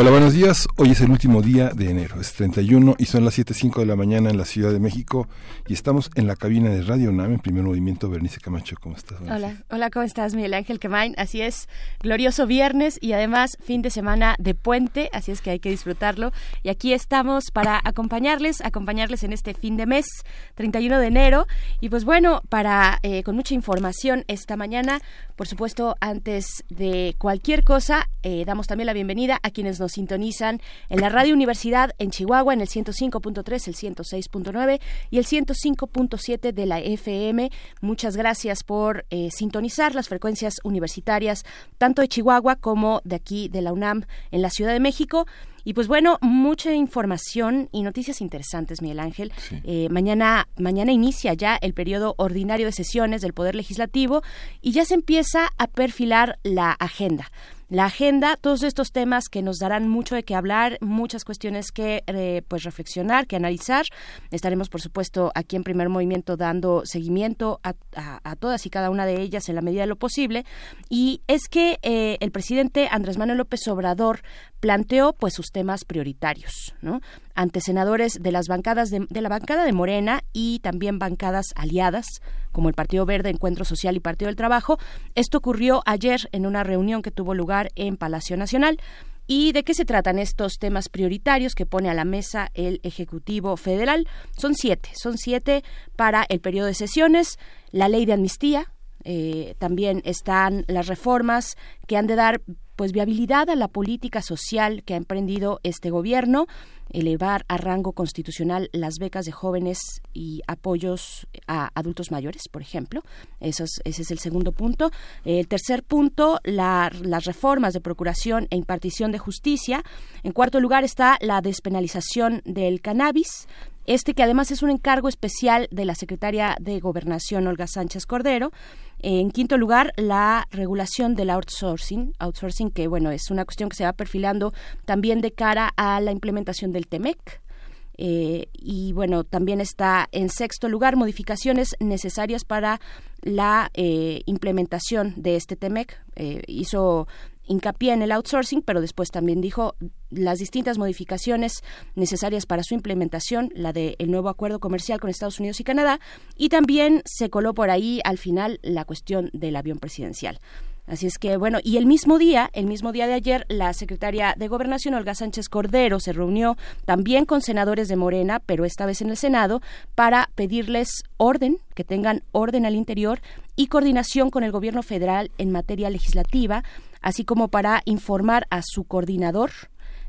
Hola, buenos días. Hoy es el último día de enero, es 31 y son las 7.05 de la mañana en la Ciudad de México y estamos en la cabina de Radio NAM en primer movimiento. Bernice Camacho, ¿cómo estás? Hola, hola, ¿cómo estás, Miguel Ángel Quemain? Así es, glorioso viernes y además fin de semana de puente, así es que hay que disfrutarlo. Y aquí estamos para acompañarles, acompañarles en este fin de mes, 31 de enero. Y pues bueno, para eh, con mucha información esta mañana, por supuesto, antes de cualquier cosa, eh, damos también la bienvenida a quienes nos sintonizan en la Radio Universidad en Chihuahua en el 105.3, el 106.9 y el 105.7 de la FM. Muchas gracias por eh, sintonizar las frecuencias universitarias tanto de Chihuahua como de aquí de la UNAM en la Ciudad de México. Y pues bueno, mucha información y noticias interesantes, Miguel Ángel. Eh, mañana, mañana inicia ya el periodo ordinario de sesiones del Poder Legislativo y ya se empieza a perfilar la agenda la agenda, todos estos temas que nos darán mucho de qué hablar, muchas cuestiones que eh, pues reflexionar, que analizar. Estaremos, por supuesto, aquí en Primer Movimiento dando seguimiento a, todas y cada una de ellas en la medida de lo posible. Y es que eh, el presidente Andrés Manuel López Obrador planteó pues sus temas prioritarios, ¿no? Ante senadores de las bancadas de, la bancada de Morena y también bancadas aliadas como el Partido Verde, Encuentro Social y Partido del Trabajo. Esto ocurrió ayer en una reunión que tuvo lugar en Palacio Nacional. ¿Y de qué se tratan estos temas prioritarios que pone a la mesa el Ejecutivo Federal? Son siete, son siete para el periodo de sesiones, la ley de amnistía, eh, también están las reformas que han de dar pues viabilidad a la política social que ha emprendido este gobierno, elevar a rango constitucional las becas de jóvenes y apoyos a adultos mayores, por ejemplo. Eso es, ese es el segundo punto. El tercer punto, las reformas de procuración e impartición de justicia. En cuarto lugar está la despenalización del cannabis este que además es un encargo especial de la secretaria de Gobernación, Olga Sánchez Cordero. En quinto lugar, la regulación del outsourcing, outsourcing que bueno es una cuestión que se va perfilando también de cara a la implementación del TEMEC. Eh, y bueno, también está en sexto lugar modificaciones necesarias para la eh, implementación de este TEMEC. Eh, hizo hincapié en el outsourcing, pero después también dijo las distintas modificaciones necesarias para su implementación, la del nuevo acuerdo comercial con Estados Unidos y Canadá, y también se coló por ahí al final la cuestión del avión presidencial. Así es que, bueno, y el mismo día, el mismo día de ayer, la secretaria de Gobernación, Olga Sánchez Cordero, se reunió también con senadores de Morena, pero esta vez en el Senado, para pedirles orden, que tengan orden al interior y coordinación con el gobierno federal en materia legislativa, así como para informar a su coordinador,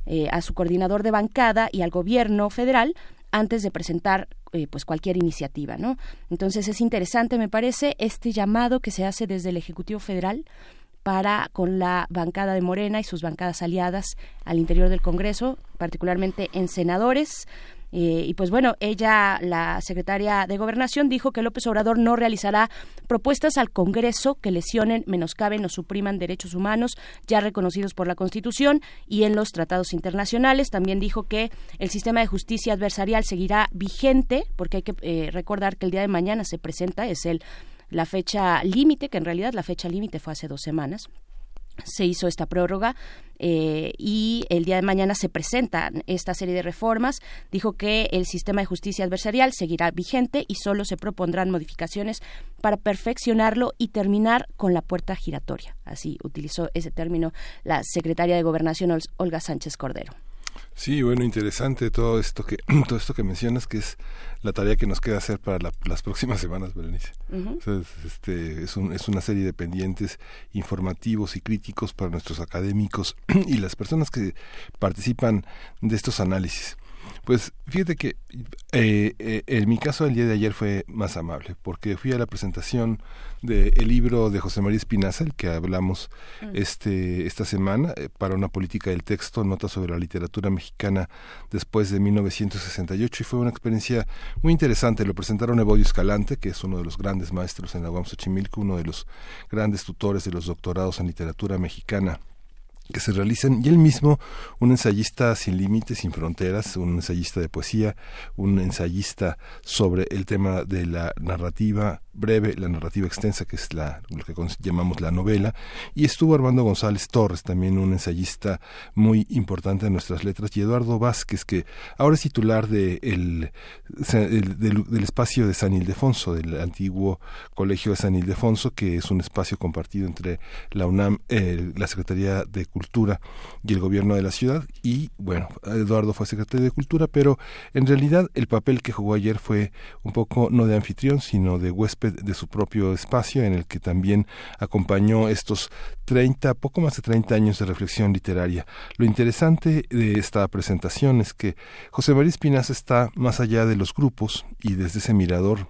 eh, a su coordinador de bancada y al gobierno federal antes de presentar eh, pues cualquier iniciativa, ¿no? Entonces es interesante, me parece, este llamado que se hace desde el Ejecutivo Federal para con la bancada de Morena y sus bancadas aliadas al interior del Congreso, particularmente en senadores, eh, y pues bueno, ella, la secretaria de Gobernación, dijo que López Obrador no realizará propuestas al Congreso que lesionen, menoscaben o supriman derechos humanos ya reconocidos por la Constitución y en los tratados internacionales. También dijo que el sistema de justicia adversarial seguirá vigente, porque hay que eh, recordar que el día de mañana se presenta, es el la fecha límite, que en realidad la fecha límite fue hace dos semanas se hizo esta prórroga eh, y el día de mañana se presentan esta serie de reformas. Dijo que el sistema de justicia adversarial seguirá vigente y solo se propondrán modificaciones para perfeccionarlo y terminar con la puerta giratoria. Así utilizó ese término la secretaria de Gobernación Olga Sánchez Cordero. Sí, bueno, interesante todo esto que todo esto que mencionas, que es la tarea que nos queda hacer para las próximas semanas, Berenice. este, es, un, es una serie de pendientes informativos y críticos para nuestros académicos y las personas que participan de estos análisis. Pues fíjate que eh, eh, en mi caso el día de ayer fue más amable, porque fui a la presentación del libro de José María Espinaza, el que hablamos mm. este, esta semana, eh, para una política del texto, nota sobre la literatura mexicana después de 1968, y fue una experiencia muy interesante. Lo presentaron Evodio Escalante, que es uno de los grandes maestros en la UAM Xochimilco, uno de los grandes tutores de los doctorados en literatura mexicana que se realizan y él mismo un ensayista sin límites sin fronteras un ensayista de poesía un ensayista sobre el tema de la narrativa breve, la narrativa extensa, que es la, lo que llamamos la novela, y estuvo Armando González Torres, también un ensayista muy importante en nuestras letras, y Eduardo Vázquez, que ahora es titular de el, del, espacio de San Ildefonso, del antiguo Colegio de San Ildefonso, que es un espacio compartido entre la UNAM, la Secretaría de Cultura y el gobierno de la ciudad, y bueno, Eduardo fue secretario de Cultura, pero en realidad el papel que jugó ayer fue un poco no de anfitrión, sino de huésped de su propio espacio en el que también acompañó estos 30, poco más de 30 años de reflexión literaria. Lo interesante de esta presentación es que José María Espinaza está más allá de los grupos y desde ese mirador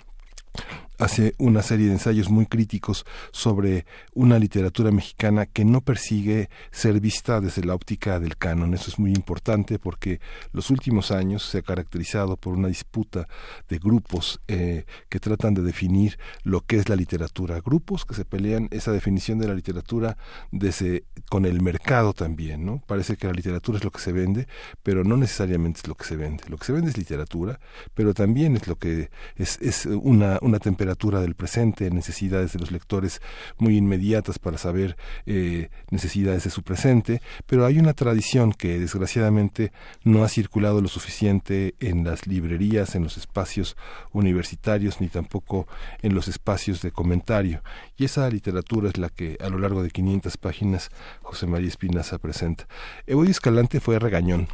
hace una serie de ensayos muy críticos sobre una literatura mexicana que no persigue ser vista desde la óptica del canon. Eso es muy importante porque los últimos años se ha caracterizado por una disputa de grupos eh, que tratan de definir lo que es la literatura. Grupos que se pelean esa definición de la literatura desde con el mercado también, ¿no? Parece que la literatura es lo que se vende, pero no necesariamente es lo que se vende. Lo que se vende es literatura, pero también es lo que es, es una, una temperatura del presente, necesidades de los lectores muy inmediatas para saber eh, necesidades de su presente, pero hay una tradición que desgraciadamente no ha circulado lo suficiente en las librerías, en los espacios universitarios, ni tampoco en los espacios de comentario. Y esa literatura es la que a lo largo de 500 páginas José María Espinaza presenta. Evoy Escalante fue regañón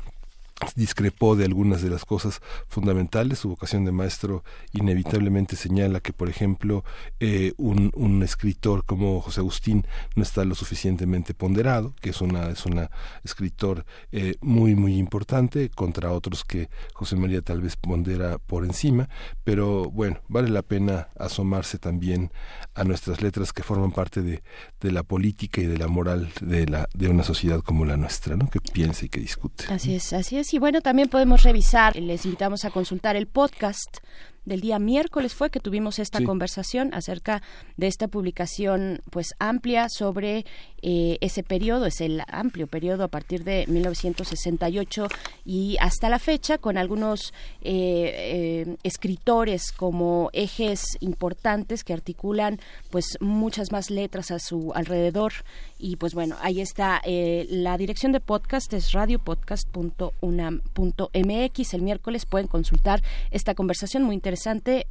discrepó de algunas de las cosas fundamentales. Su vocación de maestro inevitablemente señala que, por ejemplo, eh, un, un, escritor como José Agustín no está lo suficientemente ponderado, que es una es escritor eh, muy muy importante contra otros que José María tal vez pondera por encima, pero bueno, vale la pena asomarse también a nuestras letras que forman parte de, de la política y de la moral de la de una sociedad como la nuestra, ¿no? Que piensa y que discute. Así es, así es y bueno, también podemos revisar, les invitamos a consultar el podcast del día miércoles fue que tuvimos esta conversación acerca de esta publicación pues amplia sobre eh, ese periodo, es el amplio periodo a partir de 1968 y hasta la fecha con algunos eh, eh, escritores como ejes importantes que articulan pues muchas más letras a su alrededor. Y pues bueno, ahí está la dirección de podcast es radiopodcast.unam.mx el miércoles pueden consultar esta conversación muy interesante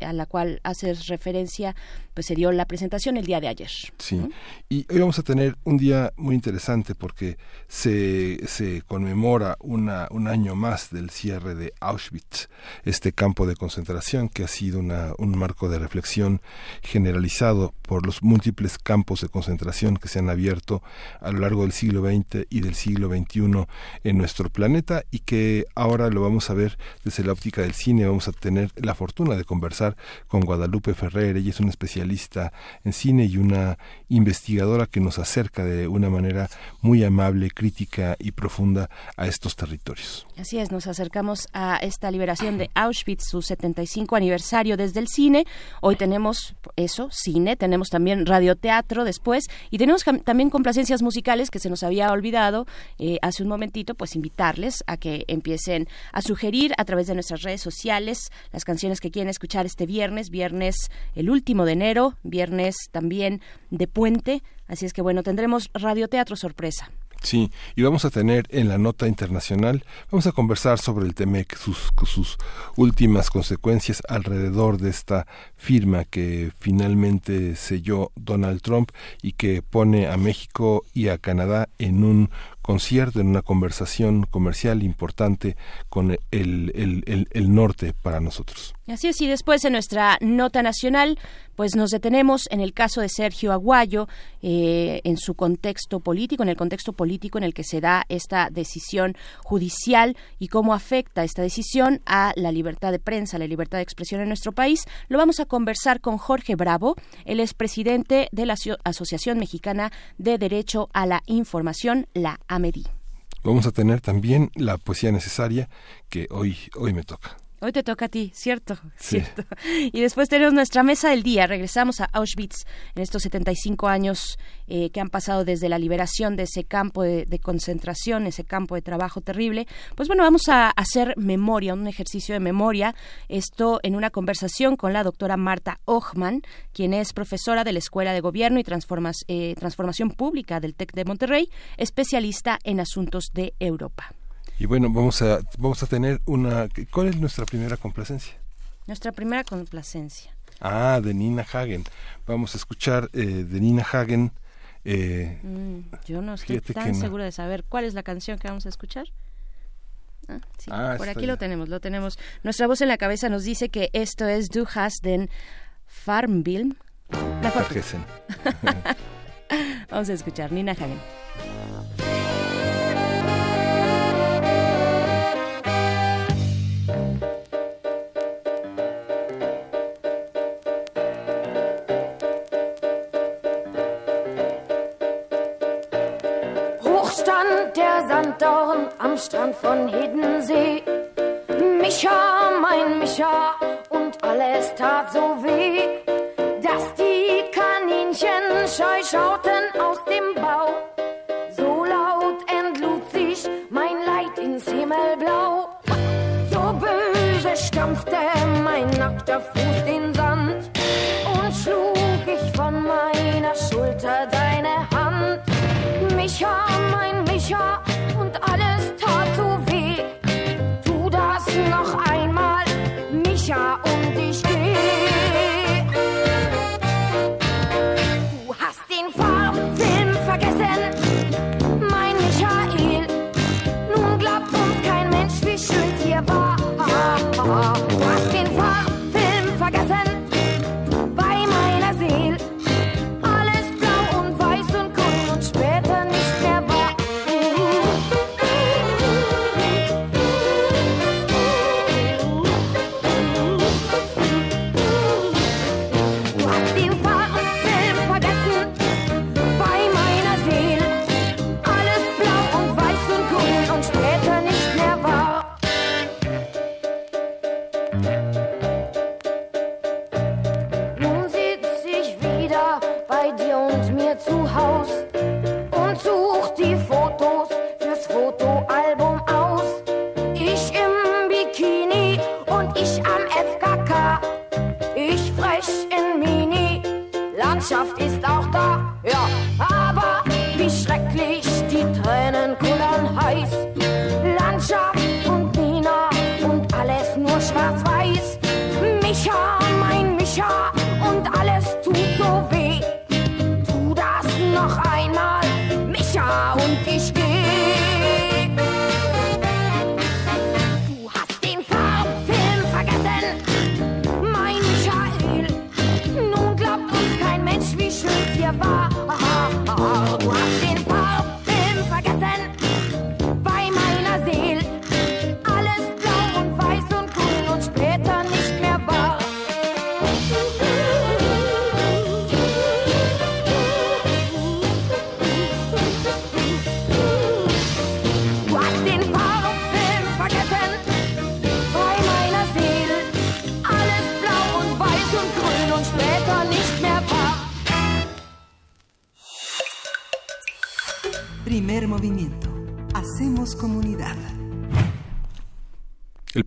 a la cual haces referencia, pues se dio la presentación el día de ayer. Sí, y hoy vamos a tener un día muy interesante porque se, se conmemora una, un año más del cierre de Auschwitz, este campo de concentración que ha sido una, un marco de reflexión generalizado por los múltiples campos de concentración que se han abierto a lo largo del siglo XX y del siglo XXI en nuestro planeta y que ahora lo vamos a ver desde la óptica del cine, vamos a tener la fortuna de conversar con Guadalupe Ferrer. Ella es una especialista en cine y una investigadora que nos acerca de una manera muy amable, crítica y profunda a estos territorios. Así es, nos acercamos a esta liberación de Auschwitz, su 75 aniversario desde el cine. Hoy tenemos eso, cine, tenemos también radioteatro después y tenemos también complacencias musicales que se nos había olvidado eh, hace un momentito, pues invitarles a que empiecen a sugerir a través de nuestras redes sociales las canciones que quieren escuchar este viernes, viernes el último de enero, viernes también de puente. Así es que bueno, tendremos radioteatro sorpresa. Sí, y vamos a tener en la nota internacional, vamos a conversar sobre el TEMEC, sus, sus últimas consecuencias alrededor de esta firma que finalmente selló Donald Trump y que pone a México y a Canadá en un concierto, en una conversación comercial importante con el, el, el norte para nosotros. Así es, y después en nuestra nota nacional, pues nos detenemos en el caso de Sergio Aguayo, eh, en su contexto político, en el contexto político en el que se da esta decisión judicial y cómo afecta esta decisión a la libertad de prensa, la libertad de expresión en nuestro país. Lo vamos a conversar con Jorge Bravo, él es presidente de la Asociación Mexicana de Derecho a la Información, la AMEDI. Vamos a tener también la poesía necesaria que hoy, hoy me toca. Hoy te toca a ti, cierto, cierto. Y después tenemos nuestra mesa del día. Regresamos a Auschwitz en estos 75 años eh, que han pasado desde la liberación de ese campo de, concentración, ese campo de trabajo terrible. Pues bueno, vamos a hacer memoria, un ejercicio de memoria. Esto en una conversación con la doctora Marta Ochman, quien es profesora de la Escuela de Gobierno y eh, Transformación Pública del TEC de Monterrey, especialista en asuntos de Europa. Y bueno, vamos a, vamos a tener una... ¿Cuál es nuestra primera complacencia? Nuestra primera complacencia. Ah, de Nina Hagen. Vamos a escuchar eh, de Nina Hagen. Eh, mm, yo no estoy tan segura de saber cuál es la canción que vamos a escuchar. Ah, sí, ah, por aquí lo tenemos, lo tenemos. Nuestra voz en la cabeza nos dice que esto es Du hast den Farmville. Vamos a escuchar Nina Hagen. Sanddorn am Strand von Hiddensee. Micha, mein Micha, und alles tat so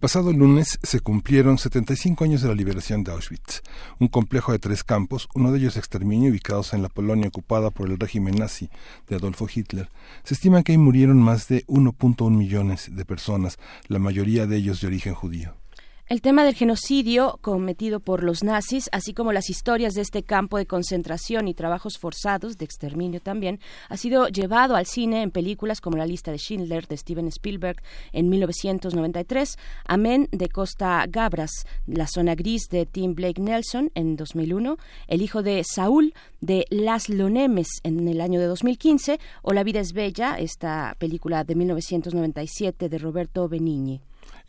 pasado lunes se cumplieron 75 años de la liberación de Auschwitz, un complejo de tres campos, uno de ellos exterminio ubicados en la Polonia ocupada por el régimen nazi de Adolfo Hitler. Se estima que ahí murieron más de 1.1 millones de personas, la mayoría de ellos de origen judío. El tema del genocidio cometido por los nazis, así como las historias de este campo de concentración y trabajos forzados, de exterminio también, ha sido llevado al cine en películas como La lista de Schindler de Steven Spielberg en 1993, Amén de Costa Gabras, La zona gris de Tim Blake Nelson en 2001, El hijo de Saúl de Laszlo Nemes en el año de 2015 o La vida es bella, esta película de 1997 de Roberto Benigni.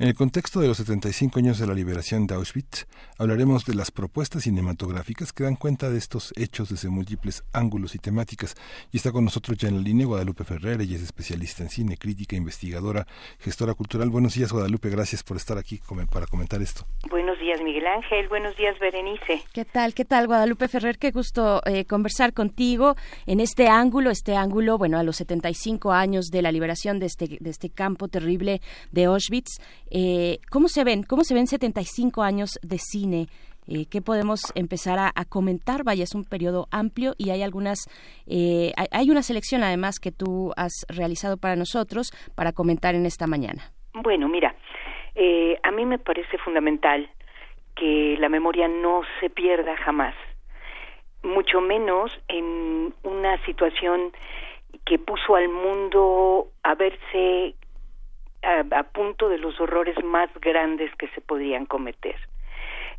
En el contexto de los 75 años de la liberación de Auschwitz, hablaremos de las propuestas cinematográficas que dan cuenta de estos hechos desde múltiples ángulos y temáticas. Y está con nosotros ya en la línea Guadalupe Ferrer, ella es especialista en cine, crítica, investigadora, gestora cultural. Buenos días, Guadalupe, gracias por estar aquí para comentar esto. Buenos días, Miguel Ángel. Buenos días, Berenice. ¿Qué tal? ¿Qué tal, Guadalupe Ferrer? Qué gusto eh, conversar contigo en este ángulo, este ángulo, bueno, a los 75 años de la liberación de este, de este campo terrible de Auschwitz. Eh, ¿Cómo se ven? ¿Cómo se ven 75 años de cine? Eh, ¿Qué podemos empezar a, comentar? Vaya, es un periodo amplio y hay algunas, eh, hay, una selección además que tú has realizado para nosotros para comentar en esta mañana. Bueno, mira, a mí me parece fundamental que la memoria no se pierda jamás, mucho menos en una situación que puso al mundo a verse a, punto de los horrores más grandes que se podrían cometer.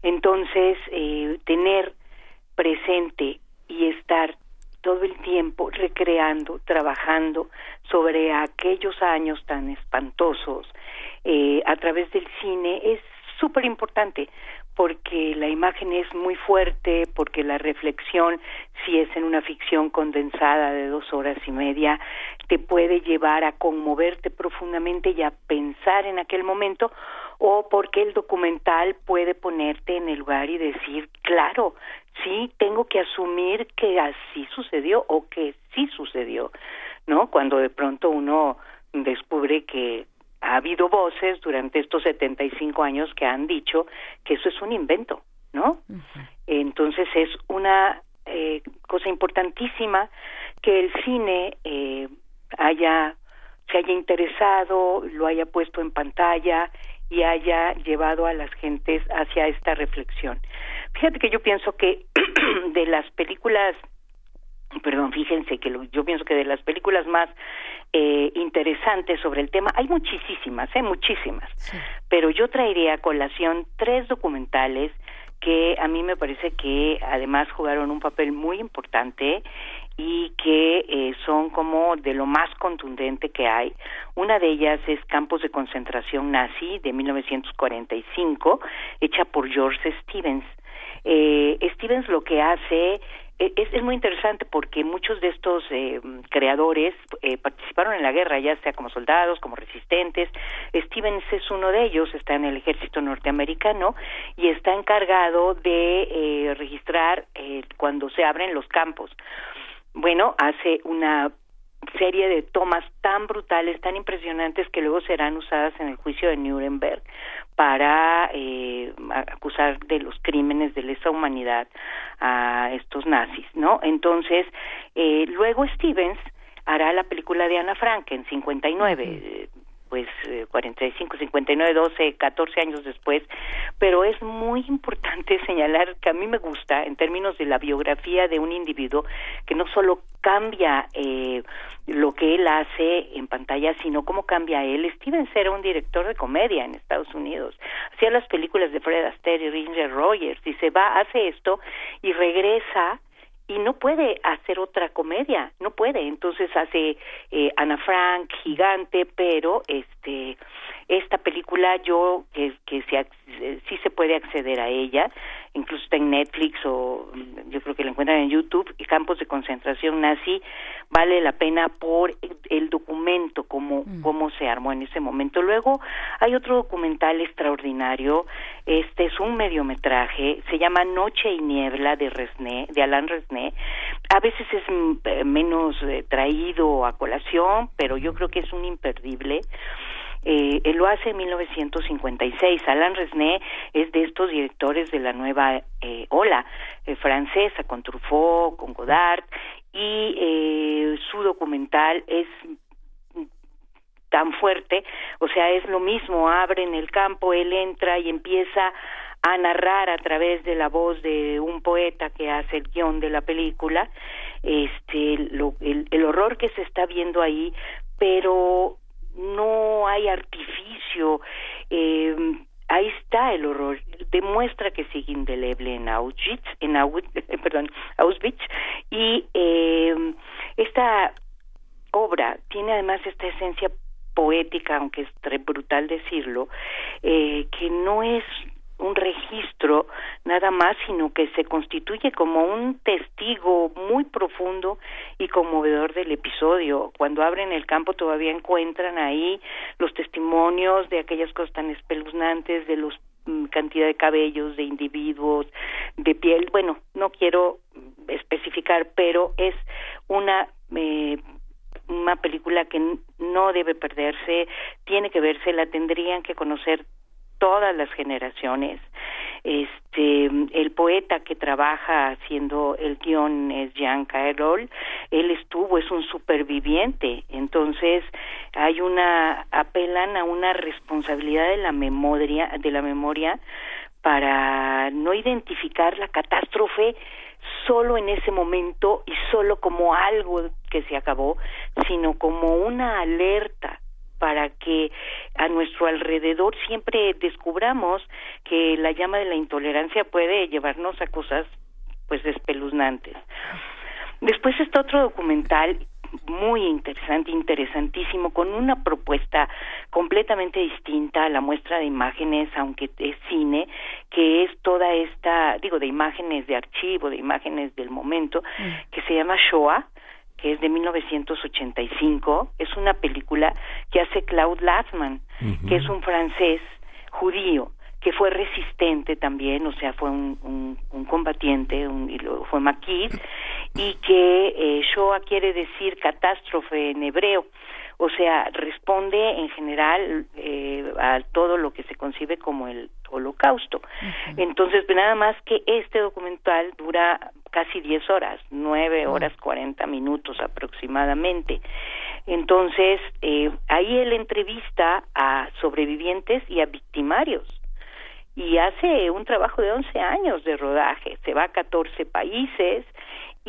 Entonces, eh, tener presente y estar todo el tiempo recreando, trabajando sobre aquellos años tan espantosos eh, a través del cine es súper importante porque la imagen es muy fuerte, porque la reflexión, si es en una ficción condensada de dos horas y media, te puede llevar a conmoverte profundamente y a pensar en aquel momento, o porque el documental puede ponerte en el lugar y decir, claro, sí, tengo que asumir que así sucedió o que sí sucedió, ¿no? Cuando de pronto uno descubre que ha habido voces durante estos 75 años que han dicho que eso es un invento, ¿no? Entonces es una eh, cosa importantísima que el cine eh, haya se haya interesado, lo haya puesto en pantalla y haya llevado a las gentes hacia esta reflexión. Fíjate que yo pienso que de las películas perdón, fíjense que yo pienso que de las películas más eh, interesantes sobre el tema, hay muchísimas, ¿eh? muchísimas, pero yo traería a colación tres documentales que a mí me parece que además jugaron un papel muy importante y que eh, son como de lo más contundente que hay. Una de ellas es Campos de Concentración Nazi de 1945, hecha por George Stevens. Eh, Stevens lo que hace e, es, muy interesante porque muchos de estos eh, creadores eh, participaron en la guerra, ya sea como soldados, como resistentes. Stevens es uno de ellos, está en el ejército norteamericano y está encargado de eh, registrar cuando se abren los campos. Bueno, hace una serie de tomas tan brutales, tan impresionantes que luego serán usadas en el juicio de Nuremberg para eh, acusar de los crímenes de lesa humanidad a estos nazis, ¿no? Entonces, eh, luego Stevens hará la película de Ana Frank en 59, pues 45, 59, 12, 14 años después, pero es muy importante señalar que a mí me gusta en términos de la biografía de un individuo que no solo cambia eh, lo que él hace en pantalla, sino cómo cambia él. Stevens era un director de comedia en Estados Unidos, hacía las películas de Fred Astaire y Ringer Rogers y se va, hace esto y regresa y no puede hacer otra comedia, no puede. Entonces hace eh, Ana Frank, gigante, pero este esta película yo que, que sí se puede acceder a ella, incluso está en Netflix o mm, yo creo que la encuentran en YouTube, Campos de Concentración Nazi, vale la pena por el documento, cómo, mm. cómo se armó en ese momento. Luego hay otro documental extraordinario, este es un mediometraje, se llama Noche y Niebla de Resné, de Alain Resné, a veces es mm, eh, menos eh, traído a colación, pero yo creo que es un imperdible eh, él lo hace en 1956. Alain Resnais es de estos directores de la nueva eh, ola eh, francesa, con Truffaut, con Godard, y eh, su documental es tan fuerte, o sea, es lo mismo, abren el campo, él entra y empieza a narrar a través de la voz de un poeta que hace el guion de la película, este, lo, el horror que se está viendo ahí, pero no hay artificio, eh, ahí está el horror, demuestra que sigue indeleble en Auschwitz, en perdón, Auschwitz y eh, esta obra tiene además esta esencia poética, aunque es brutal decirlo, eh, que no es un registro nada más, sino que se constituye como un testigo muy profundo y conmovedor del episodio. Cuando abren el campo todavía encuentran ahí los testimonios de aquellas cosas tan espeluznantes, de los mm, cantidad de cabellos, de individuos, de piel. Bueno, no quiero especificar, pero es una eh, una película que no debe perderse, tiene que verse, la tendrían que conocer todas las generaciones. Este, el poeta que trabaja haciendo el guion es Jean Carroll, él estuvo, es un superviviente, entonces hay una, apelan a una responsabilidad de la memoria, de la memoria para no identificar la catástrofe solo en ese momento y solo como algo que se acabó, sino como una alerta para que a nuestro alrededor siempre descubramos que la llama de la intolerancia puede llevarnos a cosas pues espeluznantes. Después está otro documental muy interesante, interesantísimo, con una propuesta completamente distinta a la muestra de imágenes, aunque es cine, que es toda esta, digo, de imágenes de archivo, de imágenes del momento, mm. que se llama Shoah, que es de 1985, es una película que hace Claude Lassman, que es un francés judío que fue resistente también, o sea, fue un, un, combatiente, un, fue maquis, y que eh, Shoah quiere decir catástrofe en hebreo, o sea, responde en general eh, a todo lo que se concibe como el holocausto. Entonces, nada más que este documental dura casi 10 horas, 9 horas 40 minutos aproximadamente. Entonces, eh, ahí él entrevista a sobrevivientes y a victimarios y hace un trabajo de 11 años de rodaje, se va a 14 países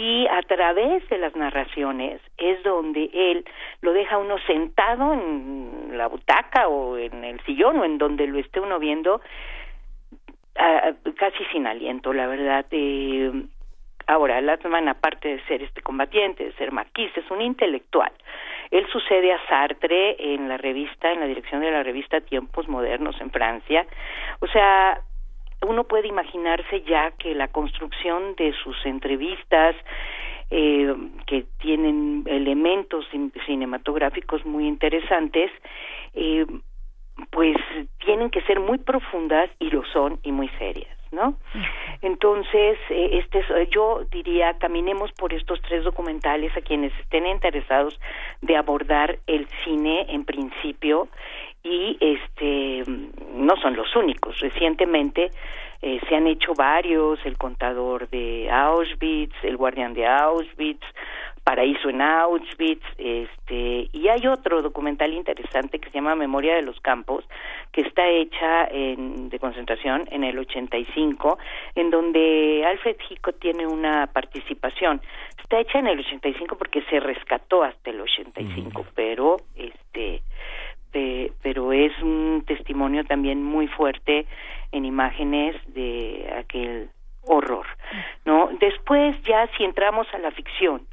y a través de las narraciones es donde él lo deja uno sentado en la butaca o en el sillón o en donde lo esté uno viendo casi sin aliento, la verdad. Eh, ahora, Latman, aparte de ser este combatiente, de ser marquís, es un intelectual. Él sucede a Sartre en la revista, en la dirección de la revista Tiempos Modernos en Francia. O sea, uno puede imaginarse ya que la construcción de sus entrevistas, eh, que tienen elementos cinematográficos muy interesantes, eh, pues tienen que ser muy profundas y lo son y muy serias. ¿no? Entonces, eh, este, yo diría, caminemos por estos tres documentales a quienes estén interesados de abordar el cine en principio y este no son los únicos. Recientemente eh, se han hecho varios, el contador de Auschwitz, el guardián de Auschwitz, Paraíso en Auschwitz, este, y hay otro documental interesante que se llama Memoria de los Campos, que está hecha en, de concentración en el 85, en donde Alfred Hitchcock tiene una participación. Está hecha en el 85 porque se rescató hasta el 85, pero este pero es un testimonio también muy fuerte en imágenes de aquel horror, ¿no? Después ya si entramos a la ficción,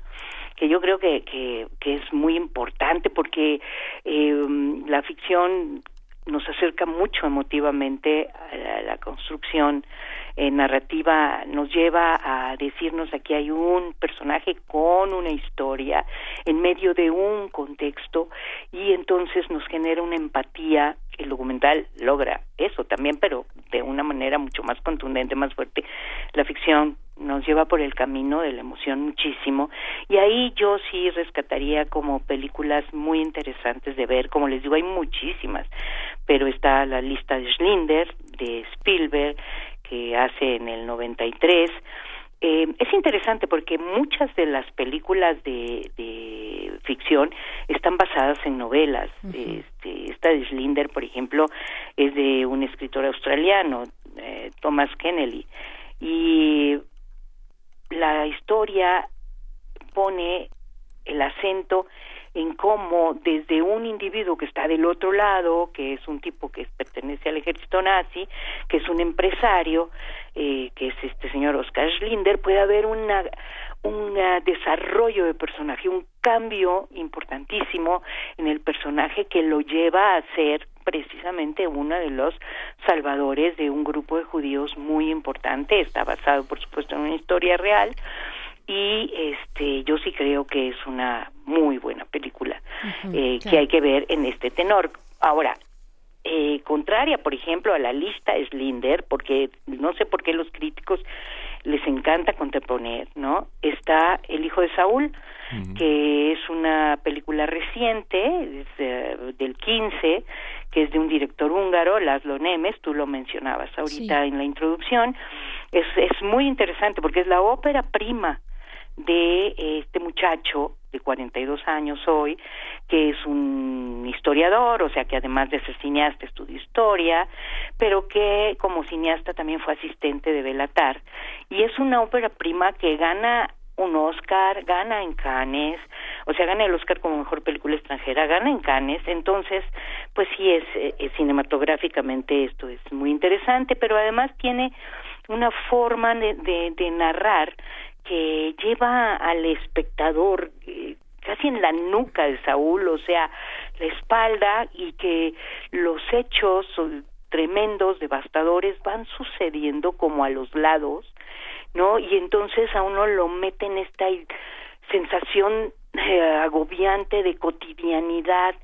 que yo creo que, que, que es muy importante porque eh, la ficción nos acerca mucho emotivamente a la, construcción eh, narrativa, nos lleva a decirnos aquí hay un personaje con una historia en medio de un contexto y entonces nos genera una empatía. El documental logra eso también, pero de una manera mucho más contundente, más fuerte. La ficción nos lleva por el camino de la emoción muchísimo y ahí yo sí rescataría como películas muy interesantes de ver, como les digo hay muchísimas, pero está la lista de Schlinder, de Spielberg, que hace en el 93, eh, es interesante porque muchas de las películas de, de ficción están basadas en novelas. este, esta de Schlinder, por ejemplo, es de un escritor australiano, eh, Thomas Kennedy. Y la historia pone el acento en cómo desde un individuo que está del otro lado, que es un tipo que pertenece al ejército nazi, que es un empresario, eh, que es este señor Oscar Schlinder, puede haber una un desarrollo de personaje, un cambio importantísimo en el personaje que lo lleva a ser precisamente uno de los salvadores de un grupo de judíos muy importante, está basado por supuesto en una historia real, y este yo sí creo que es una muy buena película eh, que hay que ver en este tenor. Ahora eh, contraria por ejemplo a la lista es Linder porque no sé por qué los críticos les encanta contraponer no está el hijo de Saúl que es una película reciente del 15 que es de un director húngaro Laszlo Nemes tú lo mencionabas ahorita en la introducción. Es es muy interesante porque es la ópera prima de este muchacho de 42 años hoy, que es un historiador, o sea que además de ser cineasta estudió historia, pero que como cineasta también fue asistente de Belatar. Y es una ópera prima que gana un Oscar, gana en Cannes, o sea, gana el Oscar como mejor película extranjera, gana en Cannes, entonces, pues sí es, eh, es cinematográficamente esto es muy interesante, pero además tiene una forma de, de narrar que lleva al espectador eh, casi en la nuca de Saúl, o sea, la espalda y que los hechos tremendos, devastadores, van sucediendo como a los lados, ¿no? Y entonces a uno lo mete en esta sensación eh, agobiante de cotidianidad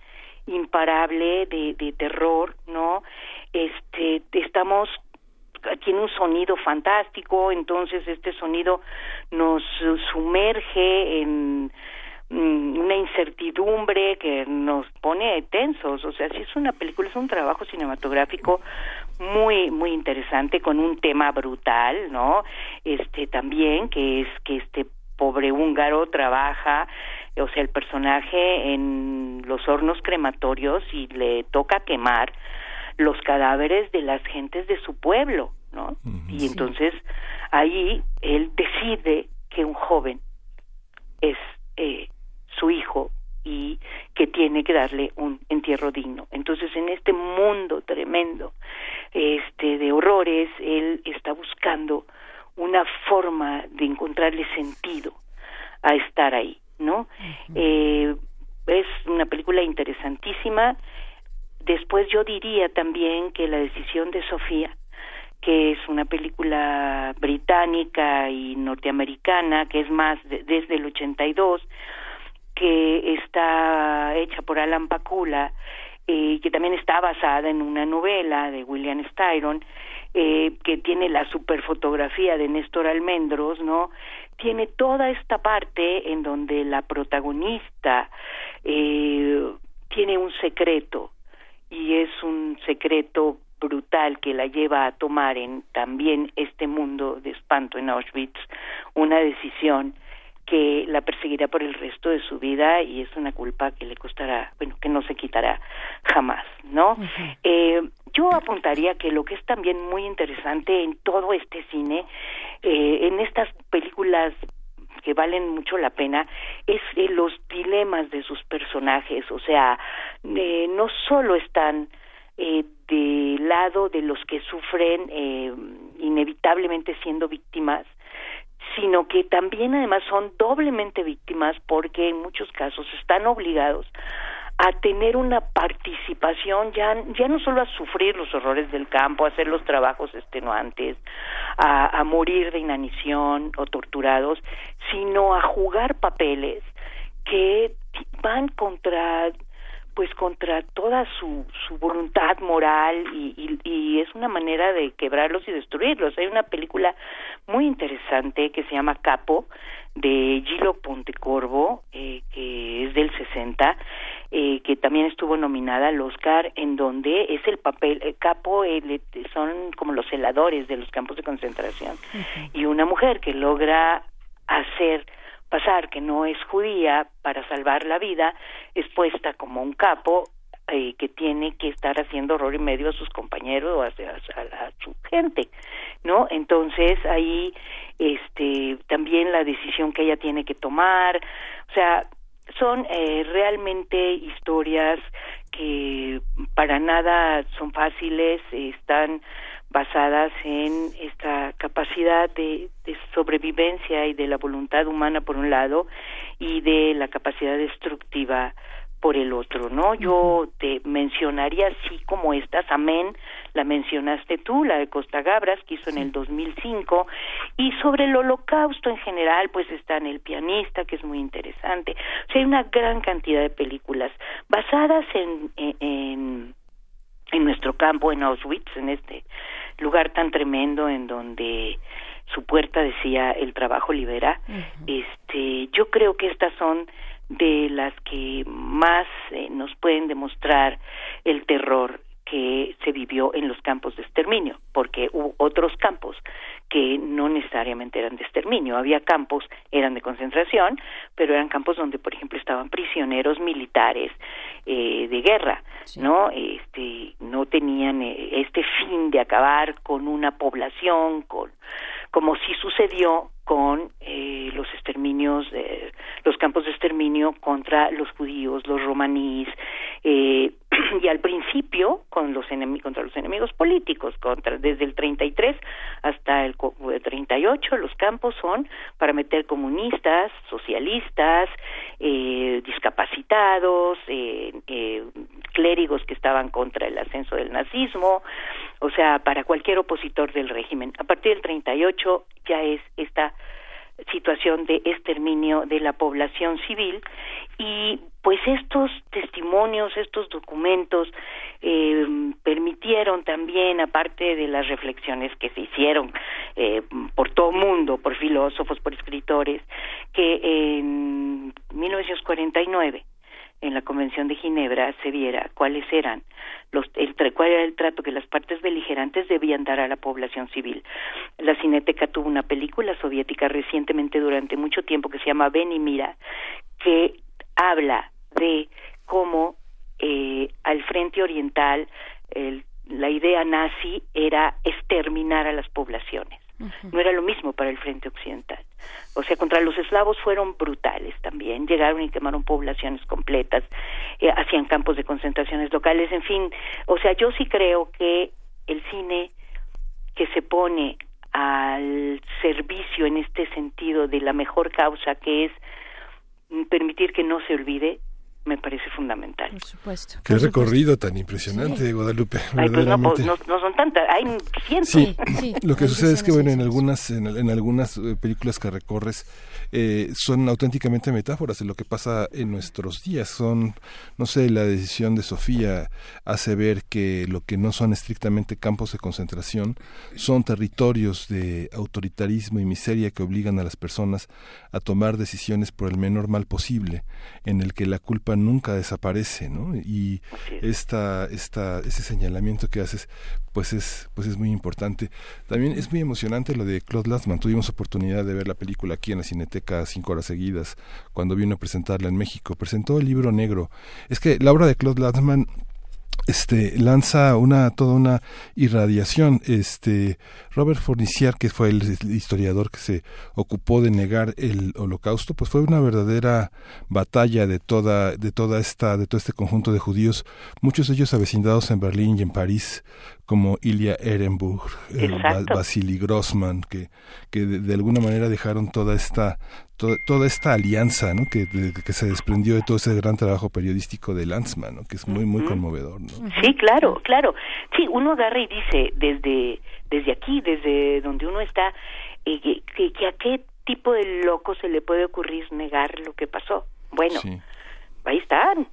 imparable, de, de terror, ¿no? Este, estamos tiene un sonido fantástico, entonces este sonido nos sumerge en mm, una incertidumbre que nos pone tensos, o sea, si es una película, es un trabajo cinematográfico muy muy interesante con un tema brutal, ¿no? Este también que es que este pobre húngaro trabaja o sea, el personaje en los hornos crematorios y le toca quemar los cadáveres de las gentes de su pueblo, ¿no? y entonces ahí él decide que un joven es eh, su hijo y que tiene que darle un entierro digno. Entonces, en este mundo tremendo este de horrores, él está buscando una forma de encontrarle sentido a estar ahí, ¿no? eh, es una película interesantísima Después yo diría también que la decisión de Sofía, que es una película británica y norteamericana, que es más desde el 82, que está hecha por Alan Pakula, eh, que también está basada en una novela de William Styron, eh, que tiene la superfotografía de Néstor Almendros, ¿no? Tiene toda esta parte en donde la protagonista eh, tiene un secreto y es un secreto brutal que la lleva a tomar en también este mundo de espanto en Auschwitz una decisión que la perseguirá por el resto de su vida y es una culpa que le costará, bueno, que no se quitará jamás, ¿no? eh, yo apuntaría que lo que es también muy interesante en todo este cine, eh, en estas películas que valen mucho la pena es eh, los dilemas de sus personajes, o sea, eh, no solo están eh, del lado de los que sufren eh, inevitablemente siendo víctimas, sino que también además son doblemente víctimas porque en muchos casos están obligados a tener una participación ya ya no solo a sufrir los horrores del campo, a hacer los trabajos extenuantes, a, a morir de inanición o torturados, sino a jugar papeles que van contra pues contra toda su, su voluntad moral y, y, es una manera de quebrarlos y destruirlos. Hay una película muy interesante que se llama Capo de Gilo Pontecorvo, eh, que es del 60, eh, que también estuvo nominada al Oscar, en donde es el papel, el capo, son como los celadores de los campos de concentración, y una mujer que logra hacer pasar que no es judía para salvar la vida, es puesta como un capo eh, que tiene que estar haciendo horror y medio a sus compañeros o a, a, su gente, ¿no? Entonces ahí, este, también la decisión que ella tiene que tomar, o sea, son eh, realmente historias que para nada son fáciles, están basadas en esta capacidad de, sobrevivencia y de la voluntad humana por un lado y de la capacidad destructiva por el otro, ¿no? Yo te mencionaría así como estas, amén, la mencionaste tú, la de Costa Gabras, que hizo en el 2005, y sobre el holocausto en general, pues está en El pianista, que es muy interesante. O sea, hay una gran cantidad de películas basadas en, en, en nuestro campo, en Auschwitz, en este lugar tan tremendo en donde su puerta decía el trabajo libera este yo creo que estas son de las que más eh, nos pueden demostrar el terror que se vivió en los campos de exterminio, porque hubo otros campos que no necesariamente eran de exterminio, había campos, eran de concentración, pero eran campos donde, por ejemplo, estaban prisioneros militares eh, de guerra, ¿no? Este, no tenían eh, este fin de acabar con una población, con como sí sucedió con eh, los exterminios, eh, los campos de exterminio contra los judíos, los romaníes, eh, y al principio con los contra los enemigos políticos, contra desde el 33 hasta el 38 los campos son para meter comunistas, socialistas, eh, discapacitados, eh, eh, clérigos que estaban contra el ascenso del nazismo, o sea, para cualquier opositor del régimen. A partir del 38 ya es esta situación de exterminio de la población civil y pues estos testimonios, estos documentos eh, permitieron también, aparte de las reflexiones que se hicieron eh, por todo mundo, por filósofos, por escritores, que en 1949 en la Convención de Ginebra se viera cuáles eran los, el, cuál era el trato que las partes beligerantes debían dar a la población civil. La Cineteca tuvo una película soviética recientemente durante mucho tiempo que se llama Ven y Mira, que habla de cómo eh, al frente oriental la idea nazi era exterminar a las poblaciones. No era lo mismo para el frente occidental. O sea, contra los eslavos fueron brutales también. Llegaron y quemaron poblaciones completas, eh, hacían campos de concentraciones locales, en fin. O sea, yo sí creo que el cine que se pone al servicio en este sentido de la mejor causa que es permitir que no se olvide me parece fundamental. Por supuesto. Qué recorrido tan impresionante, Guadalupe. Ay, pues no, pues no, son tantas, hay cientos. Sí, lo que sucede es que, bueno, en algunas, en, en algunas eh, películas que recorres, eh, son auténticamente metáforas de lo que pasa en nuestros días. Son, no sé, la decisión de Sofía hace ver que lo que no son estrictamente campos de concentración son territorios de autoritarismo y miseria que obligan a las personas a tomar decisiones por el menor mal posible, en el que la culpa nunca desaparece, ¿no? Y esta, esta, ese señalamiento que haces pues es, pues es muy importante. También es muy emocionante lo de Claude Lanzmann. Tuvimos oportunidad de ver la película aquí en la Cineteca cinco horas seguidas cuando vino a presentarla en México. Presentó el libro negro. Es que la obra de Claude Lanzmann este lanza una toda una irradiación este Robert Fornicier que fue el historiador que se ocupó de negar el holocausto pues fue una verdadera batalla de toda de toda esta de todo este conjunto de judíos muchos de ellos avecindados en Berlín y en París como Ilya Ehrenburg, Vasily Grossman, que, que de, alguna manera dejaron toda esta toda, esta alianza ¿no? que, que se desprendió de todo ese gran trabajo periodístico de Lanzmann, ¿no? que es muy muy conmovedor. ¿no? Sí, claro, claro. Sí, uno agarra y dice desde desde aquí, desde donde uno está, eh, que, que, a qué tipo de loco se le puede ocurrir negar lo que pasó. Bueno, ahí están,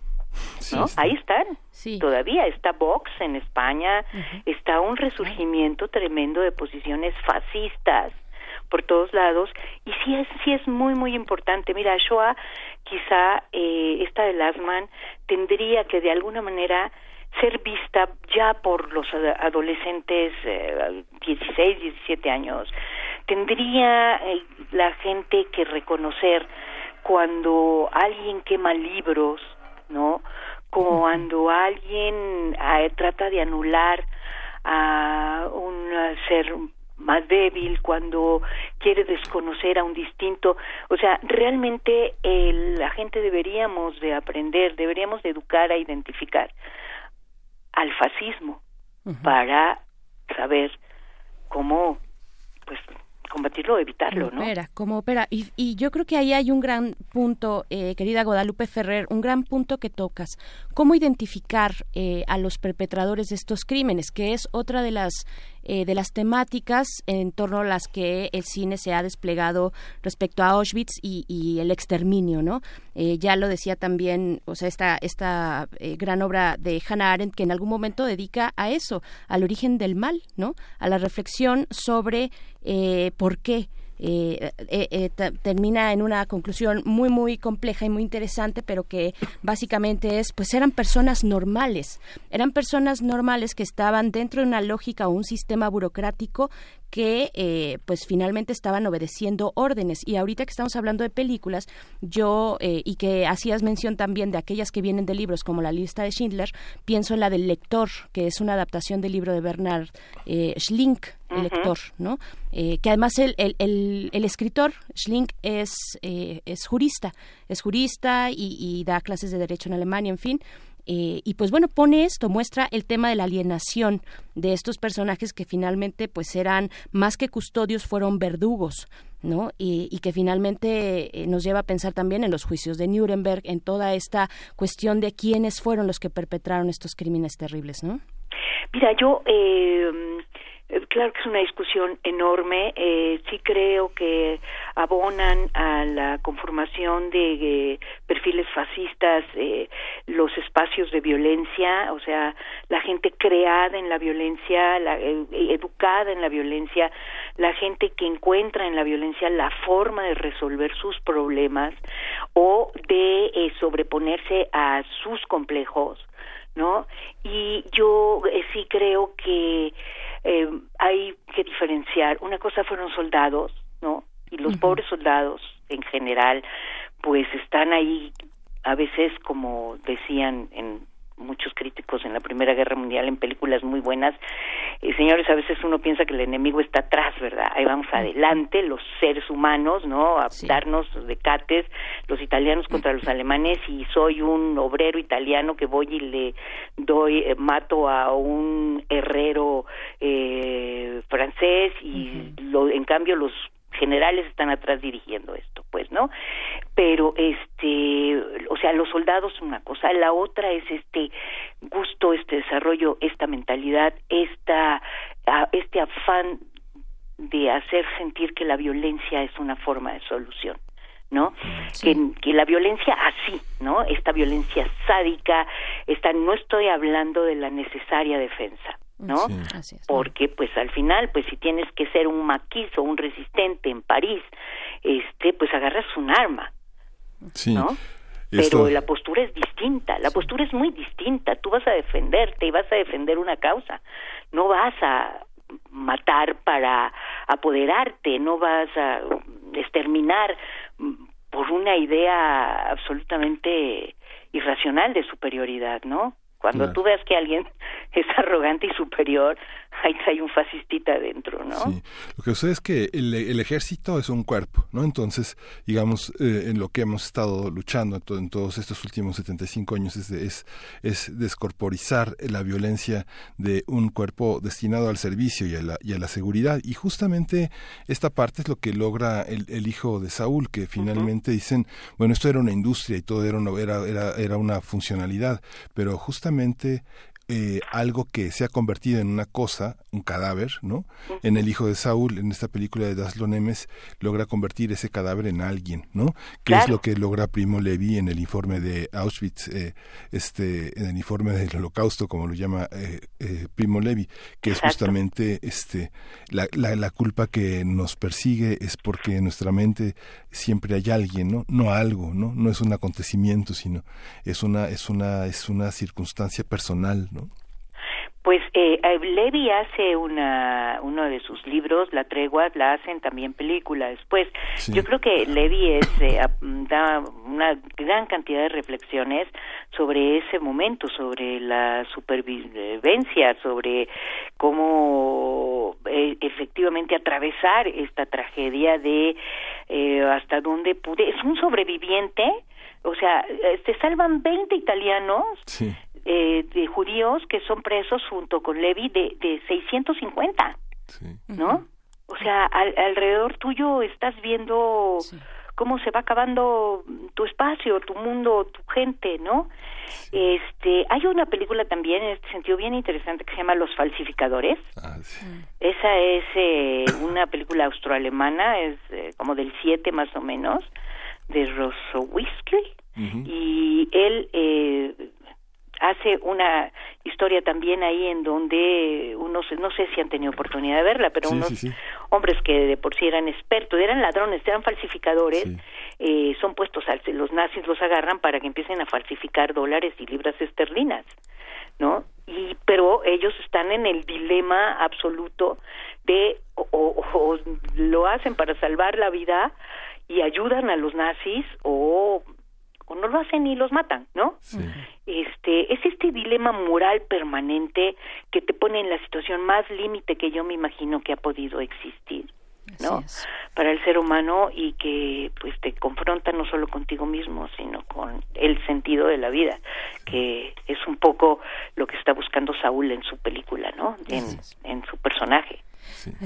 ¿no? Ahí están. Todavía está Vox en España, está un resurgimiento tremendo de posiciones fascistas por todos lados y sí es sí es muy muy importante. Mira Shoah quizá eh, esta de Lasman tendría que de alguna manera ser vista ya por los adolescentes eh, 16 17 años. Tendría eh, la gente que reconocer cuando alguien quema libros no cuando alguien eh, trata de anular a un ser más débil, cuando quiere desconocer a un distinto. O sea, realmente la gente deberíamos de aprender, deberíamos de educar a identificar al fascismo para saber cómo pues combatirlo o evitarlo, ¿no? Opera, como opera. Y, y, yo creo que ahí hay un gran punto, eh, querida Guadalupe Ferrer, un gran punto que tocas. ¿Cómo identificar eh, a los perpetradores de estos crímenes? Que es otra de las eh, de las temáticas en torno a las que el cine se ha desplegado respecto a Auschwitz y, el exterminio, ¿no? Eh, ya lo decía también, o sea, esta, esta eh, gran obra de Hannah Arendt que en algún momento dedica a eso, al origen del mal, ¿no? A la reflexión sobre por qué eh, eh, eh termina en una conclusión muy muy compleja y muy interesante pero que básicamente es pues eran personas normales. Eran personas normales que estaban dentro de una lógica o un sistema burocrático que eh, pues finalmente estaban obedeciendo órdenes. Y ahorita que estamos hablando de películas yo eh, y que hacías mención también de aquellas que vienen de libros como la lista de Schindler pienso en la del lector que es una adaptación del libro de Bernard eh, Schlink el lector no eh, que además el, el, el, el escritor Schlink es es jurista. Es jurista y, y da clases de derecho en Alemania en fin eh, y pues bueno, pone esto, muestra el tema de la alienación de estos personajes que finalmente pues eran más que custodios, fueron verdugos. ¿no? Y, que finalmente eh, nos lleva a pensar también en los juicios de Nuremberg, en toda esta cuestión de quiénes fueron los que perpetraron estos crímenes terribles, ¿no? Mira, yo eh, claro que es una discusión enorme. Eh, sí creo que abonan a la conformación de eh, perfiles fascistas eh, los espacios de violencia, o sea, la gente creada en la violencia, la, educada en la violencia, la gente que encuentra en la violencia la forma de resolver sus problemas o de sobreponerse a sus complejos, ¿no? Y yo sí creo que eh, hay que diferenciar. Una cosa fueron soldados, ¿no? Y los pobres soldados en general, pues están ahí a veces, como decían en muchos críticos en la Primera Guerra Mundial en películas muy buenas. Eh, señores, a veces uno piensa que el enemigo está atrás, ¿verdad? Ahí vamos adelante, los seres humanos, ¿no? A darnos decates, los italianos contra los alemanes y soy un obrero italiano que voy y le doy, eh, mato a un herrero eh, francés y lo, en cambio los generales están atrás dirigiendo esto, pues, ¿no? Pero este, o sea, los soldados una cosa, la otra es este gusto, este desarrollo, esta mentalidad, esta este afán de hacer sentir que la violencia es una forma de solución. ¿no? Que, que, la violencia así, ¿no? Esta violencia sádica, esta, no estoy hablando de la necesaria defensa, ¿no? Porque pues al final, pues si tienes que ser un maquizo, un resistente en París, este, pues agarras un arma, ¿no? Pero la postura es distinta, la postura es muy distinta, tú vas a defenderte y vas a defender una causa, no vas a matar para apoderarte, no vas a exterminar por una idea absolutamente irracional de superioridad, ¿no? Cuando tú ves que alguien es arrogante y superior, ahí hay un fascistita adentro, ¿no? Sí. Lo que sucede es que el, ejército es un cuerpo, ¿no? Entonces, digamos, eh, en lo que hemos estado luchando en, todos estos últimos 75 años es, es, es, descorporizar la violencia de un cuerpo destinado al servicio y a la, y a la seguridad. Y justamente esta parte es lo que logra el, el hijo de Saúl, que finalmente dicen, bueno, esto era una industria y todo era, era, era, era una funcionalidad, pero justamente eh, algo que se ha convertido en una cosa, un cadáver, ¿no? En el hijo de Saúl, en esta película de Daslo Nemes, logra convertir ese cadáver en alguien, ¿no? Que es lo que logra Primo Levi en el informe de Auschwitz, eh, este, en el informe del Holocausto, como lo llama eh, Primo Levi, que es justamente este, la, la, la culpa que nos persigue es porque en nuestra mente siempre hay alguien, ¿no? No algo, ¿no? No es un acontecimiento, sino es una, es una, es una circunstancia personal, ¿no? Pues eh, eh, Levi hace una, uno de sus libros, La Tregua, la hacen también película después. Yo creo que Levi es, eh, da una gran cantidad de reflexiones sobre ese momento, sobre la supervivencia, sobre cómo eh, efectivamente atravesar esta tragedia de hasta dónde pude. Es un sobreviviente, o sea, se salvan 20 italianos. Sí eh, de judíos que son presos junto con Levi de, de 650, ¿no? O sea, alrededor tuyo estás viendo cómo se va acabando tu espacio, tu mundo, tu gente, ¿no? Este, hay una película también en este sentido bien interesante que se llama Los falsificadores. Ah, mm. Esa es eh, una película austroalemana, es eh, como del 7 más o menos, de Rosowski. Y él eh, hace una historia también ahí en donde unos, no sé si han tenido oportunidad de verla, pero unos hombres que de por sí eran expertos, eran ladrones, eran falsificadores, eh, son puestos, al, los nazis los agarran para que empiecen a falsificar dólares y libras esterlinas, ¿no? Y, pero ellos están en el dilema absoluto de o lo hacen para salvar la vida y ayudan a los nazis o o no lo hacen y los matan, ¿no? Este, es este dilema moral permanente que te pone en la situación más límite que yo me imagino que ha podido existir, ¿no? Para el ser humano y que pues te confronta no solo contigo mismo, sino con el sentido de la vida, que es un poco lo que está buscando Saúl en su película, ¿no? En, en su personaje.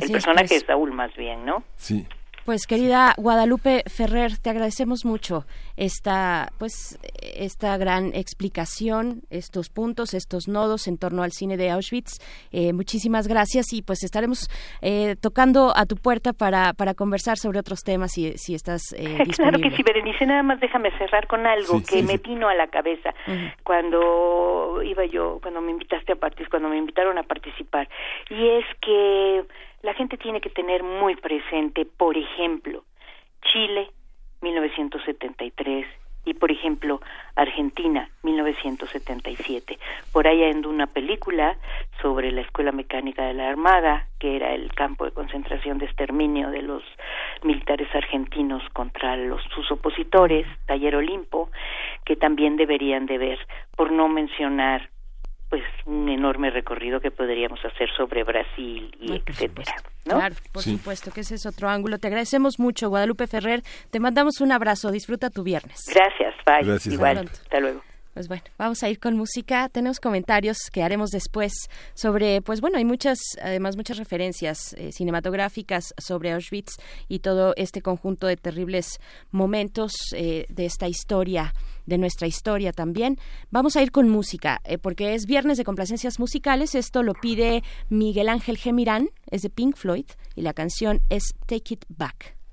El personaje pues. de Saúl más bien, ¿no? Sí. Pues querida Guadalupe Ferrer, te agradecemos mucho esta pues esta gran explicación, estos puntos, estos nodos en torno al cine de Auschwitz. Eh, muchísimas gracias y pues estaremos eh, tocando a tu puerta para, para conversar sobre otros temas si, si estás eh, Claro que sí, Berenice, nada más déjame cerrar con algo que me vino a la cabeza. Cuando iba yo, cuando me invitaste a participar, cuando me invitaron a participar. Y es que la gente tiene que tener muy presente, por ejemplo, Chile, 1973, y por ejemplo Argentina 1977 por ahí hay una película sobre la escuela mecánica de la armada que era el campo de concentración de exterminio de los militares argentinos contra los sus opositores Taller Olimpo que también deberían de ver por no mencionar pues un enorme recorrido que podríamos hacer sobre Brasil y etcétera. ¿no? Claro, por supuesto que ese es otro ángulo. Te agradecemos mucho, Guadalupe Ferrer. Te mandamos un abrazo. Disfruta tu viernes. Gracias, bye. Igual. Hasta luego. Pues bueno, vamos a ir con música. Tenemos comentarios que haremos después sobre, pues bueno, hay muchas, además muchas referencias eh, cinematográficas sobre Auschwitz y todo este conjunto de terribles momentos eh, de esta historia, de nuestra historia también. Vamos a ir con música, eh, porque es viernes de complacencias musicales. Esto lo pide Miguel Ángel Gemirán, es de Pink Floyd y la canción es Take It Back.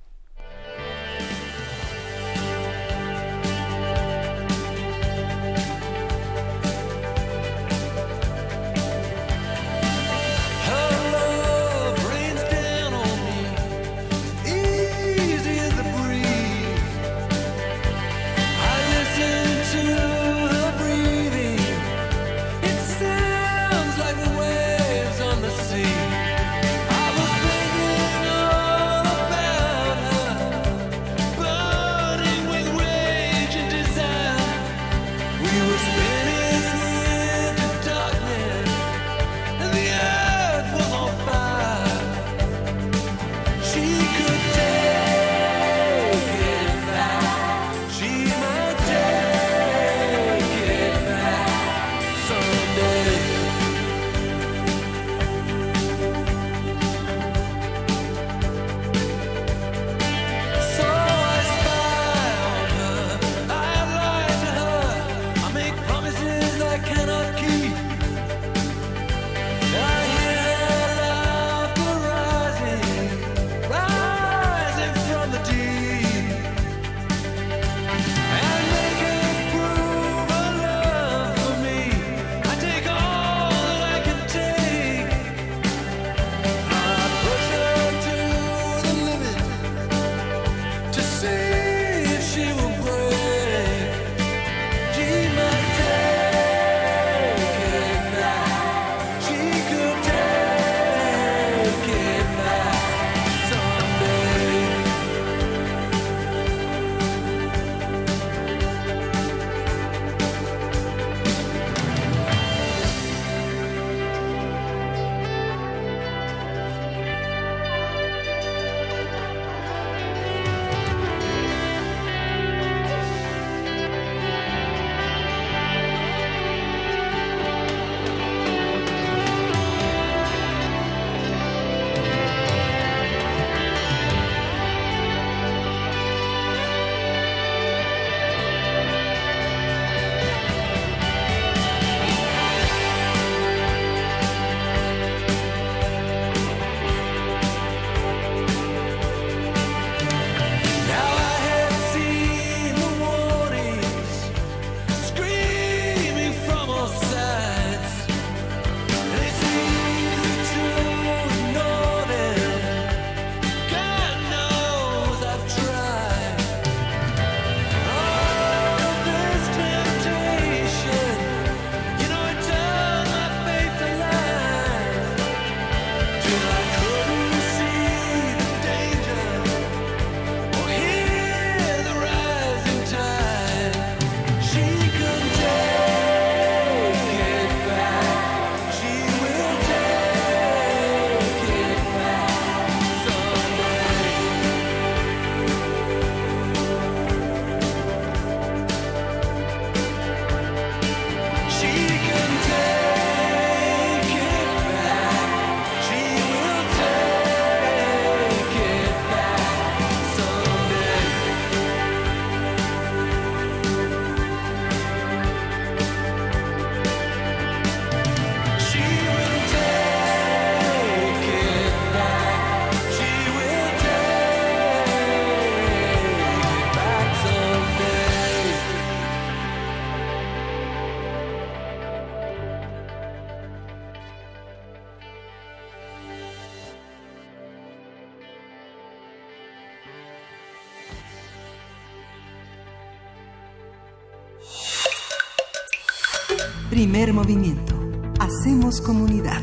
Primer movimiento. Hacemos comunidad.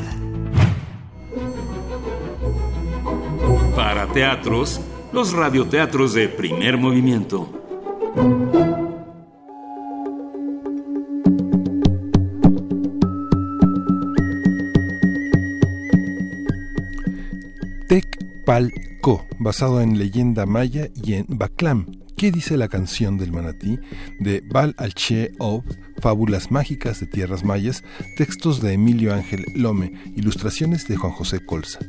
Para teatros, los radioteatros de primer movimiento. Tecpalco, basado en leyenda maya y en Baclam. ¿Qué dice la canción del manatí? De Bal Alche Ob, Fábulas mágicas de tierras mayas, textos de Emilio Ángel Lome, ilustraciones de Juan José Colza.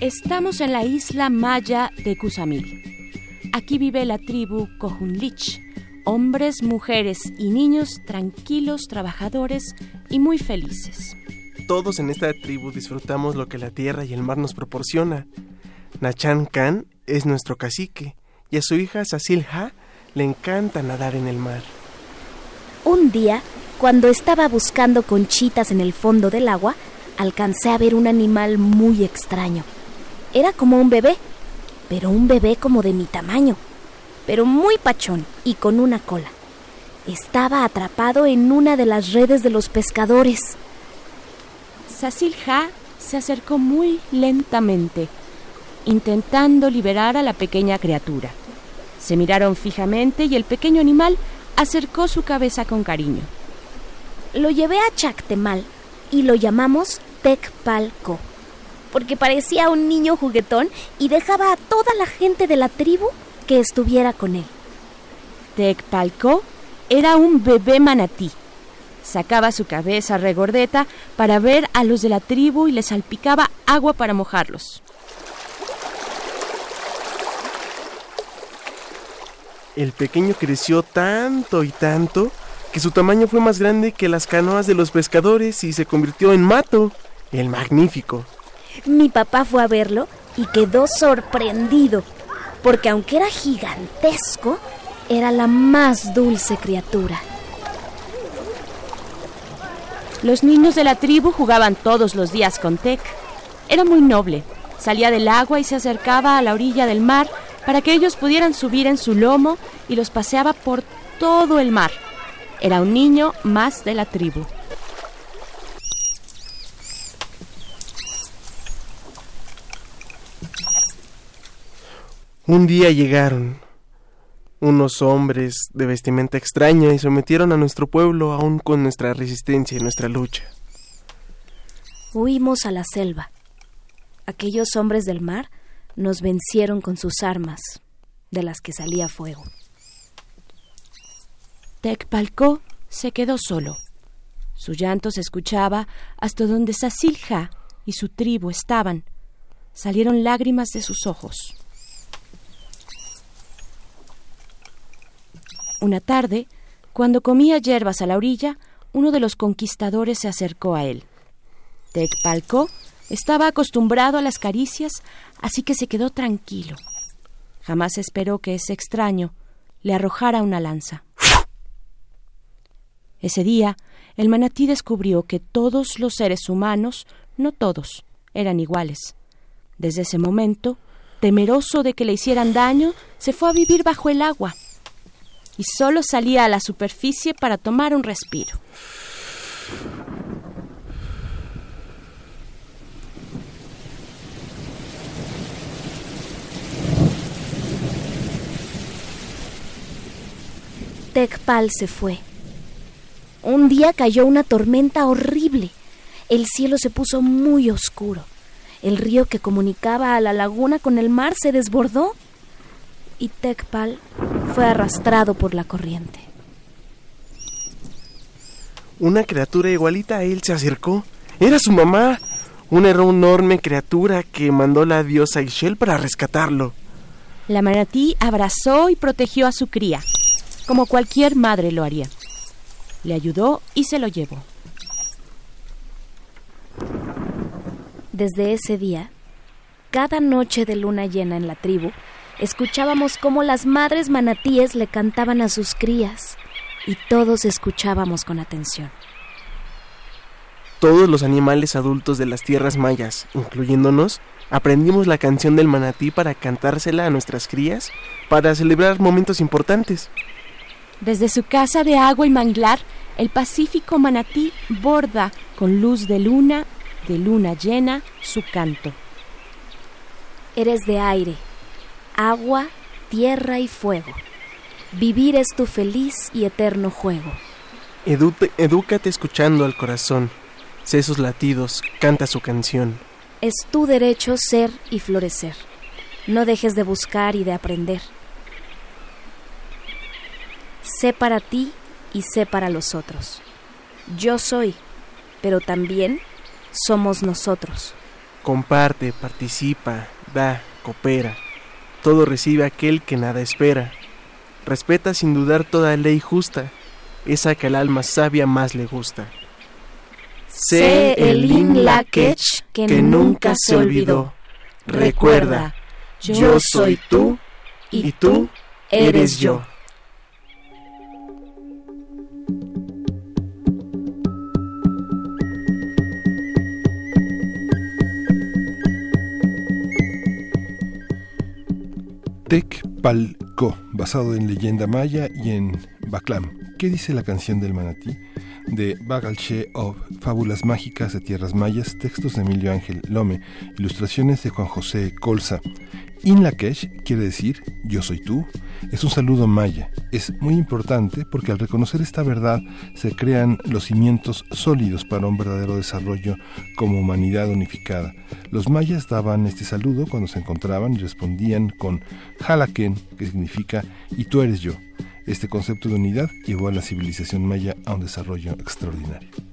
Estamos en la isla maya de Cusamil. Aquí vive la tribu Cojunlich, hombres, mujeres y niños tranquilos, trabajadores y muy felices. Todos en esta tribu disfrutamos lo que la tierra y el mar nos proporciona. Nachan Khan es nuestro cacique y a su hija Sasil Ha le encanta nadar en el mar. Un día, cuando estaba buscando conchitas en el fondo del agua, alcancé a ver un animal muy extraño. Era como un bebé, pero un bebé como de mi tamaño, pero muy pachón y con una cola. Estaba atrapado en una de las redes de los pescadores. Sasil Ha se acercó muy lentamente, intentando liberar a la pequeña criatura. Se miraron fijamente y el pequeño animal acercó su cabeza con cariño. Lo llevé a Chactemal y lo llamamos Tecpalco porque parecía un niño juguetón y dejaba a toda la gente de la tribu que estuviera con él. Tecpalco era un bebé manatí. Sacaba su cabeza regordeta para ver a los de la tribu y les salpicaba agua para mojarlos. El pequeño creció tanto y tanto que su tamaño fue más grande que las canoas de los pescadores y se convirtió en Mato, el magnífico. Mi papá fue a verlo y quedó sorprendido, porque aunque era gigantesco, era la más dulce criatura. Los niños de la tribu jugaban todos los días con Tec. Era muy noble. Salía del agua y se acercaba a la orilla del mar para que ellos pudieran subir en su lomo y los paseaba por todo el mar. Era un niño más de la tribu. Un día llegaron unos hombres de vestimenta extraña y sometieron a nuestro pueblo aún con nuestra resistencia y nuestra lucha. Huimos a la selva. Aquellos hombres del mar nos vencieron con sus armas, de las que salía fuego. Tecpalco se quedó solo. Su llanto se escuchaba hasta donde Sasilja y su tribu estaban. Salieron lágrimas de sus ojos. Una tarde, cuando comía hierbas a la orilla, uno de los conquistadores se acercó a él. Tecpalco estaba acostumbrado a las caricias, así que se quedó tranquilo. Jamás esperó que ese extraño le arrojara una lanza. Ese día, el manatí descubrió que todos los seres humanos, no todos, eran iguales. Desde ese momento, temeroso de que le hicieran daño, se fue a vivir bajo el agua y solo salía a la superficie para tomar un respiro. Tecpal se fue. Un día cayó una tormenta horrible. El cielo se puso muy oscuro. El río que comunicaba a la laguna con el mar se desbordó y Tecpal fue arrastrado por la corriente. Una criatura igualita a él se acercó. Era su mamá, una enorme criatura que mandó la diosa Ishel para rescatarlo. La manatí abrazó y protegió a su cría, como cualquier madre lo haría. Le ayudó y se lo llevó. Desde ese día, cada noche de luna llena en la tribu, escuchábamos cómo las madres manatíes le cantaban a sus crías y todos escuchábamos con atención. Todos los animales adultos de las tierras mayas, incluyéndonos, aprendimos la canción del manatí para cantársela a nuestras crías para celebrar momentos importantes. Desde su casa de agua y manglar, el pacífico manatí borda con luz de luna, de luna llena, su canto. Eres de aire, agua, tierra y fuego. Vivir es tu feliz y eterno juego. edúcate escuchando al corazón. Sé sus latidos, canta su canción. Es tu derecho ser y florecer. No dejes de buscar y de aprender. Sé para ti y sé para los otros. Yo soy, pero también somos nosotros. Comparte, participa, da, coopera. Todo recibe aquel que nada espera. Respeta sin dudar toda ley justa, esa que al alma sabia más le gusta. Sé el que, que nunca se olvidó. Recuerda, yo soy tú y tú eres yo. Tecpalco, basado en leyenda maya y en Baclam. ¿Qué dice la canción del manatí? De Bagalche of Fábulas Mágicas de Tierras Mayas, textos de Emilio Ángel Lome, ilustraciones de Juan José Colza. Inlakesh quiere decir yo soy tú. Es un saludo maya. Es muy importante porque al reconocer esta verdad se crean los cimientos sólidos para un verdadero desarrollo como humanidad unificada. Los mayas daban este saludo cuando se encontraban y respondían con Halaken, que significa y tú eres yo. Este concepto de unidad llevó a la civilización maya a un desarrollo extraordinario.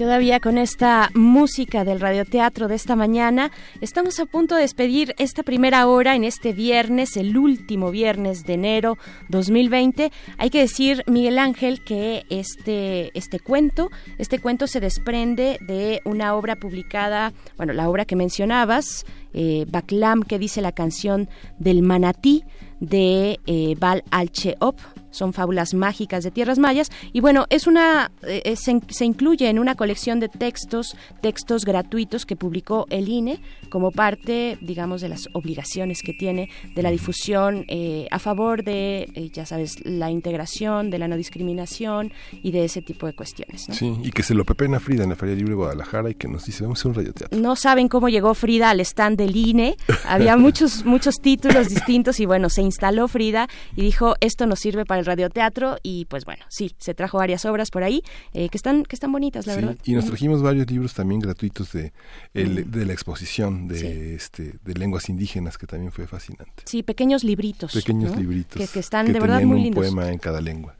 Todavía con esta música del radioteatro de esta mañana. Estamos a punto de despedir esta primera hora en este viernes, el último viernes de enero 2020. Hay que decir, Miguel Ángel, que este, este cuento, este cuento se desprende de una obra publicada, bueno, la obra que mencionabas, eh, Baclam, que dice la canción del manatí de eh, Val Alcheop, son fábulas mágicas de tierras mayas. Y bueno es una eh, se, incluye en una colección de textos textos gratuitos que publicó el INE como parte digamos de las obligaciones que tiene de la difusión eh, a favor de eh, ya sabes la integración de la no discriminación y de ese tipo de cuestiones sí y que se lo pepena Frida en la Feria Libre de Guadalajara y que nos dice vamos a un radioteatro no saben cómo llegó Frida al stand del INE había muchos muchos títulos distintos y bueno se instaló Frida y dijo esto nos sirve para el radioteatro y pues bueno, sí, se trajo varias obras por ahí eh, que están que están bonitas, la verdad. Y nos trajimos varios libros también gratuitos de, de la exposición de este de lenguas indígenas que también fue fascinante. Sí, pequeños libritos. Pequeños libritos. Que, están de verdad muy lindos. un poema en cada lengua.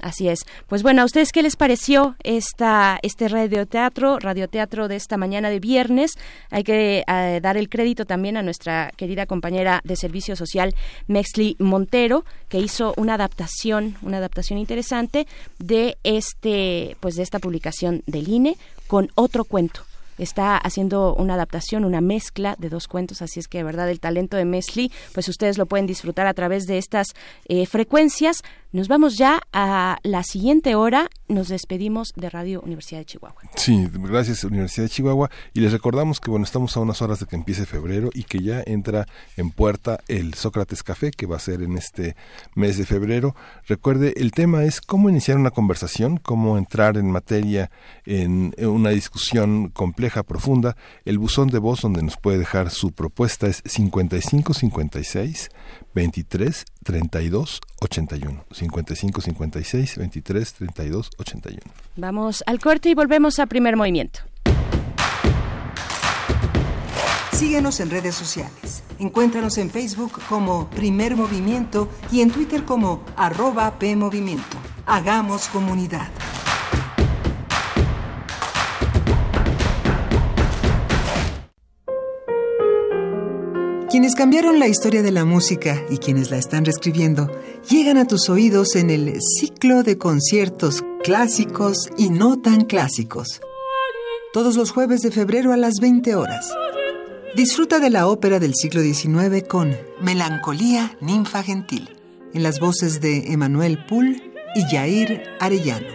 así es. Pues bueno, ¿a ustedes qué les pareció esta este radioteatro, radioteatro de esta mañana de viernes? Hay que eh, dar el crédito también a nuestra querida compañera de servicio social Mexli Montero, que hizo una una adaptación interesante de este, pues de esta publicación del INE con otro cuento está haciendo una adaptación, una mezcla de dos cuentos, así es que de verdad el talento de Mesli, pues ustedes lo pueden disfrutar a través de estas eh, frecuencias. Nos vamos ya a la siguiente hora, nos despedimos de Radio Universidad de Chihuahua. Sí, gracias Universidad de Chihuahua y les recordamos que bueno, estamos a unas horas de que empiece febrero y que ya entra en puerta el Sócrates Café que va a ser en este mes de febrero. Recuerde, el tema es cómo iniciar una conversación, cómo entrar en materia en una discusión completa profunda. El buzón de voz donde nos puede dejar su propuesta es 5556 23 32 81. 55 56 23 32 81. Vamos al corte y volvemos a primer movimiento. Síguenos en redes sociales. Encuéntranos en Facebook como Primer Movimiento y en Twitter como arroba PMovimiento. Hagamos comunidad. Quienes cambiaron la historia de la música y quienes la están reescribiendo llegan a tus oídos en el ciclo de conciertos clásicos y no tan clásicos. Todos los jueves de febrero a las 20 horas. Disfruta de la ópera del siglo XIX con Melancolía Ninfa Gentil, en las voces de Emanuel Poul y Jair Arellano.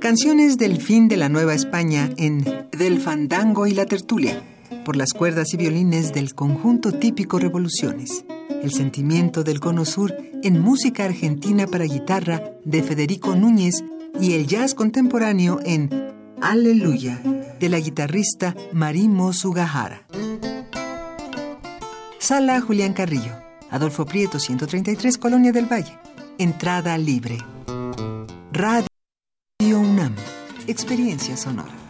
Canciones del fin de la Nueva España en Del Fandango y la Tertulia por las cuerdas y violines del conjunto típico Revoluciones. El sentimiento del cono sur en música argentina para guitarra de Federico Núñez y el jazz contemporáneo en Aleluya de la guitarrista Marimo Sugahara. Sala Julián Carrillo, Adolfo Prieto 133, Colonia del Valle. Entrada libre. Radio UNAM, experiencia sonora.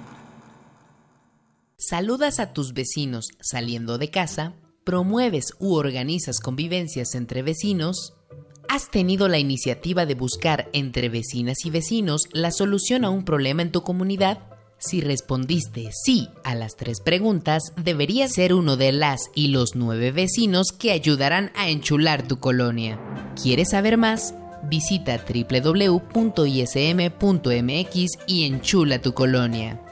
Saludas a tus vecinos saliendo de casa, promueves u organizas convivencias entre vecinos, has tenido la iniciativa de buscar entre vecinas y vecinos la solución a un problema en tu comunidad. Si respondiste sí a las tres preguntas, deberías ser uno de las y los nueve vecinos que ayudarán a enchular tu colonia. ¿Quieres saber más? Visita www.ism.mx y enchula tu colonia.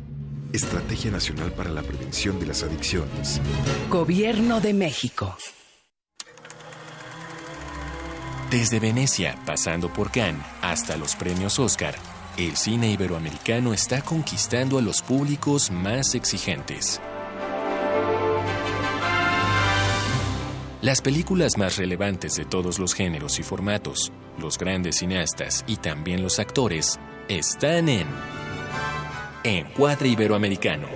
Estrategia Nacional para la Prevención de las Adicciones. Gobierno de México. Desde Venecia, pasando por Cannes, hasta los premios Oscar, el cine iberoamericano está conquistando a los públicos más exigentes. Las películas más relevantes de todos los géneros y formatos, los grandes cineastas y también los actores, están en Encuadre Iberoamericano.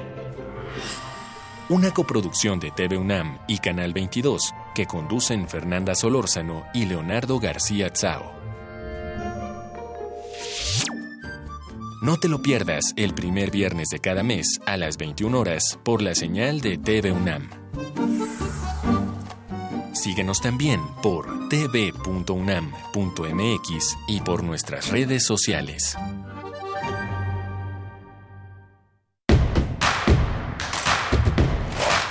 Una coproducción de TV UNAM y Canal 22 que conducen Fernanda Solórzano y Leonardo García Tsao. No te lo pierdas el primer viernes de cada mes a las 21 horas por la señal de TV UNAM. Síguenos también por tv.unam.mx y por nuestras redes sociales.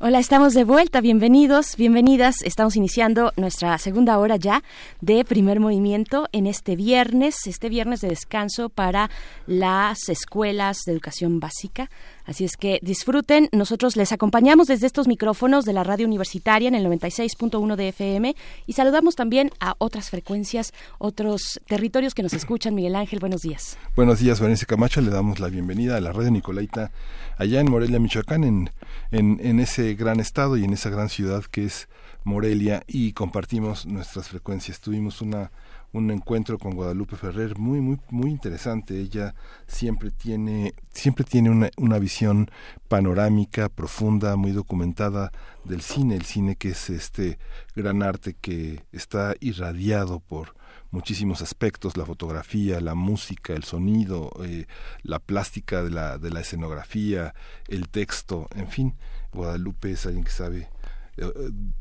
Hola, estamos de vuelta. Bienvenidos, bienvenidas. Estamos iniciando nuestra segunda hora ya de primer movimiento en este viernes, este viernes de descanso para las escuelas de educación básica. Así es que disfruten. Nosotros les acompañamos desde estos micrófonos de la radio universitaria en el 96.1 de FM y saludamos también a otras frecuencias, otros territorios que nos escuchan. Miguel Ángel, buenos días. Buenos días, Vanessa Camacho. Le damos la bienvenida a la radio Nicolaita allá en Morelia, Michoacán, en, en, en ese gran estado y en esa gran ciudad que es Morelia y compartimos nuestras frecuencias. Tuvimos una un encuentro con Guadalupe Ferrer muy muy muy interesante ella siempre tiene siempre tiene una, una visión panorámica profunda muy documentada del cine el cine que es este gran arte que está irradiado por muchísimos aspectos la fotografía la música el sonido eh, la plástica de la de la escenografía el texto en fin Guadalupe es alguien que sabe eh,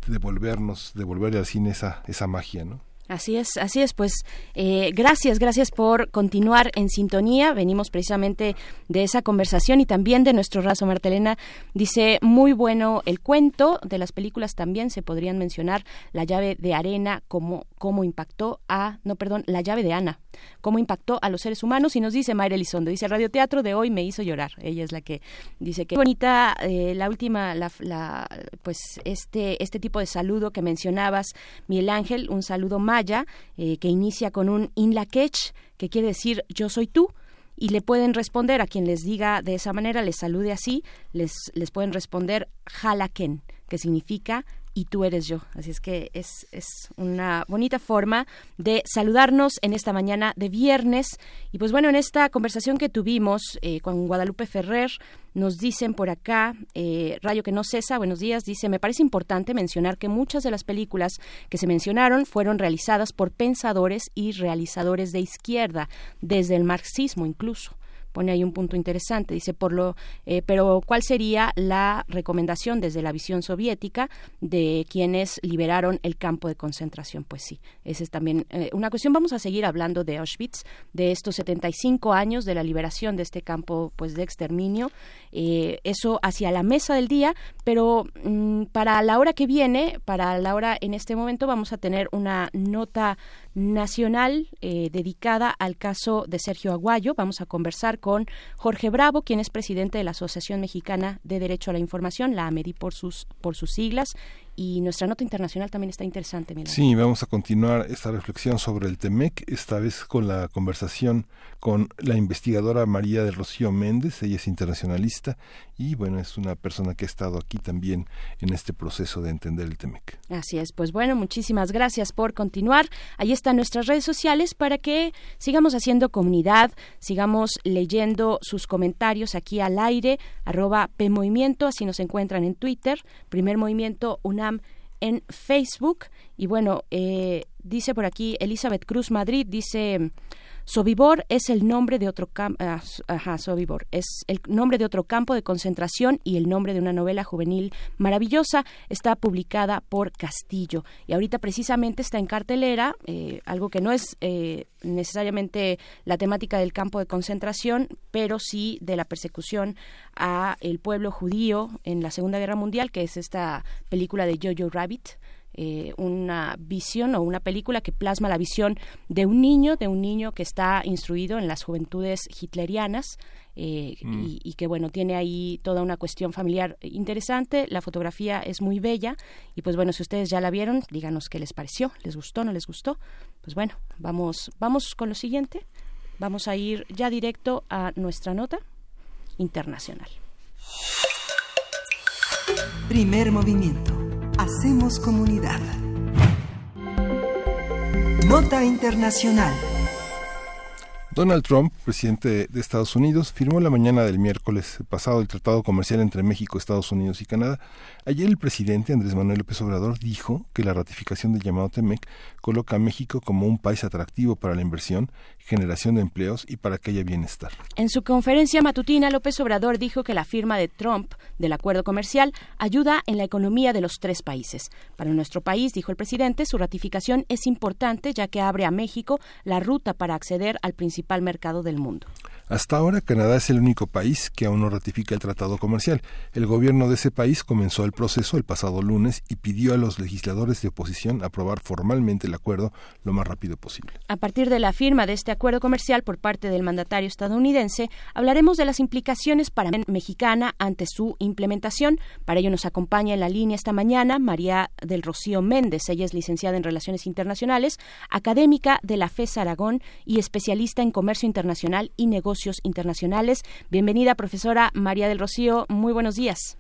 devolvernos devolverle al cine esa esa magia no Así es, así es. Pues eh, gracias, gracias por continuar en sintonía. Venimos precisamente de esa conversación y también de nuestro raso. Martelena dice, muy bueno el cuento. De las películas también se podrían mencionar La llave de arena, cómo, cómo impactó a, no, perdón, La llave de Ana, cómo impactó a los seres humanos. Y nos dice Mayra Elizondo, dice, radioteatro de hoy me hizo llorar. Ella es la que dice que bonita eh, la última, la, la, pues este, este tipo de saludo que mencionabas, Miguel Ángel, un saludo más eh, que inicia con un inlakech, que quiere decir yo soy tú, y le pueden responder a quien les diga de esa manera, les salude así, les, les pueden responder halaken, que significa y tú eres yo. Así es que es, es una bonita forma de saludarnos en esta mañana de viernes. Y pues bueno, en esta conversación que tuvimos eh, con Guadalupe Ferrer, nos dicen por acá, eh, Rayo que no cesa, buenos días, dice, me parece importante mencionar que muchas de las películas que se mencionaron fueron realizadas por pensadores y realizadores de izquierda, desde el marxismo incluso pone ahí un punto interesante. Dice, por lo, eh, pero ¿cuál sería la recomendación desde la visión soviética de quienes liberaron el campo de concentración? Pues sí, esa es también eh, una cuestión. Vamos a seguir hablando de Auschwitz, de estos 75 años de la liberación de este campo pues de exterminio. Eh, eso hacia la mesa del día, pero mm, para la hora que viene, para la hora en este momento, vamos a tener una nota nacional eh, dedicada al caso de Sergio Aguayo. Vamos a conversar con Jorge Bravo, quien es presidente de la Asociación Mexicana de Derecho a la Información, la AMEDI por sus, por sus siglas, y nuestra nota internacional también está interesante. Sí, vamos a continuar esta reflexión sobre el TEMEC, esta vez con la conversación con la investigadora María del Rocío Méndez, ella es internacionalista y bueno, es una persona que ha estado aquí también en este proceso de entender el TEMEC. Así es, pues bueno, muchísimas gracias por continuar. Ahí están nuestras redes sociales para que sigamos haciendo comunidad, sigamos leyendo sus comentarios aquí al aire, arroba PMovimiento, así nos encuentran en Twitter, primer movimiento una en Facebook. Y bueno, eh, dice por aquí Elizabeth Cruz Madrid, dice... Sobibor es el nombre de otro campo, ah, es el nombre de otro campo de concentración y el nombre de una novela juvenil maravillosa. Está publicada por Castillo y ahorita precisamente está en cartelera, eh, algo que no es eh, necesariamente la temática del campo de concentración, pero sí de la persecución a el pueblo judío en la Segunda Guerra Mundial, que es esta película de Jojo Rabbit. Eh, una visión o una película que plasma la visión de un niño, de un niño que está instruido en las juventudes hitlerianas. Eh, mm. y, que bueno tiene ahí toda una cuestión familiar interesante la fotografía es muy bella y pues bueno si ustedes ya la vieron díganos qué les pareció les gustó no les gustó pues bueno vamos vamos con lo siguiente vamos a ir ya directo a nuestra nota internacional primer movimiento Hacemos comunidad. Nota Internacional. Donald Trump, presidente de Estados Unidos, firmó la mañana del miércoles pasado el Tratado Comercial entre México, Estados Unidos y Canadá. Ayer el presidente Andrés Manuel López Obrador dijo que la ratificación del llamado TEMEC coloca a México como un país atractivo para la inversión, generación de empleos y para que haya bienestar. En su conferencia matutina, López Obrador dijo que la firma de Trump del acuerdo comercial ayuda en la economía de los tres países. Para nuestro país, dijo el presidente, su ratificación es importante ya que abre a México la ruta para acceder al principal mercado del mundo. Hasta ahora, Canadá es el único país que aún no ratifica el tratado comercial. El gobierno de ese país comenzó el proceso el pasado lunes y pidió a los legisladores de oposición aprobar formalmente el acuerdo lo más rápido posible. A partir de la firma de este acuerdo comercial por parte del mandatario estadounidense, hablaremos de las implicaciones para mexicana ante su implementación. Para ello nos acompaña en la línea esta mañana María del Rocío Méndez. Ella es licenciada en Relaciones Internacionales, académica de la FES Aragón y especialista en Comercio Internacional y Negocios Internacionales. Bienvenida, profesora María del Rocío. Muy buenos días.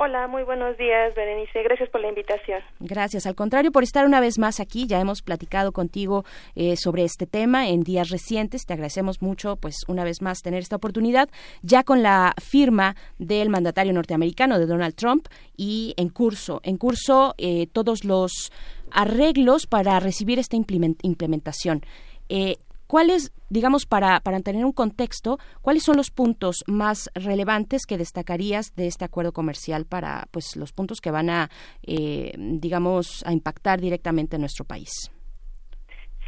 Hola, muy buenos días, Berenice. Gracias por la invitación. Gracias, al contrario, por estar una vez más aquí. Ya hemos platicado contigo eh, sobre este tema en días recientes. Te agradecemos mucho, pues, una vez más tener esta oportunidad, ya con la firma del mandatario norteamericano de Donald Trump y en curso, en curso eh, todos los arreglos para recibir esta implementación. Eh, ¿Cuáles, digamos, para, para tener un contexto, cuáles son los puntos más relevantes que destacarías de este acuerdo comercial para, pues, los puntos que van a, eh, digamos, a impactar directamente en nuestro país?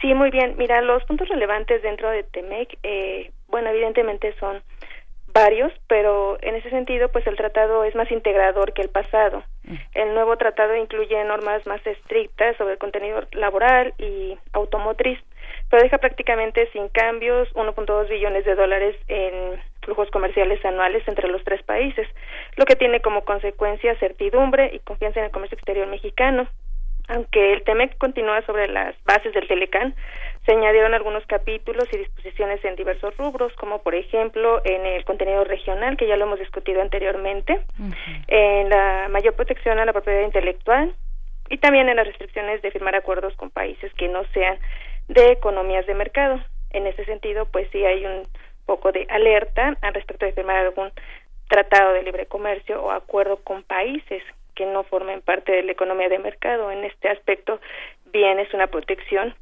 Sí, muy bien. Mira, los puntos relevantes dentro de TEMEC, eh, bueno, evidentemente son varios, pero en ese sentido, pues el tratado es más integrador que el pasado. Mm. El nuevo tratado incluye normas más estrictas sobre el contenido laboral y automotriz pero deja prácticamente sin cambios 1.2 billones de dólares en flujos comerciales anuales entre los tres países, lo que tiene como consecuencia certidumbre y confianza en el comercio exterior mexicano. Aunque el TEMEC continúa sobre las bases del Telecán, se añadieron algunos capítulos y disposiciones en diversos rubros, como por ejemplo en el contenido regional, que ya lo hemos discutido anteriormente, en la mayor protección a la propiedad intelectual y también en las restricciones de firmar acuerdos con países que no sean de economías de mercado. En ese sentido, pues sí hay un poco de alerta al respecto de firmar algún tratado de libre comercio o acuerdo con países que no formen parte de la economía de mercado. En este aspecto, bien es una protección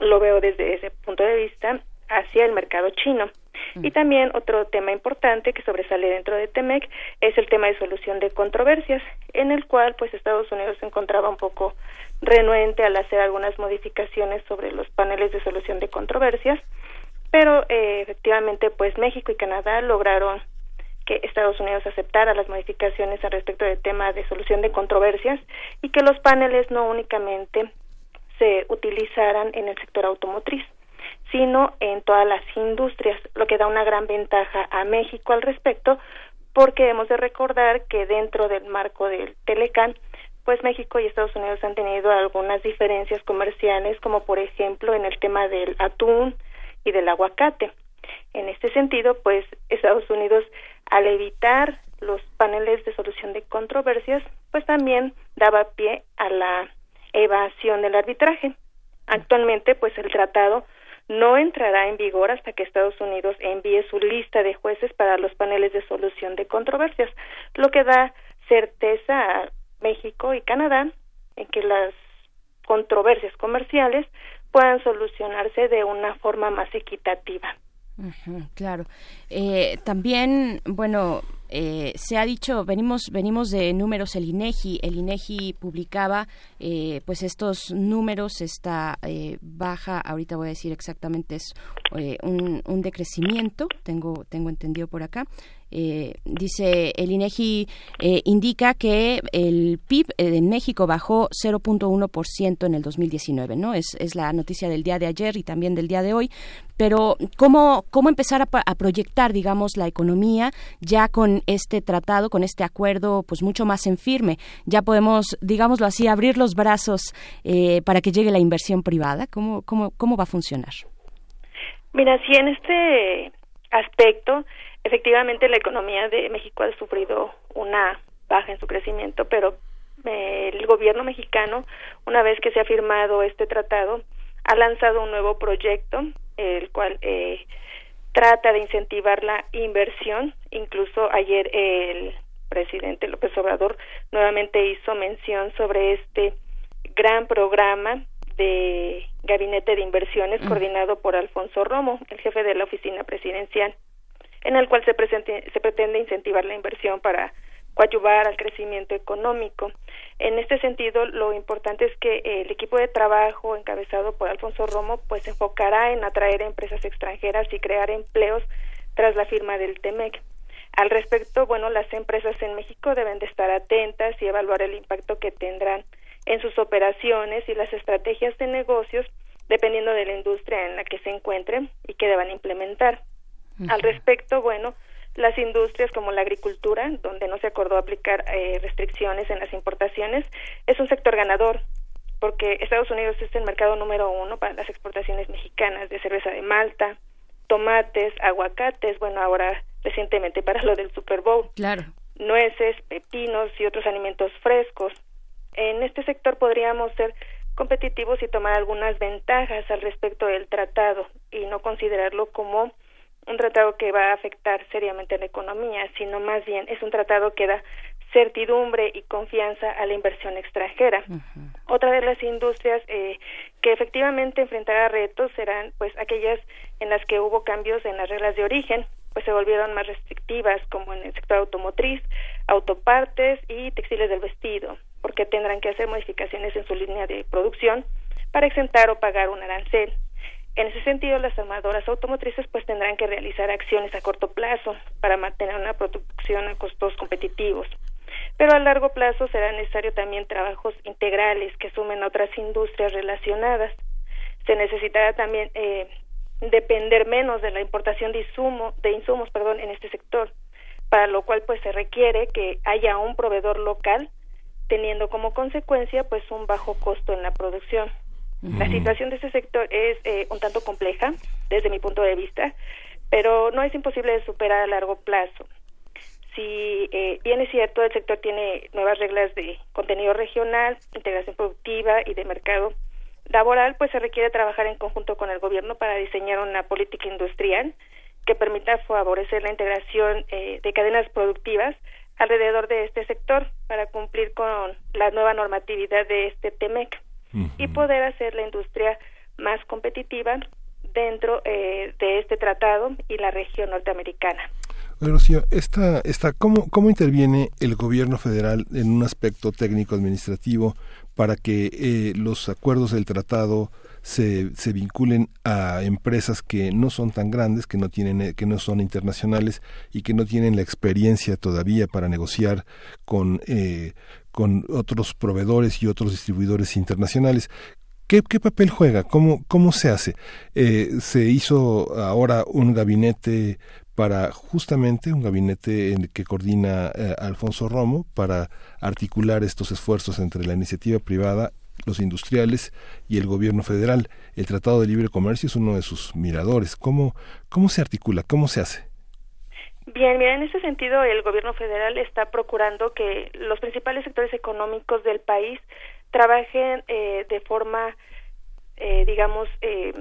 lo veo desde ese punto de vista hacia el mercado chino. Y también otro tema importante que sobresale dentro de TEMEC es el tema de solución de controversias, en el cual pues Estados Unidos se encontraba un poco renuente al hacer algunas modificaciones sobre los paneles de solución de controversias, pero eh, efectivamente pues México y Canadá lograron que Estados Unidos aceptara las modificaciones al respecto del tema de solución de controversias y que los paneles no únicamente se utilizaran en el sector automotriz, sino en todas las industrias, lo que da una gran ventaja a México al respecto, porque hemos de recordar que dentro del marco del Telecan, pues México y Estados Unidos han tenido algunas diferencias comerciales, como por ejemplo en el tema del atún y del aguacate. En este sentido, pues Estados Unidos, al evitar los paneles de solución de controversias, pues también daba pie a la evasión del arbitraje. Actualmente, pues el tratado no entrará en vigor hasta que Estados Unidos envíe su lista de jueces para los paneles de solución de controversias, lo que da certeza a México y Canadá en que las controversias comerciales puedan solucionarse de una forma más equitativa. claro. Eh, también, bueno, eh, se ha dicho, venimos, venimos de números, el INEGI, el INEGI publicaba eh, pues estos números, esta eh, baja, ahorita voy a decir exactamente es un, un, decrecimiento, tengo, tengo entendido por acá, eh, dice el INEGI eh, indica que el PIB de México bajó 0.1% en el 2019, ¿no? Es, es la noticia del día de ayer y también del día de hoy. Pero cómo cómo empezar a, proyectar, digamos, la economía ya con este tratado, con este acuerdo, pues mucho más en firme. Ya podemos, digámoslo así, abrir los brazos eh, para que llegue la inversión privada. ¿Cómo cómo cómo va a funcionar? Mira, si en este aspecto efectivamente la economía de México ha sufrido una baja en su crecimiento, pero eh, el gobierno mexicano, una vez que se ha firmado este tratado, ha lanzado un nuevo proyecto, el cual eh, trata de incentivar la inversión. Incluso ayer el presidente López Obrador nuevamente hizo mención sobre este gran programa de gabinete de inversiones mm. coordinado por Alfonso Romo, el jefe de la oficina presidencial en el cual se, pretende incentivar la inversión para coadyuvar al crecimiento económico. En este sentido, lo importante es que el equipo de trabajo encabezado por Alfonso Romo pues se enfocará en atraer empresas extranjeras y crear empleos tras la firma del TEMEC. Al respecto, bueno, las empresas en México deben de estar atentas y evaluar el impacto que tendrán en sus operaciones y las estrategias de negocios dependiendo de la industria en la que se encuentren y que deban implementar. Al respecto, bueno, las industrias como la agricultura, donde no se acordó aplicar eh, restricciones en las importaciones, es un sector ganador, porque Estados Unidos es el mercado número uno para las exportaciones mexicanas de cerveza de Malta, tomates, aguacates, bueno, ahora recientemente para lo del Super Bowl. Claro. Nueces, pepinos y otros alimentos frescos. En este sector podríamos ser competitivos y tomar algunas ventajas al respecto del tratado y no considerarlo como un tratado que va a afectar seriamente a la economía, sino más bien es un tratado que da certidumbre y confianza a la inversión extranjera. Otra de las industrias eh, que efectivamente enfrentará retos serán pues aquellas en las que hubo cambios en las reglas de origen, pues se volvieron más restrictivas como en el sector automotriz, autopartes y textiles del vestido, porque tendrán que hacer modificaciones en su línea de producción para exentar o pagar un arancel. En ese sentido, las armadoras automotrices pues tendrán que realizar acciones a corto plazo para mantener una producción a costos competitivos. Pero a largo plazo será necesario también trabajos integrales que sumen otras industrias relacionadas. Se necesitará también eh, depender menos de la importación de, insumo, de insumos perdón, en este sector, para lo cual pues se requiere que haya un proveedor local teniendo como consecuencia pues un bajo costo en la producción. La situación de ese sector es eh, un tanto compleja desde mi punto de vista, pero no es imposible de superar a largo plazo. Si eh, bien es cierto, el sector tiene nuevas reglas de contenido regional, integración productiva y de mercado laboral, pues se requiere trabajar en conjunto con el gobierno para diseñar una política industrial que permita favorecer la integración eh, de cadenas productivas alrededor de este sector para cumplir con la nueva normatividad de este TEMEC y poder hacer la industria más competitiva dentro eh, de este tratado y la región norteamericana. Rocío, esta, esta, ¿cómo, ¿cómo interviene el gobierno federal en un aspecto técnico-administrativo para que eh, los acuerdos del tratado se, se, vinculen a empresas que no son tan grandes, que no tienen, eh, que no son internacionales y que no tienen la experiencia todavía para negociar con, con otros proveedores y otros distribuidores internacionales. ¿Qué, papel juega? ¿Cómo, cómo se hace? Eh, se hizo ahora un gabinete para justamente un gabinete en que coordina eh, Alfonso Romo para articular estos esfuerzos entre la iniciativa privada, los industriales y el gobierno federal. El Tratado de Libre Comercio es uno de sus miradores. ¿Cómo, cómo se articula? ¿Cómo se hace? Bien, mira, en ese sentido el gobierno federal está procurando que los principales sectores económicos del país trabajen eh, de forma, eh, digamos, eh,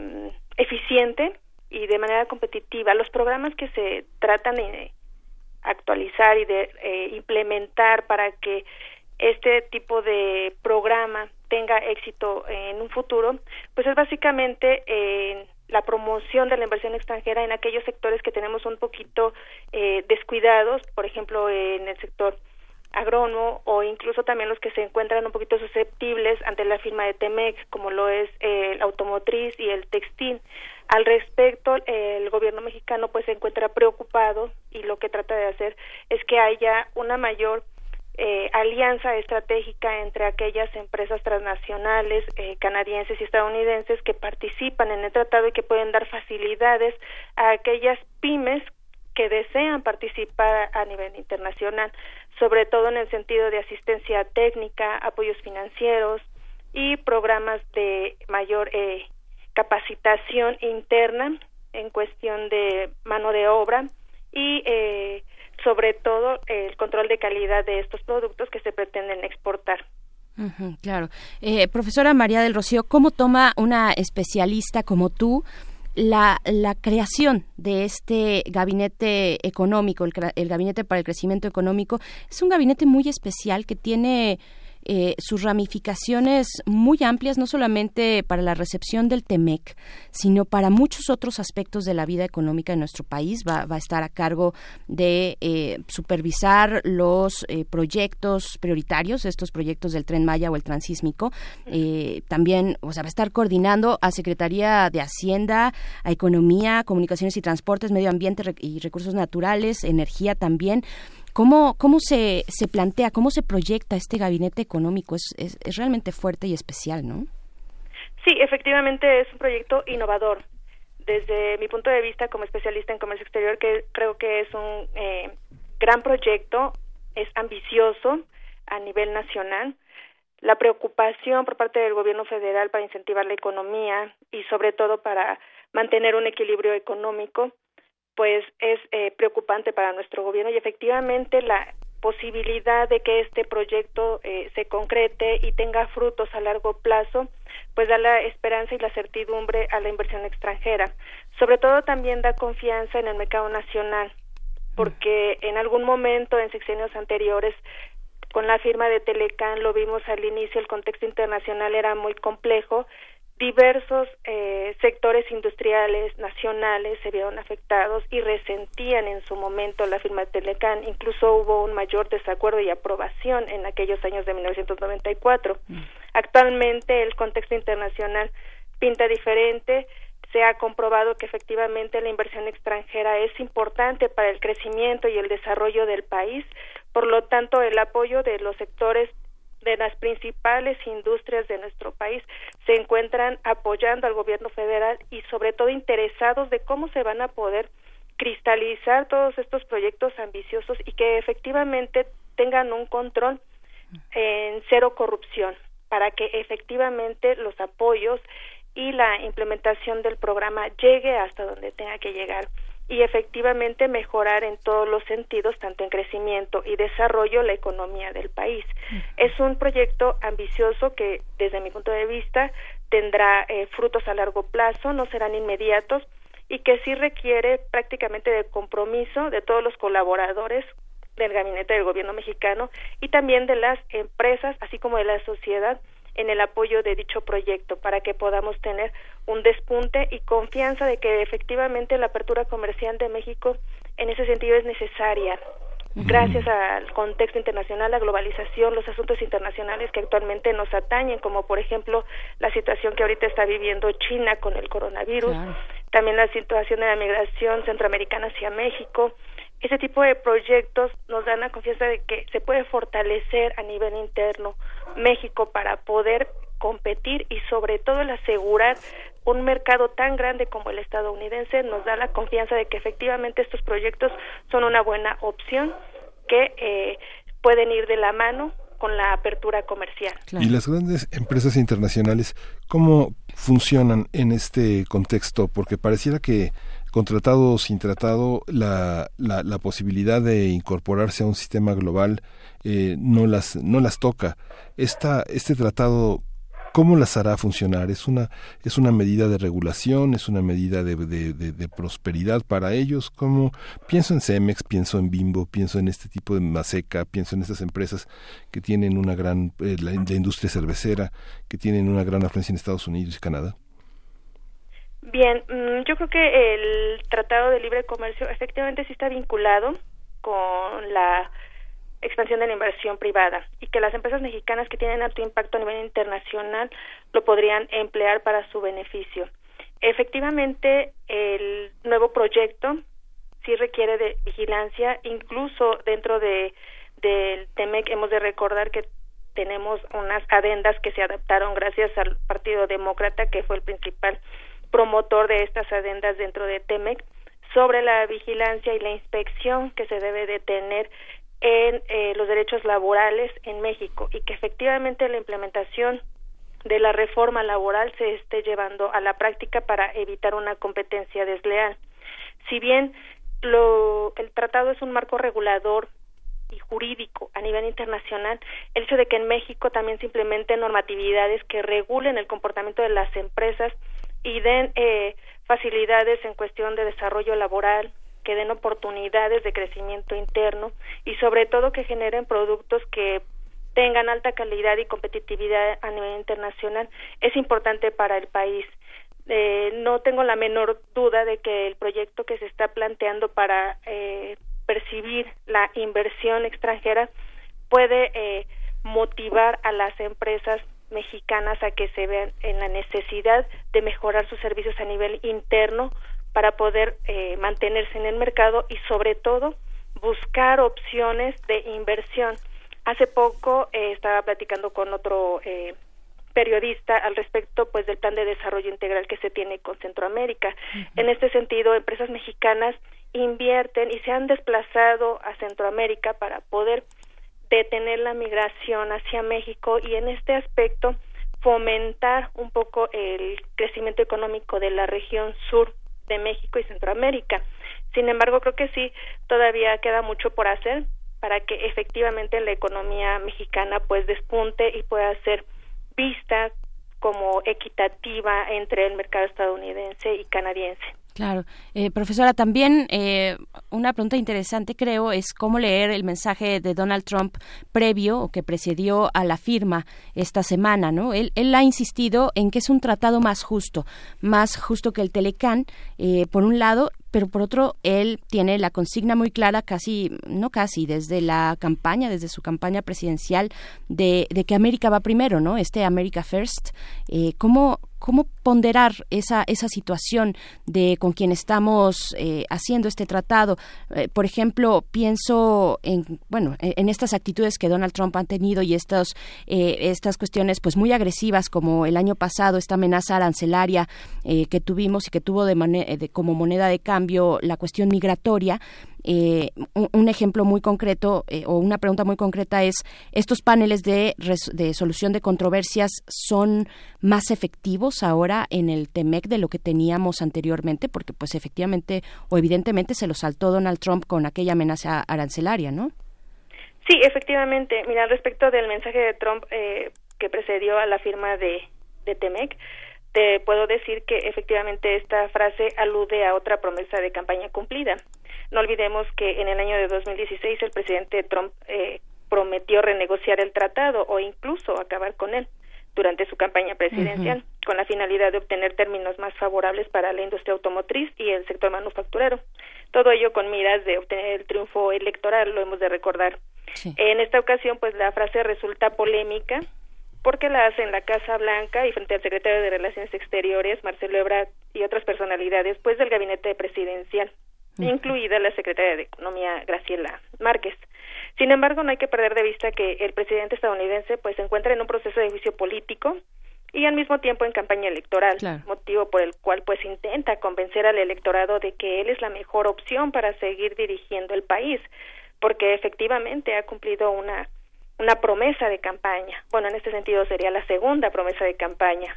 eficiente y de manera competitiva. Los programas que se tratan de actualizar y de eh, implementar para que este tipo de programa tenga éxito en un futuro, pues es básicamente eh, la promoción de la inversión extranjera en aquellos sectores que tenemos un poquito eh, descuidados, por ejemplo, en el sector agrónomo o incluso también los que se encuentran un poquito susceptibles ante la firma de Temex, como lo es el automotriz y el textil. Al respecto, el gobierno mexicano pues se encuentra preocupado y lo que trata de hacer es que haya una mayor eh, alianza estratégica entre aquellas empresas transnacionales eh, canadienses y estadounidenses que participan en el tratado y que pueden dar facilidades a aquellas pymes que desean participar a nivel internacional, sobre todo en el sentido de asistencia técnica, apoyos financieros y programas de mayor eh, capacitación interna en cuestión de mano de obra y eh, sobre todo el control de calidad de estos productos que se pretenden exportar. claro. Eh, profesora María del Rocío, ¿cómo toma una especialista como tú la, la creación de este gabinete económico, el, el, gabinete para el crecimiento económico? Es un gabinete muy especial que tiene eh, sus ramificaciones muy amplias, no solamente para la recepción del TEMEC, sino para muchos otros aspectos de la vida económica de nuestro país. Va, a estar a cargo de eh, supervisar los eh, proyectos prioritarios, estos proyectos del Tren Maya o el Transísmico. también, o sea, va a estar coordinando a Secretaría de Hacienda, a Economía, Comunicaciones y Transportes, Medio Ambiente y Recursos Naturales, Energía también. ¿Cómo, cómo se, se plantea, cómo se proyecta este gabinete económico? Es, es, realmente fuerte y especial, ¿no? Sí, efectivamente es un proyecto innovador. Desde mi punto de vista como especialista en comercio exterior, que creo que es un eh, gran proyecto, es ambicioso a nivel nacional. La preocupación por parte del gobierno federal para incentivar la economía y sobre todo para mantener un equilibrio económico pues es eh, preocupante para nuestro gobierno y efectivamente la posibilidad de que este proyecto eh, se concrete y tenga frutos a largo plazo, pues da la esperanza y la certidumbre a la inversión extranjera. Sobre todo también da confianza en el mercado nacional, porque en algún momento en sexenios anteriores con la firma de Telecan lo vimos al inicio, el contexto internacional era muy complejo diversos eh, sectores industriales nacionales se vieron afectados y resentían en su momento la firma de Telecan. Incluso hubo un mayor desacuerdo y aprobación en aquellos años de 1994. Mm. Actualmente el contexto internacional pinta diferente. Se ha comprobado que efectivamente la inversión extranjera es importante para el crecimiento y el desarrollo del país. Por lo tanto, el apoyo de los sectores de las principales industrias de nuestro país se encuentran apoyando al gobierno federal y sobre todo interesados de cómo se van a poder cristalizar todos estos proyectos ambiciosos y que efectivamente tengan un control en cero corrupción para que efectivamente los apoyos y la implementación del programa llegue hasta donde tenga que llegar y efectivamente mejorar en todos los sentidos, tanto en crecimiento y desarrollo, la economía del país. Es un proyecto ambicioso que, desde mi punto de vista, tendrá eh, frutos a largo plazo, no serán inmediatos y que sí requiere prácticamente de compromiso de todos los colaboradores del gabinete del gobierno mexicano y también de las empresas, así como de la sociedad en el apoyo de dicho proyecto para que podamos tener un despunte y confianza de que efectivamente la apertura comercial de México en ese sentido es necesaria gracias al contexto internacional, la globalización, los asuntos internacionales que actualmente nos atañen, como por ejemplo la situación que ahorita está viviendo China con el coronavirus, también la situación de la migración centroamericana hacia México. Ese tipo de proyectos nos dan la confianza de que se puede fortalecer a nivel interno México para poder competir y sobre todo el asegurar un mercado tan grande como el estadounidense nos da la confianza de que efectivamente estos proyectos son una buena opción que eh, pueden ir de la mano con la apertura comercial. Y las grandes empresas internacionales, ¿cómo funcionan en este contexto? Porque pareciera que con tratado o sin tratado, la, la, la posibilidad de incorporarse a un sistema global eh, no, las, no las toca. Esta, este tratado ¿Cómo las hará funcionar? ¿Es una, es una medida de regulación? ¿Es una medida de, de, prosperidad para ellos? ¿Cómo? Pienso en Cemex, pienso en Bimbo, pienso en este tipo de Maseca, pienso en estas empresas que tienen una gran, eh, la, industria cervecera, que tienen una gran afluencia en Estados Unidos y Canadá. Bien, mm, yo creo que el Tratado de Libre Comercio efectivamente sí está vinculado con la expansión de la inversión privada y que las empresas mexicanas que tienen alto impacto a nivel internacional lo podrían emplear para su beneficio. Efectivamente, el nuevo proyecto sí requiere de vigilancia, incluso dentro de del TEMEC hemos de recordar que tenemos unas adendas que se adaptaron gracias al Partido Demócrata, que fue el principal promotor de estas adendas dentro de TEMEC, sobre la vigilancia y la inspección que se debe de tener en eh, los derechos laborales en México y que efectivamente la implementación de la reforma laboral se esté llevando a la práctica para evitar una competencia desleal. Si bien lo, el tratado es un marco regulador y jurídico a nivel internacional, el hecho de que en México también se implementen normatividades que regulen el comportamiento de las empresas y den eh, facilidades en cuestión de desarrollo laboral, que den oportunidades de crecimiento interno y sobre todo que generen productos que tengan alta calidad y competitividad a nivel internacional es importante para el país. Eh, no tengo la menor duda de que el proyecto que se está planteando para eh, percibir la inversión extranjera puede eh, motivar a las empresas mexicanas a que se vean en la necesidad de mejorar sus servicios a nivel interno para poder eh, mantenerse en el mercado y sobre todo buscar opciones de inversión. Hace poco eh, estaba platicando con otro eh, periodista al respecto pues del plan de desarrollo integral que se tiene con Centroamérica. En este sentido, empresas mexicanas invierten y se han desplazado a Centroamérica para poder detener la migración hacia México y en este aspecto fomentar un poco el crecimiento económico de la región sur de México y Centroamérica. Sin embargo, creo que sí, todavía queda mucho por hacer para que efectivamente la economía mexicana pues despunte y pueda ser vista como equitativa entre el mercado estadounidense y canadiense. Claro. Eh, profesora, también eh, una pregunta interesante creo es cómo leer el mensaje de Donald Trump previo o que precedió a la firma esta semana, ¿no? Él, él ha insistido en que es un tratado más justo, más justo que el Telecán, eh, por un lado, pero por otro, él tiene la consigna muy clara, casi, no casi, desde la campaña, desde su campaña presidencial, de, de que América va primero, ¿no? Este America First. Eh, ¿cómo, ¿Cómo ponderar esa, esa situación de con quien estamos eh, haciendo este tratado? Eh, por ejemplo, pienso en, bueno, en, estas actitudes que Donald Trump ha tenido y estos, eh, estas cuestiones pues muy agresivas como el año pasado, esta amenaza arancelaria que tuvimos y que tuvo de, de como moneda de cambio cambio la cuestión migratoria. Eh, un, ejemplo muy concreto eh, o una pregunta muy concreta es, ¿estos paneles de, de solución de controversias son más efectivos ahora en el TEMEC de lo que teníamos anteriormente? Porque pues efectivamente o evidentemente se lo saltó Donald Trump con aquella amenaza arancelaria, ¿no? Sí, efectivamente. Mira, respecto del mensaje de Trump eh, que precedió a la firma de, de TEMEC, te puedo decir que efectivamente esta frase alude a otra promesa de campaña cumplida. No olvidemos que en el año de 2016 el presidente Trump eh, prometió renegociar el tratado o incluso acabar con él durante su campaña presidencial, con la finalidad de obtener términos más favorables para la industria automotriz y el sector manufacturero. Todo ello con miras de obtener el triunfo electoral, lo hemos de recordar. En esta ocasión, pues la frase resulta polémica porque la hace en la Casa Blanca y frente al secretario de Relaciones Exteriores, Marcelo Ebrard, y otras personalidades, pues del gabinete presidencial, incluida la secretaria de Economía, Graciela Márquez. Sin embargo, no hay que perder de vista que el presidente estadounidense pues se encuentra en un proceso de juicio político y al mismo tiempo en campaña electoral, motivo por el cual pues intenta convencer al electorado de que él es la mejor opción para seguir dirigiendo el país, porque efectivamente ha cumplido una una promesa de campaña. Bueno, en este sentido sería la segunda promesa de campaña.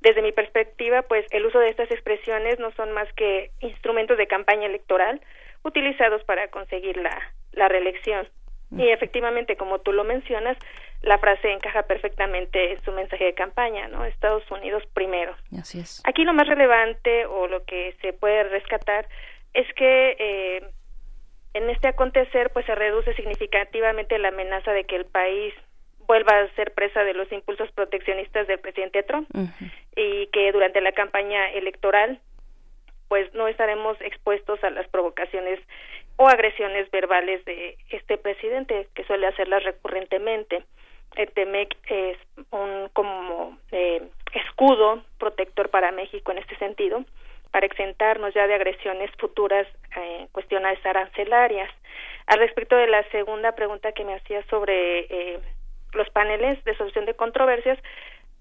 Desde mi perspectiva, pues el uso de estas expresiones no son más que instrumentos de campaña electoral utilizados para conseguir la, la reelección. Y efectivamente, como tú lo mencionas, la frase encaja perfectamente en su mensaje de campaña, ¿no? Estados Unidos primero. Así es. Aquí lo más relevante o lo que se puede rescatar es que eh, en este acontecer pues se reduce significativamente la amenaza de que el país vuelva a ser presa de los impulsos proteccionistas del presidente Trump y que durante la campaña electoral pues no estaremos expuestos a las provocaciones o agresiones verbales de este presidente que suele hacerlas recurrentemente. El TEMEC es un como eh, escudo protector para México en este sentido para exentarnos ya de agresiones futuras eh, cuestiones arancelarias. Al respecto de la segunda pregunta que me hacía sobre eh, los paneles de solución de controversias,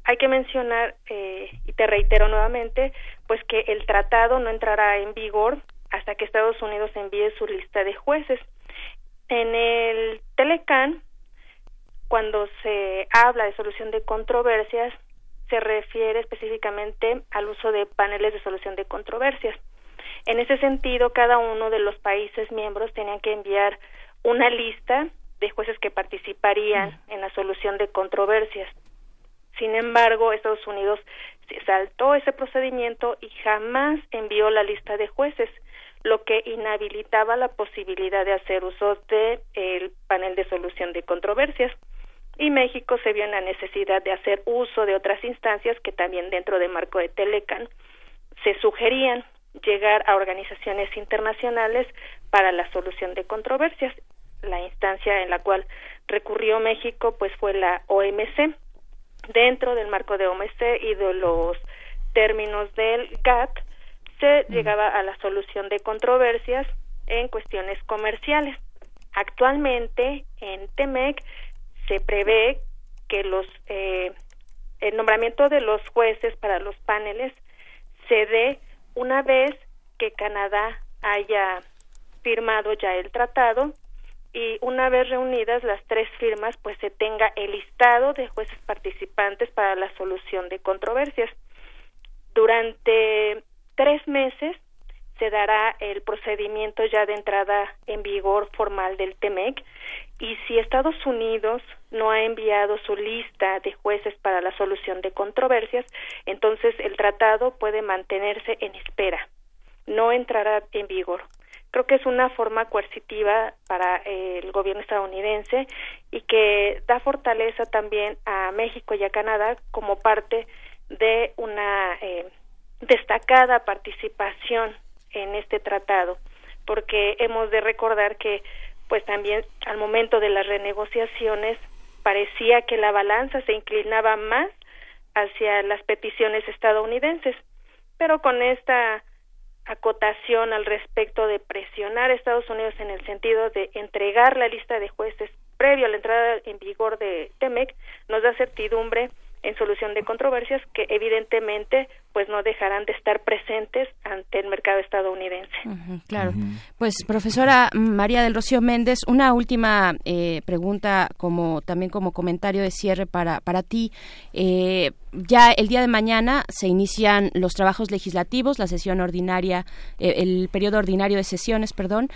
hay que mencionar, eh, y te reitero nuevamente, pues que el tratado no entrará en vigor hasta que Estados Unidos envíe su lista de jueces. En el Telecan, cuando se habla de solución de controversias, se refiere específicamente al uso de paneles de solución de controversias. En ese sentido, cada uno de los países miembros tenían que enviar una lista de jueces que participarían en la solución de controversias. Sin embargo, Estados Unidos se saltó ese procedimiento y jamás envió la lista de jueces, lo que inhabilitaba la posibilidad de hacer uso del el panel de solución de controversias y México se vio en la necesidad de hacer uso de otras instancias que también dentro del marco de Telecan se sugerían llegar a organizaciones internacionales para la solución de controversias. La instancia en la cual recurrió México pues fue la OMC. Dentro del marco de OMC y de los términos del GATT se llegaba a la solución de controversias en cuestiones comerciales. Actualmente en TEMEC se prevé que los eh, el nombramiento de los jueces para los paneles se dé una vez que Canadá haya firmado ya el tratado y una vez reunidas las tres firmas pues se tenga el listado de jueces participantes para la solución de controversias. Durante tres meses se dará el procedimiento ya de entrada en vigor formal del TEMEC y si Estados Unidos no ha enviado su lista de jueces para la solución de controversias, entonces el tratado puede mantenerse en espera, no entrará en vigor. Creo que es una forma coercitiva para el gobierno estadounidense y que da fortaleza también a México y a Canadá como parte de una eh, destacada participación en este tratado, porque hemos de recordar que pues también al momento de las renegociaciones parecía que la balanza se inclinaba más hacia las peticiones estadounidenses, pero con esta acotación al respecto de presionar a Estados Unidos en el sentido de entregar la lista de jueces previo a la entrada en vigor de TEMEC nos da certidumbre en solución de controversias que evidentemente pues no dejarán de estar presentes ante el mercado estadounidense. claro. Pues profesora María del Rocío Méndez, una última eh, pregunta como también como comentario de cierre para para ti. Eh, ya el día de mañana se inician los trabajos legislativos, la sesión ordinaria, eh, el periodo ordinario de sesiones, perdón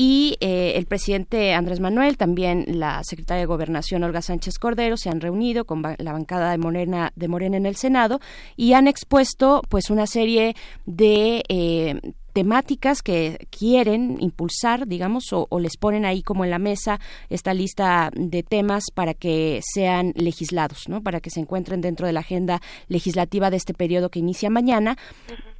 y eh, el presidente Andrés Manuel, también la secretaria de Gobernación Olga Sánchez Cordero se han reunido con la bancada de Morena, de Morena en el Senado y han expuesto pues una serie de eh, temáticas que quieren impulsar, digamos, o, les ponen ahí como en la mesa esta lista de temas para que sean legislados, ¿no? Para que se encuentren dentro de la agenda legislativa de este periodo que inicia mañana.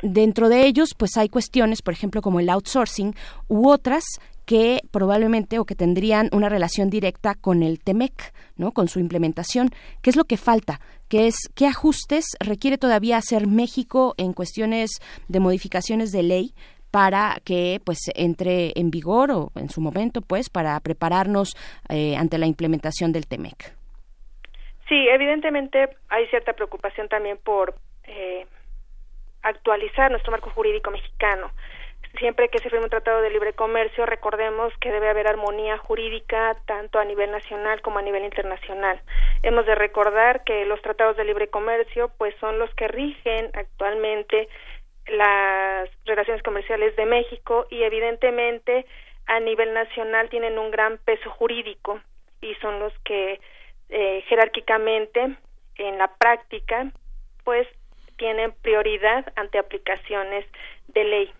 Dentro de ellos, pues hay cuestiones, por ejemplo, como el outsourcing u otras que probablemente o que tendrían una relación directa con el TEMEC, ¿no? Con su implementación. ¿Qué es lo que falta? ¿Qué es qué ajustes requiere todavía hacer México en cuestiones de modificaciones de ley para que pues entre en vigor o en su momento pues para prepararnos eh, ante la implementación del TEMEC. Sí, evidentemente hay cierta preocupación también por eh, actualizar nuestro marco jurídico mexicano. Siempre que se firme un tratado de libre comercio, recordemos que debe haber armonía jurídica tanto a nivel nacional como a nivel internacional. Hemos de recordar que los tratados de libre comercio pues son los que rigen actualmente las relaciones comerciales de México y evidentemente a nivel nacional tienen un gran peso jurídico y son los que eh, jerárquicamente en la práctica pues tienen prioridad ante aplicaciones de ley,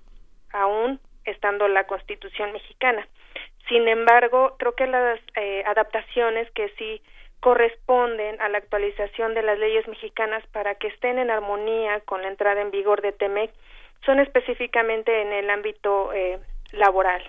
aún estando la Constitución mexicana. Sin embargo, creo que las eh, adaptaciones que sí corresponden a la actualización de las leyes mexicanas para que estén en armonía con la entrada en vigor de TEMEC son específicamente en el ámbito eh, laboral.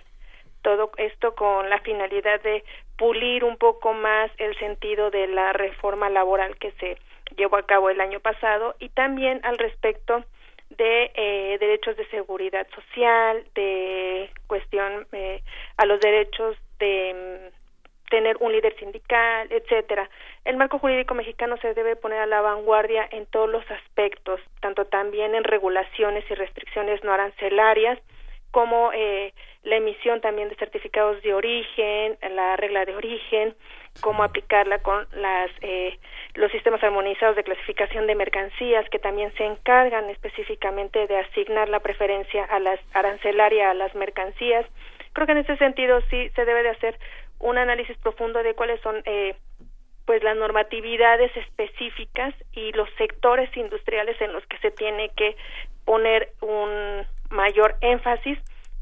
Todo esto con la finalidad de pulir un poco más el sentido de la reforma laboral que se llevó a cabo el año pasado y también al respecto de eh, derechos de seguridad social, de cuestión eh, a los derechos de mm, tener un líder sindical, etcétera. El marco jurídico mexicano se debe poner a la vanguardia en todos los aspectos, tanto también en regulaciones y restricciones no arancelarias, como eh, la emisión también de certificados de origen, la regla de origen, cómo aplicarla con las eh, los sistemas armonizados de clasificación de mercancías que también se encargan específicamente de asignar la preferencia a las arancelaria a las mercancías. Creo que en ese sentido sí se debe de hacer un análisis profundo de cuáles son eh, pues las normatividades específicas y los sectores industriales en los que se tiene que poner un mayor énfasis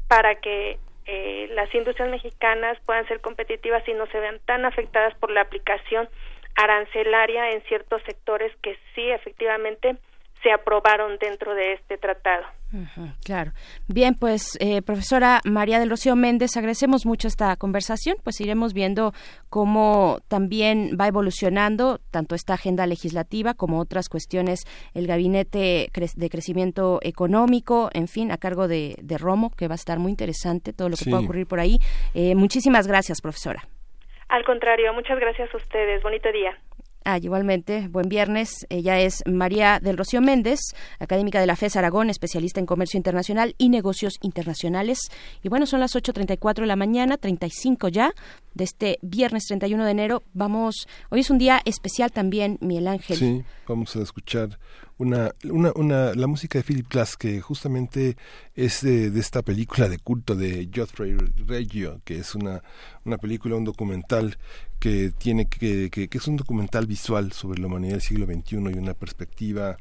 para que eh, las industrias mexicanas puedan ser competitivas y no se vean tan afectadas por la aplicación arancelaria en ciertos sectores que sí efectivamente se aprobaron dentro de este tratado. Claro. Bien, pues eh, profesora María del Rocío Méndez, agradecemos mucho esta conversación, pues iremos viendo cómo también va evolucionando tanto esta agenda legislativa como otras cuestiones, el gabinete de crecimiento económico, en fin, a cargo de, Romo, que va a estar muy interesante todo lo que pueda ocurrir por ahí. Eh, muchísimas gracias, profesora. Al contrario, muchas gracias a ustedes. Bonito día. Ah, igualmente, buen viernes. Ella es María del Rocío Méndez, académica de la FES Aragón, especialista en comercio internacional y negocios internacionales. Y bueno, son las 8.34 de la mañana, 35 ya, de este viernes 31 de enero. Vamos, hoy es un día especial también, Miguel Ángel. Sí, vamos a escuchar una, una, una, la música de Philip Glass, que justamente es de, esta película de culto de Geoffrey Reggio, que es una, una película, un documental que tiene que, que, que es un documental visual sobre la humanidad del siglo XXI y una perspectiva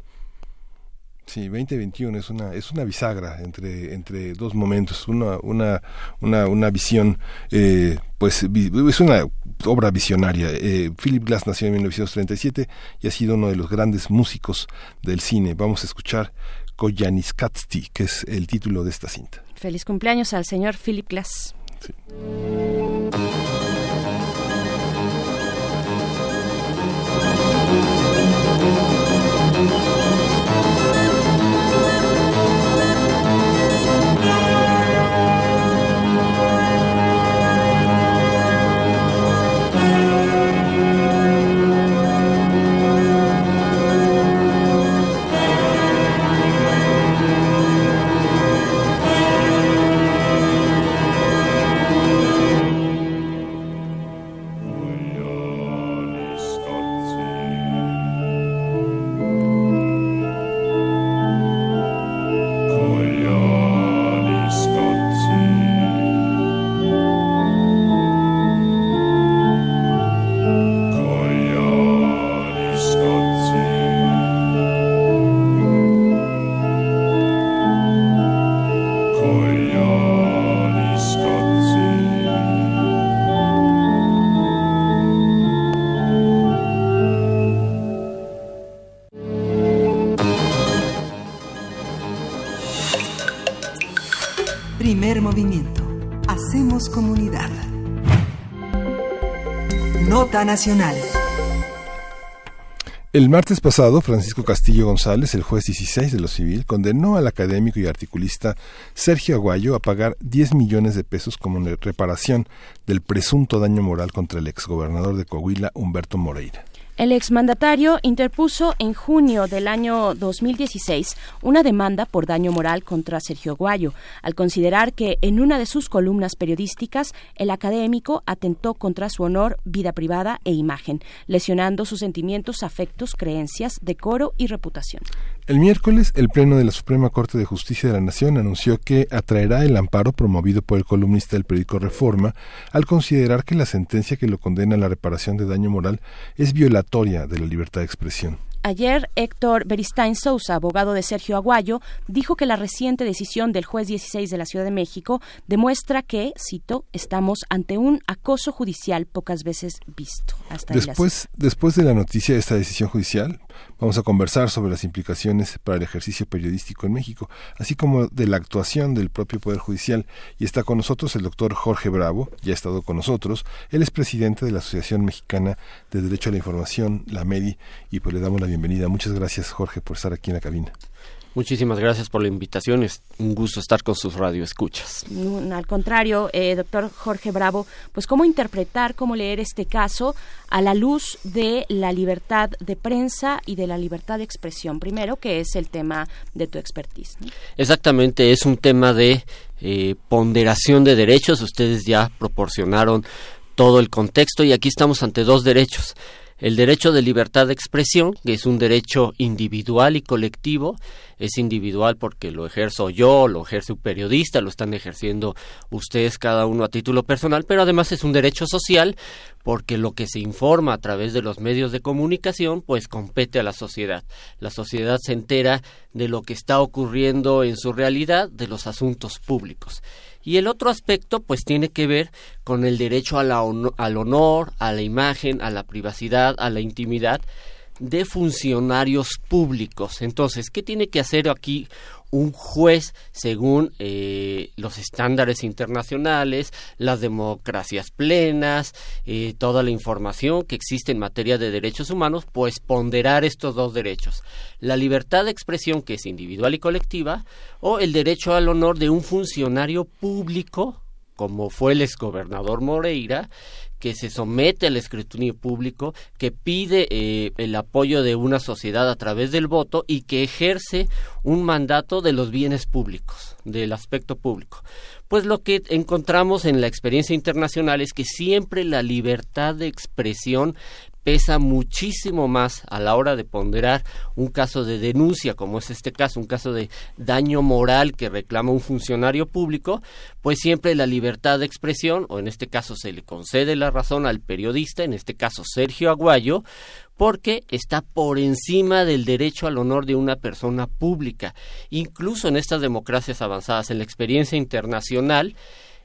Sí, 2021 es una es una bisagra entre entre dos momentos, una una una, una visión eh, pues es una obra visionaria. Eh, Philip Glass nació en 1937 y ha sido uno de los grandes músicos del cine. Vamos a escuchar Koyaanisqatsi, que es el título de esta cinta. Feliz cumpleaños al señor Philip Glass. Sí. El martes pasado, Francisco Castillo González, el juez 16 de lo civil, condenó al académico y articulista Sergio Aguayo a pagar 10 millones de pesos como reparación del presunto daño moral contra el exgobernador de Coahuila, Humberto Moreira. El exmandatario interpuso en junio del año 2016 una demanda por daño moral contra Sergio Aguayo, al considerar que en una de sus columnas periodísticas el académico atentó contra su honor, vida privada e imagen, lesionando sus sentimientos, afectos, creencias, decoro y reputación. El miércoles, el Pleno de la Suprema Corte de Justicia de la Nación anunció que atraerá el amparo promovido por el columnista del periódico Reforma al considerar que la sentencia que lo condena a la reparación de daño moral es violatoria de la libertad de expresión. Ayer, Héctor Beristain Sousa, abogado de Sergio Aguayo, dijo que la reciente decisión del juez 16 de la Ciudad de México demuestra que, cito, estamos ante un acoso judicial pocas veces visto. después, después de la noticia de esta decisión judicial, Vamos a conversar sobre las implicaciones para el ejercicio periodístico en México, así como de la actuación del propio Poder Judicial. Y está con nosotros el doctor Jorge Bravo, ya ha estado con nosotros. Él es presidente de la Asociación Mexicana de Derecho a la Información, la MEDI, y pues le damos la bienvenida. Muchas gracias, Jorge, por estar aquí en la cabina. Muchísimas gracias por la invitación. Es un gusto estar con sus radioescuchas. al contrario, eh, doctor Jorge Bravo, pues cómo interpretar, cómo leer este caso a la luz de la libertad de prensa y de la libertad de expresión, primero, que es el tema de tu expertise. Exactamente, es un tema de eh, ponderación de derechos. Ustedes ya proporcionaron todo el contexto y aquí estamos ante dos derechos el derecho de libertad de expresión, que es un derecho individual y colectivo, es individual porque lo ejerzo yo, lo ejerce un periodista, lo están ejerciendo ustedes cada uno a título personal, pero además es un derecho social porque lo que se informa a través de los medios de comunicación pues compete a la sociedad. La sociedad se entera de lo que está ocurriendo en su realidad, de los asuntos públicos. Y el otro aspecto pues tiene que ver con el derecho al honor, a la imagen, a la privacidad, a la intimidad de funcionarios públicos. Entonces, ¿qué tiene que hacer aquí un juez según eh, los estándares internacionales, las democracias plenas, eh, toda la información que existe en materia de derechos humanos, pues ponderar estos dos derechos, la libertad de expresión que es individual y colectiva, o el derecho al honor de un funcionario público, como fue el exgobernador Moreira, que se somete al escrutinio público, que pide eh, el apoyo de una sociedad a través del voto y que ejerce un mandato de los bienes públicos, del aspecto público. Pues lo que encontramos en la experiencia internacional es que siempre la libertad de expresión pesa muchísimo más a la hora de ponderar un caso de denuncia, como es este caso, un caso de daño moral que reclama un funcionario público, pues siempre la libertad de expresión, o en este caso se le concede la razón al periodista, en este caso Sergio Aguayo, porque está por encima del derecho al honor de una persona pública. Incluso en estas democracias avanzadas, en la experiencia internacional,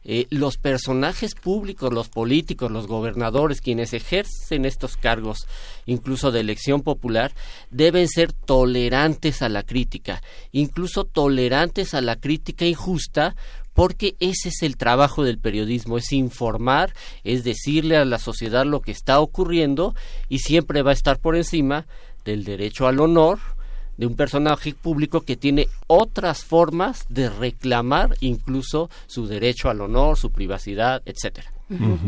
eh, los personajes públicos, los políticos, los gobernadores, quienes ejercen estos cargos, incluso de elección popular, deben ser tolerantes a la crítica, incluso tolerantes a la crítica injusta, porque ese es el trabajo del periodismo, es informar, es decirle a la sociedad lo que está ocurriendo y siempre va a estar por encima del derecho al honor, de un personaje público que tiene otras formas de reclamar incluso su derecho al honor, su privacidad, etcétera.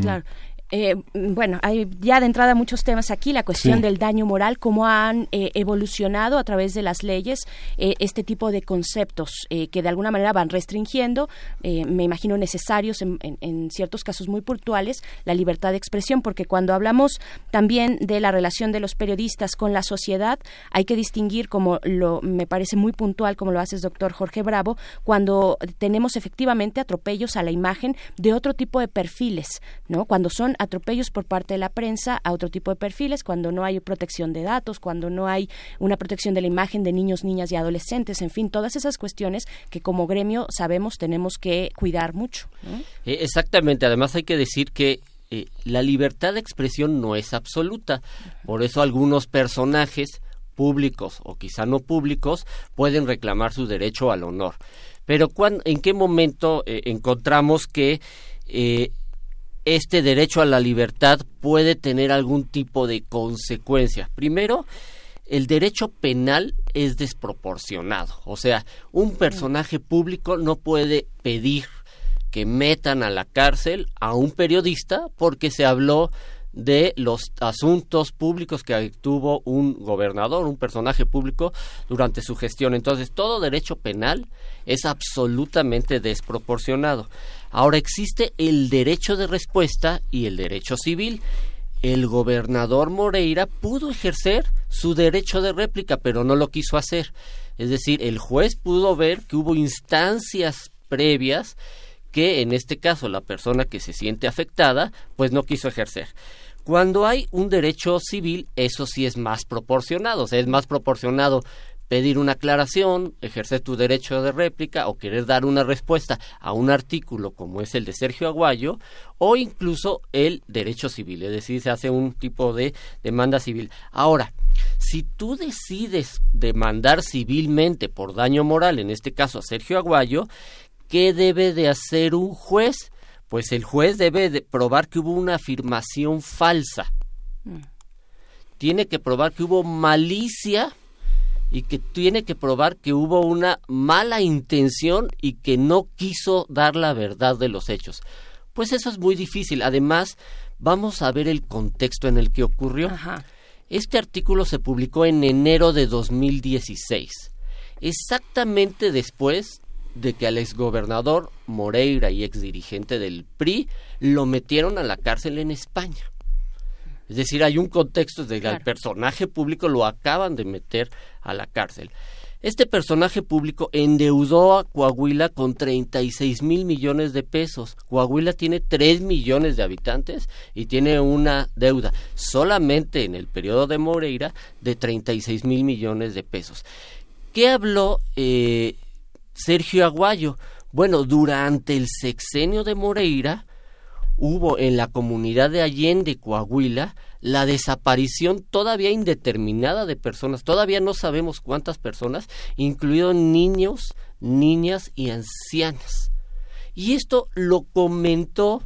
Claro. Eh, bueno, hay ya de entrada muchos temas aquí, la cuestión del daño moral, cómo han eh, evolucionado a través de las leyes eh, este tipo de conceptos que de alguna manera van restringiendo, me imagino necesarios en, ciertos casos muy puntuales, la libertad de expresión, porque cuando hablamos también de la relación de los periodistas con la sociedad, hay que distinguir, como lo me parece muy puntual, como lo haces doctor Jorge Bravo, cuando tenemos efectivamente atropellos a la imagen de otro tipo de perfiles, ¿no? Cuando son atropellos por parte de la prensa a otro tipo de perfiles, cuando no hay protección de datos, cuando no hay una protección de la imagen de niños, niñas y adolescentes, en fin, todas esas cuestiones que como gremio sabemos tenemos que cuidar mucho. Eh, exactamente, además hay que decir que eh, la libertad de expresión no es absoluta, por eso algunos personajes públicos o quizá no públicos pueden reclamar su derecho al honor Pero ¿en qué momento eh, encontramos que eh, este derecho a la libertad puede tener algún tipo de consecuencia? Primero, el derecho penal es desproporcionado. O sea, un personaje público no puede pedir que metan a la cárcel a un periodista porque se habló de los asuntos públicos que tuvo un gobernador, un personaje público durante su gestión. Entonces, todo derecho penal es absolutamente desproporcionado. Ahora existe el derecho de respuesta y el derecho civil. El gobernador Moreira pudo ejercer su derecho de réplica, pero no lo quiso hacer. Es decir, el juez pudo ver que hubo instancias previas que en este caso la persona que se siente afectada pues no quiso ejercer. Cuando hay un derecho civil, eso sí es más proporcionado, o sea, es más proporcionado pedir una aclaración, ejercer tu derecho de réplica o querer dar una respuesta a un artículo como es el de Sergio Aguayo o incluso el derecho civil, es decir, se hace un tipo de demanda civil. Ahora, si tú decides demandar civilmente por daño moral, en este caso a Sergio Aguayo, ¿qué debe de hacer un juez? pues el juez debe de probar que hubo una afirmación falsa. Mm. Tiene que probar que hubo malicia y que tiene que probar que hubo una mala intención y que no quiso dar la verdad de los hechos. Pues eso es muy difícil. Además, vamos a ver el contexto en el que ocurrió. Este artículo se publicó en enero de 2016, exactamente después de que al exgobernador Moreira y exdirigente del PRI lo metieron a la cárcel en España. Es decir, hay un contexto de que al personaje público lo acaban de meter a la cárcel. Este personaje público endeudó a Coahuila con 36 mil millones de pesos. Coahuila tiene 3 millones de habitantes y tiene una deuda solamente en el periodo de Moreira de 36 mil millones de pesos. ¿Qué habló eh, Sergio Aguayo. Bueno, durante el sexenio de Moreira hubo en la comunidad de Allende, Coahuila, la desaparición todavía indeterminada de personas, todavía no sabemos cuántas personas, incluidos niños, niñas y ancianas. Y esto lo comentó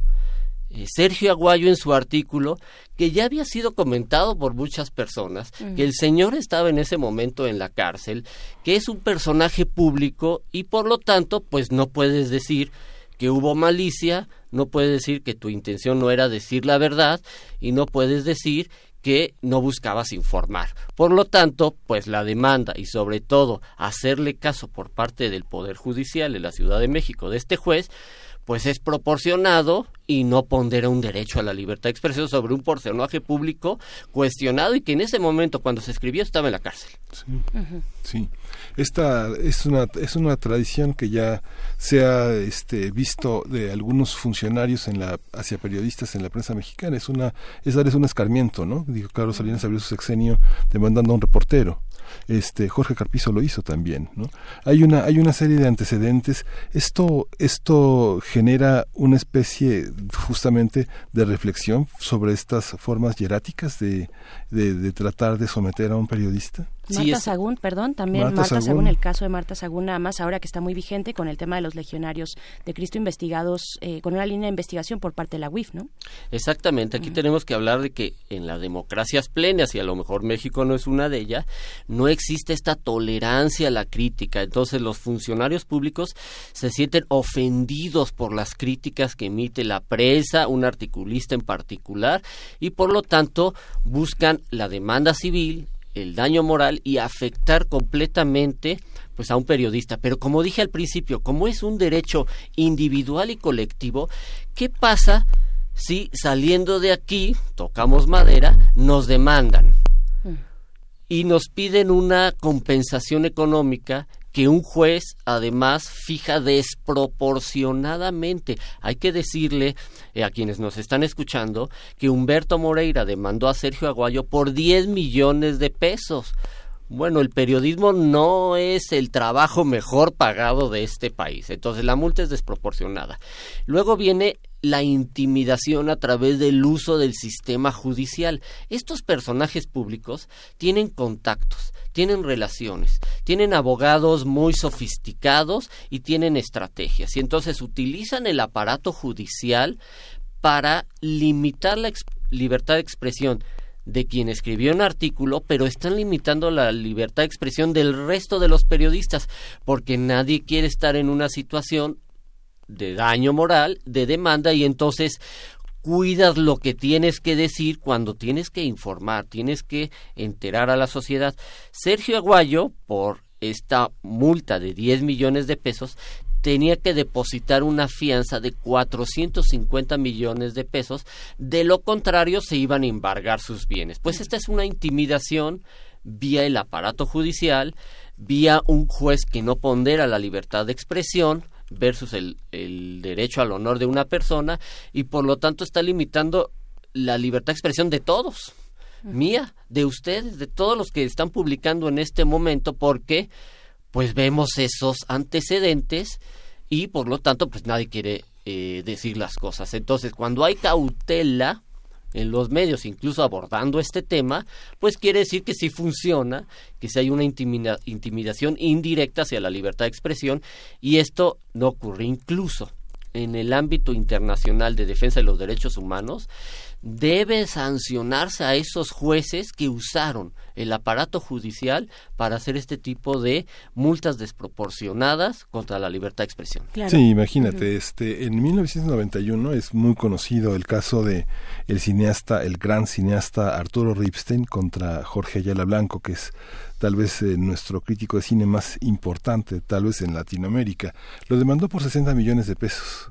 eh, Sergio Aguayo en su artículo, que ya había sido comentado por muchas personas, que el señor estaba en ese momento en la cárcel, que es un personaje público y por lo tanto, pues no puedes decir que hubo malicia, no puedes decir que tu intención no era decir la verdad y no puedes decir que no buscabas informar. Por lo tanto, pues la demanda y sobre todo hacerle caso por parte del Poder Judicial de la Ciudad de México de este juez, pues es proporcionado y no pondera un derecho a la libertad de expresión sobre un personaje público cuestionado y que en ese momento cuando se escribió estaba en la cárcel. Sí, Esta es una, es una tradición que ya se ha este, visto de algunos funcionarios en la, hacia periodistas en la prensa mexicana. Es una, es darles un escarmiento, ¿no? Dijo Carlos Salinas abrió su sexenio demandando a un reportero este Jorge Carpizo lo hizo también ¿no? hay una hay una serie de antecedentes esto esto genera una especie justamente de reflexión sobre estas formas hieráticas de, de tratar de someter a un periodista Marta Sagún, perdón, también Marta, Sagún. el caso de Marta Sagún, nada más ahora que está muy vigente con el tema de los legionarios de Cristo investigados eh, con una línea de investigación por parte de la UIF, ¿no? Exactamente, aquí tenemos que hablar de que en las democracias plenas, y a lo mejor México no es una de ellas, no existe esta tolerancia a la crítica. Entonces los funcionarios públicos se sienten ofendidos por las críticas que emite la prensa, un articulista en particular, y por lo tanto buscan la demanda civil, el daño moral y afectar completamente pues a un periodista. Pero como dije al principio, como es un derecho individual y colectivo, ¿qué pasa si saliendo de aquí, tocamos madera, nos demandan? Mm. Y nos piden una compensación económica que un juez además fija desproporcionadamente. Hay que decirle eh, a quienes nos están escuchando que Humberto Moreira demandó a Sergio Aguayo por 10 millones de pesos bueno, el periodismo no es el trabajo mejor pagado de este país, entonces la multa es desproporcionada. Luego viene la intimidación a través del uso del sistema judicial. Estos personajes públicos tienen contactos, tienen relaciones, tienen abogados muy sofisticados y tienen estrategias. Y entonces utilizan el aparato judicial para limitar la libertad de expresión de quien escribió un artículo, pero están limitando la libertad de expresión del resto de los periodistas, porque nadie quiere estar en una situación de daño moral, de demanda, y entonces cuidas lo que tienes que decir cuando tienes que informar, tienes que enterar a la sociedad. Sergio Aguayo, por esta multa de 10 millones de pesos, tenía que depositar una fianza de 450 millones de pesos, de lo contrario se iban a embargar sus bienes. Pues esta es una intimidación vía el aparato judicial, vía un juez que no pondera la libertad de expresión versus el, el derecho al honor de una persona y por lo tanto está limitando la libertad de expresión de todos, mía, de ustedes, de todos los que están publicando en este momento, porque pues vemos esos antecedentes y por lo tanto pues nadie quiere eh, decir las cosas. Entonces cuando hay cautela en los medios, incluso abordando este tema, pues quiere decir que sí funciona, que sí hay una intimidación indirecta hacia la libertad de expresión y esto no ocurre. Incluso en el ámbito internacional de defensa de los derechos humanos debe sancionarse a esos jueces que usaron el aparato judicial para hacer este tipo de multas desproporcionadas contra la libertad de expresión. Sí, imagínate, este en 1991 es muy conocido el caso de el cineasta, el gran cineasta Arturo Ripstein contra Jorge Ayala Blanco, que es tal vez eh, nuestro crítico de cine más importante, tal vez en Latinoamérica. Lo demandó por 60 millones de pesos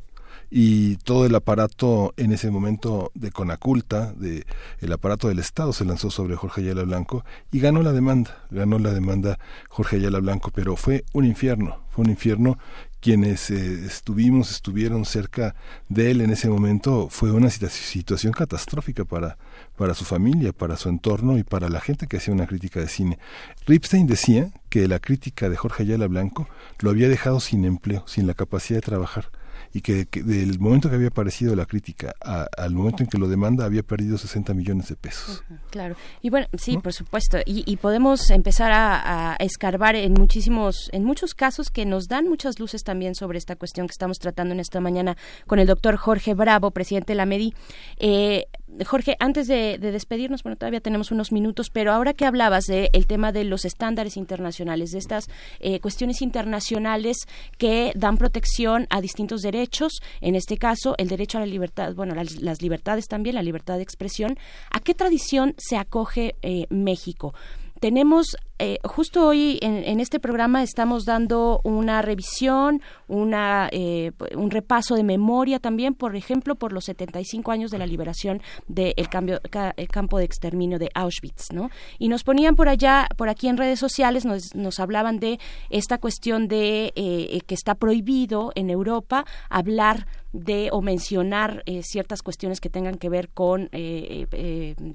y todo el aparato en ese momento de Conaculta, de el aparato del Estado se lanzó sobre Jorge Ayala Blanco y ganó la demanda, ganó la demanda Jorge Ayala Blanco, pero fue un infierno, fue un infierno quienes eh, estuvimos, estuvieron cerca de él en ese momento, fue una situación catastrófica para, para su familia, para su entorno y para la gente que hacía una crítica de cine. Ripstein decía que la crítica de Jorge Ayala Blanco lo había dejado sin empleo, sin la capacidad de trabajar y que, del momento que había aparecido la crítica al momento en que lo demanda había perdido 60 millones de pesos. claro, y bueno, sí, por supuesto, y, podemos empezar a, escarbar en muchísimos, en muchos casos que nos dan muchas luces también sobre esta cuestión que estamos tratando en esta mañana con el doctor Jorge Bravo, presidente de la MEDI. Eh, Jorge, antes de, despedirnos, bueno, todavía tenemos unos minutos, pero ahora que hablabas del tema de los estándares internacionales, de estas eh, cuestiones internacionales que dan protección a distintos derechos, en este caso el derecho a la libertad, bueno, las, libertades también, la libertad de expresión, ¿a qué tradición se acoge eh, México? tenemos eh, justo hoy en, este programa estamos dando una revisión, una, eh, un repaso de memoria también, por ejemplo, por los 75 años de la liberación del campo de exterminio de Auschwitz, ¿no? Y nos ponían por allá, por aquí en redes sociales, nos, nos hablaban de esta cuestión de eh, que está prohibido en Europa hablar de o mencionar ciertas cuestiones que tengan que ver con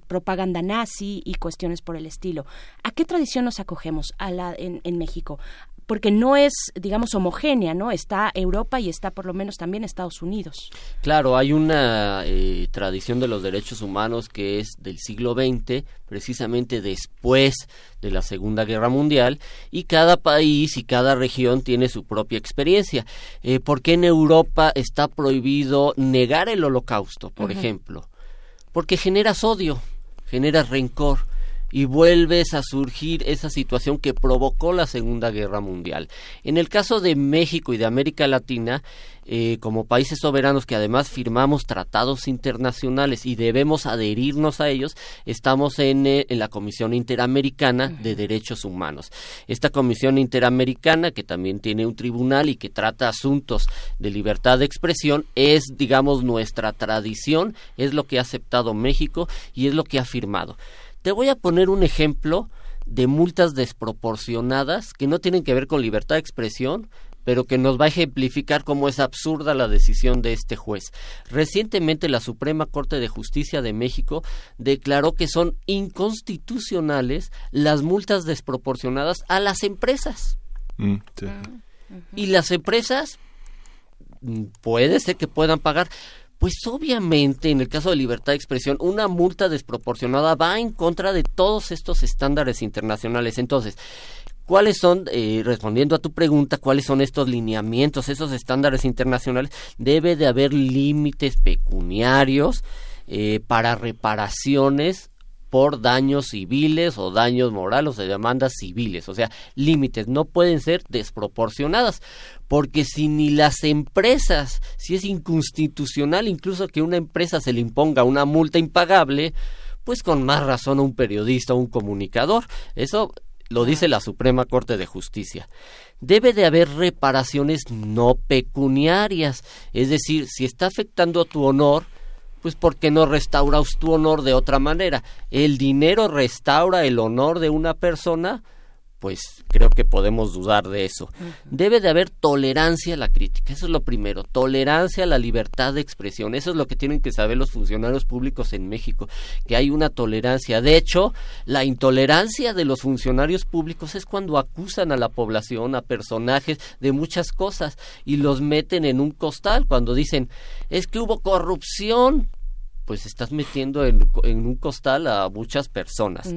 propaganda nazi y cuestiones por el estilo. ¿A qué tradición nos acogemos a la, en, en México? porque no es, digamos, homogénea, ¿no? Está Europa y está por lo menos también Estados Unidos. Claro, hay una eh, tradición de los derechos humanos que es del siglo XX, precisamente después de la Segunda Guerra Mundial, y cada país y cada región tiene su propia experiencia. Eh, ¿Por qué en Europa está prohibido negar el holocausto, por ejemplo? Porque generas odio, generas rencor y vuelves a surgir esa situación que provocó la Segunda Guerra Mundial. En el caso de México y de América Latina, eh, como países soberanos que además firmamos tratados internacionales y debemos adherirnos a ellos, estamos en, eh, en la Comisión Interamericana de Derechos Humanos. Esta Comisión Interamericana, que también tiene un tribunal y que trata asuntos de libertad de expresión, es, digamos, nuestra tradición, es lo que ha aceptado México y es lo que ha firmado. Te voy a poner un ejemplo de multas desproporcionadas que no tienen que ver con libertad de expresión, pero que nos va a ejemplificar cómo es absurda la decisión de este juez. Recientemente la Suprema Corte de Justicia de México declaró que son inconstitucionales las multas desproporcionadas a las empresas. Mm, y las empresas mm, puede ser que puedan pagar. Pues obviamente en el caso de libertad de expresión, una multa desproporcionada va en contra de todos estos estándares internacionales. Entonces, ¿Cuáles son, eh, respondiendo a tu pregunta, cuáles son estos lineamientos, esos estándares internacionales? Debe de haber límites pecuniarios eh, para reparaciones por daños civiles o daños morales o de demandas civiles. O sea, límites no pueden ser desproporcionadas, porque si ni las empresas, si es inconstitucional incluso que una empresa se le imponga una multa impagable, pues con más razón a un periodista o un comunicador. Eso lo dice la Suprema Corte de Justicia. Debe de haber reparaciones no pecuniarias, es decir, si está afectando a tu honor, pues ¿por qué no restauras tu honor de otra manera? El dinero restaura el honor de una persona, pues creo que podemos dudar de eso. Debe de haber tolerancia a la crítica, eso es lo primero, tolerancia a la libertad de expresión, eso es lo que tienen que saber los funcionarios públicos en México, que hay una tolerancia. De hecho, la intolerancia de los funcionarios públicos es cuando acusan a la población, a personajes de muchas cosas y los meten en un costal, cuando dicen, es que hubo corrupción, pues estás metiendo en, un costal a muchas personas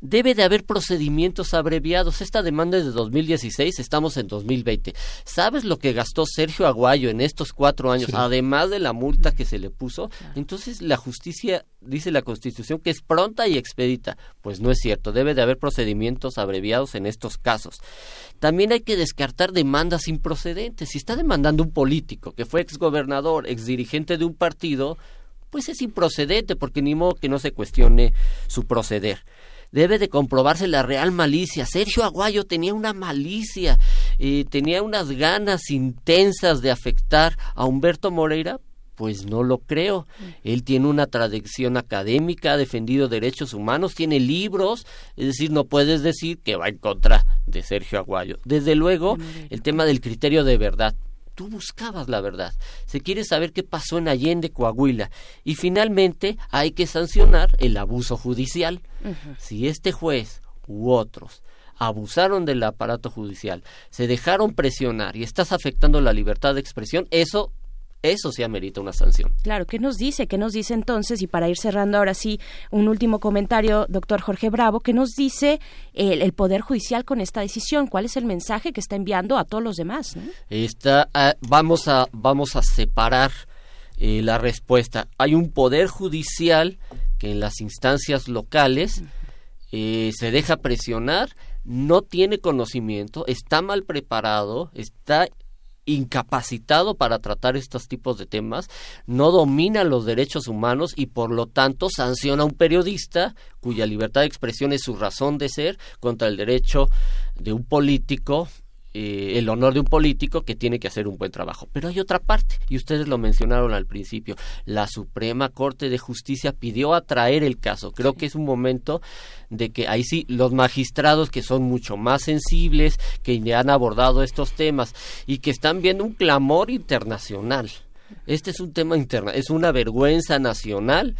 debe de haber procedimientos abreviados. Esta demanda es de 2016, estamos en 2020. ¿Sabes lo que gastó Sergio Aguayo en estos cuatro años, además de la multa que se le puso? Entonces la justicia dice la Constitución que es pronta y expedita. Pues no es cierto, debe de haber procedimientos abreviados en estos casos. También hay que descartar demandas improcedentes. Si está demandando un político que fue exgobernador, exdirigente de un partido, pues es improcedente porque ni modo que no se cuestione su proceder debe de comprobarse la real malicia. Sergio Aguayo tenía una malicia, eh, tenía unas ganas intensas de afectar a Humberto Moreira. Pues no lo creo. Él tiene una tradición académica, ha defendido derechos humanos, tiene libros, es decir, no puedes decir que va en contra de Sergio Aguayo. Desde luego, el tema del criterio de verdad tú buscabas la verdad. Se quiere saber qué pasó en Allende, Coahuila. Y finalmente hay que sancionar el abuso judicial. Si este juez u otros abusaron del aparato judicial, se dejaron presionar y estás afectando la libertad de expresión, eso eso sí amerita una sanción. Claro, ¿qué nos dice? ¿Qué nos dice entonces? Y para ir cerrando ahora sí, un último comentario, doctor Jorge Bravo, ¿qué nos dice el, Poder Judicial con esta decisión? ¿Cuál es el mensaje que está enviando a todos los demás? Ah, vamos, a, vamos a separar eh, la respuesta. Hay un Poder Judicial que en las instancias locales eh, se deja presionar, no tiene conocimiento, está mal preparado, está incapacitado para tratar estos tipos de temas, no domina los derechos humanos y por lo tanto sanciona a un periodista cuya libertad de expresión es su razón de ser contra el derecho de un político eh, el honor de un político que tiene que hacer un buen trabajo. Pero hay otra parte, y ustedes lo mencionaron al principio, la Suprema Corte de Justicia pidió atraer el caso. Creo que es un momento de que ahí sí los magistrados que son mucho más sensibles, que ya han abordado estos temas y que están viendo un clamor internacional. Este es un tema interno, es una vergüenza nacional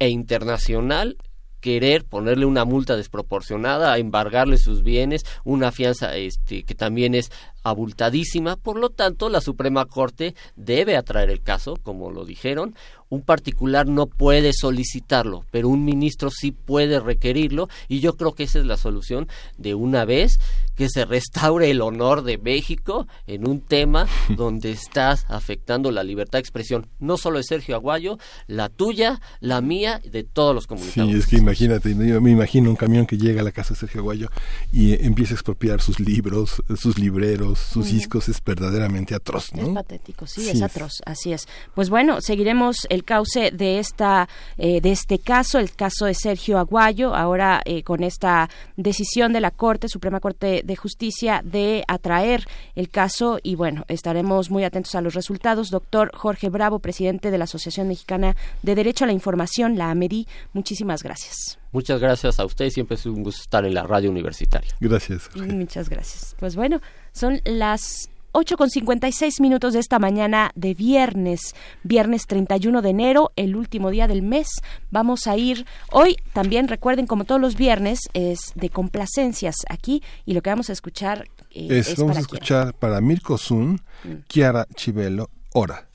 e internacional querer ponerle una multa desproporcionada, a embargarle sus bienes, una fianza este, que también es abultadísima, por lo tanto la Suprema Corte debe atraer el caso, como lo dijeron, un particular no puede solicitarlo, pero un ministro sí puede requerirlo y yo creo que esa es la solución de una vez que se restaure el honor de México en un tema donde estás afectando la libertad de expresión, no solo de Sergio Aguayo, la tuya, la mía, de todos los comunicadores. Sí, es que imagínate, yo me imagino un camión que llega a la casa de Sergio Aguayo y empieza a expropiar sus libros, sus libreros, sus discos, es verdaderamente atroz, ¿no? Es patético, sí, es atroz, así es. pues bueno, seguiremos el cauce de esta eh, de este caso, el caso de Sergio Aguayo, ahora eh, con esta decisión de la Corte Suprema Corte de Justicia de atraer el caso y bueno, estaremos muy atentos a los resultados. Doctor Jorge Bravo, presidente de la Asociación Mexicana de Derecho a la Información, la AMEDI, muchísimas gracias. Muchas gracias a usted, siempre es un gusto estar en la radio universitaria. Gracias. Muchas gracias. Pues bueno, son las 8 con 56 minutos de esta mañana de viernes, viernes 31 de enero, el último día del mes. Vamos a ir hoy también, recuerden, como todos los viernes, es de complacencias aquí y lo que vamos a escuchar eh, es, Vamos a escuchar para Mirko Zun, mm. Chiara Chivelo, Hora.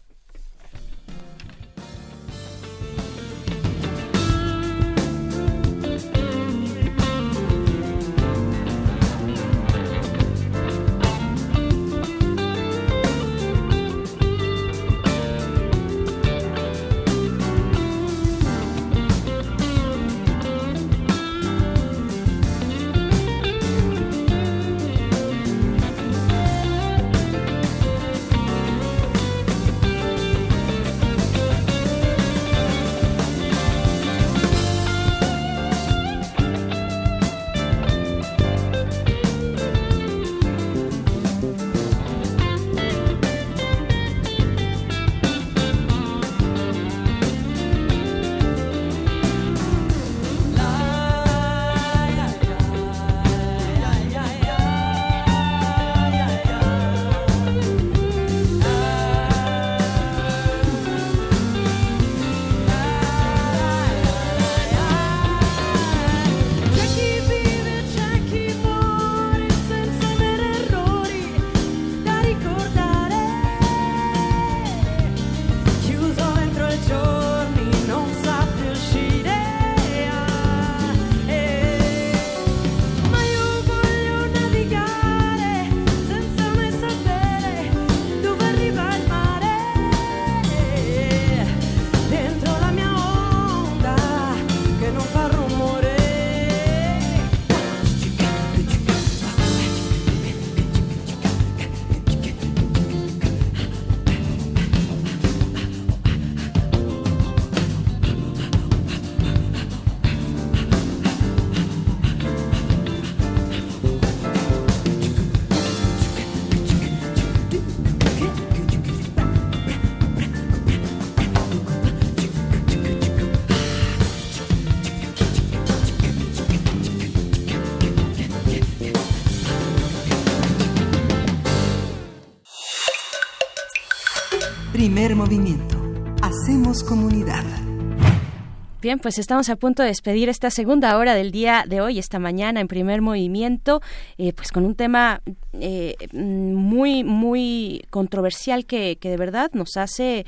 Bien, pues estamos a punto de despedir esta segunda hora del día de hoy, esta mañana en primer movimiento, eh, pues con un tema eh, muy, muy controversial que, que de verdad nos hace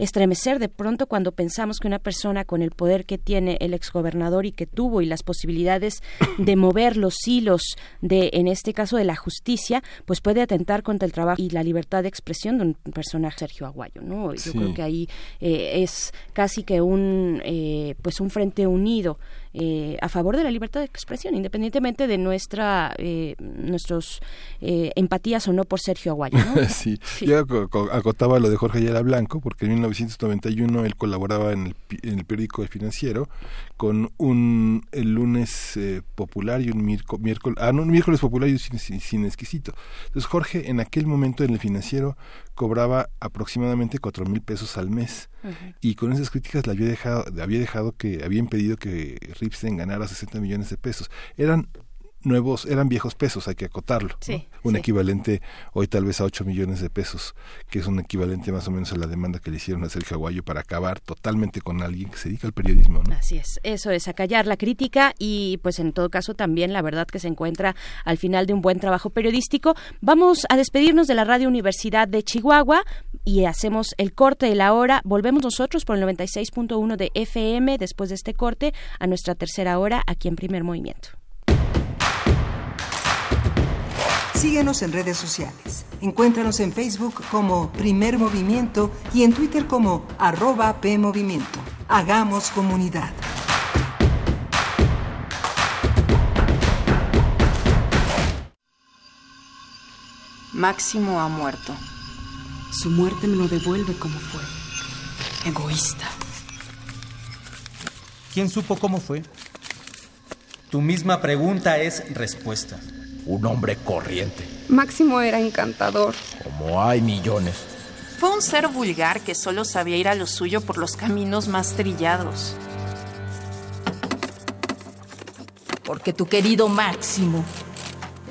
estremecer de pronto cuando pensamos que una persona con el poder que tiene el exgobernador y que tuvo y las posibilidades de mover los hilos de, en este caso, de la justicia, pues puede atentar contra el trabajo y la libertad de expresión de un personaje Sergio Aguayo, ¿no? Yo creo que ahí eh, es casi que un, eh, pues un frente unido eh, a favor de la libertad de expresión, independientemente de nuestra eh, nuestros eh, empatías o no por Sergio Aguayo. sí. yo acotaba lo de Jorge Ayala Blanco, porque en 1991 él colaboraba en el, en el periódico El Financiero con un el lunes popular y un miércoles, ah, no, un miércoles popular y un cine, exquisito. Entonces Jorge en aquel momento en El Financiero cobraba aproximadamente cuatro mil pesos al mes y con esas críticas le había dejado, había dejado que, había impedido que Ripstein ganara 60 millones de pesos. Eran nuevos, eran viejos pesos, hay que acotarlo. Un equivalente hoy tal vez a 8 millones de pesos, que es un equivalente más o menos a la demanda que le hicieron a Sergio Aguayo para acabar totalmente con alguien que se dedica al periodismo. Así es, eso es acallar la crítica y pues en todo caso también la verdad que se encuentra al final de un buen trabajo periodístico. Vamos a despedirnos de la Radio Universidad de Chihuahua y hacemos el corte de la hora. Volvemos nosotros por el 96.1 de FM después de este corte a nuestra tercera hora aquí en Primer Movimiento. Síguenos en redes sociales. Encuéntranos en Facebook como Primer Movimiento y en Twitter como arroba PMovimiento. Hagamos comunidad. Máximo ha muerto. Su muerte me lo devuelve como fue. Egoísta. ¿Quién supo cómo fue? Tu misma pregunta es respuesta un hombre corriente. Máximo era encantador. Como hay millones. Fue un ser vulgar que solo sabía ir a lo suyo por los caminos más trillados. Porque tu querido Máximo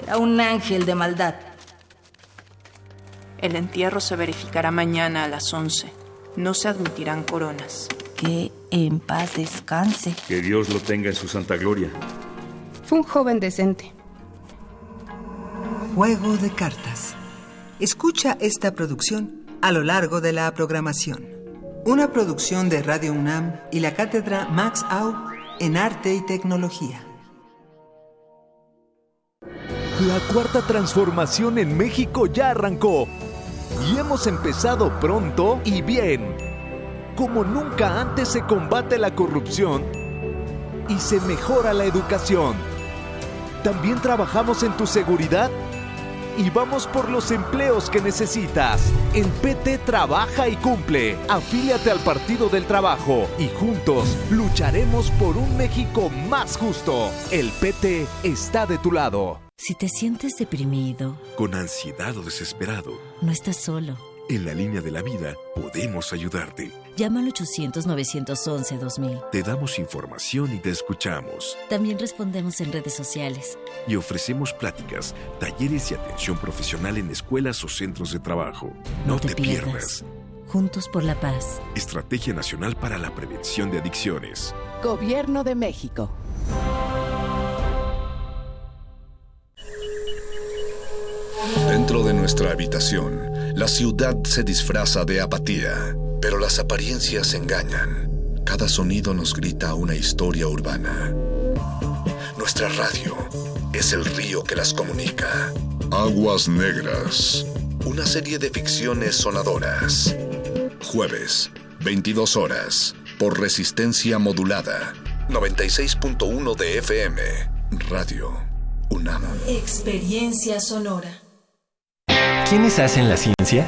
era un ángel de maldad. El entierro se verificará mañana a las 11. No se admitirán coronas. Que en paz descanse. Que Dios lo tenga en su santa gloria. Fue un joven decente. Juego de cartas. Escucha esta producción a lo largo de la programación. Una producción de Radio UNAM y la cátedra Max Au en Arte y Tecnología. La cuarta transformación en México ya arrancó y hemos empezado pronto y bien. Como nunca antes se combate la corrupción y se mejora la educación. También trabajamos en tu seguridad y vamos por los empleos que necesitas. El PT trabaja y cumple. Afíliate al Partido del Trabajo y juntos lucharemos por un México más justo. El PT está de tu lado. Si te sientes deprimido, con ansiedad o desesperado, no estás solo. En la línea de la vida podemos ayudarte. Llama al 800-911-2000. Te damos información y te escuchamos. También respondemos en redes sociales. Y ofrecemos pláticas, talleres y atención profesional en escuelas o centros de trabajo. No, te, pierdas. Juntos por la paz. Estrategia Nacional para la Prevención de Adicciones. Gobierno de México. Dentro de nuestra habitación, la ciudad se disfraza de apatía, pero las apariencias engañan. Cada sonido nos grita una historia urbana. Nuestra radio es el río que las comunica. Aguas Negras. Una serie de ficciones sonadoras. Jueves, 22 horas, por resistencia modulada. 96.1 de FM. Radio UNAM. Experiencia sonora. ¿Quiénes hacen la ciencia?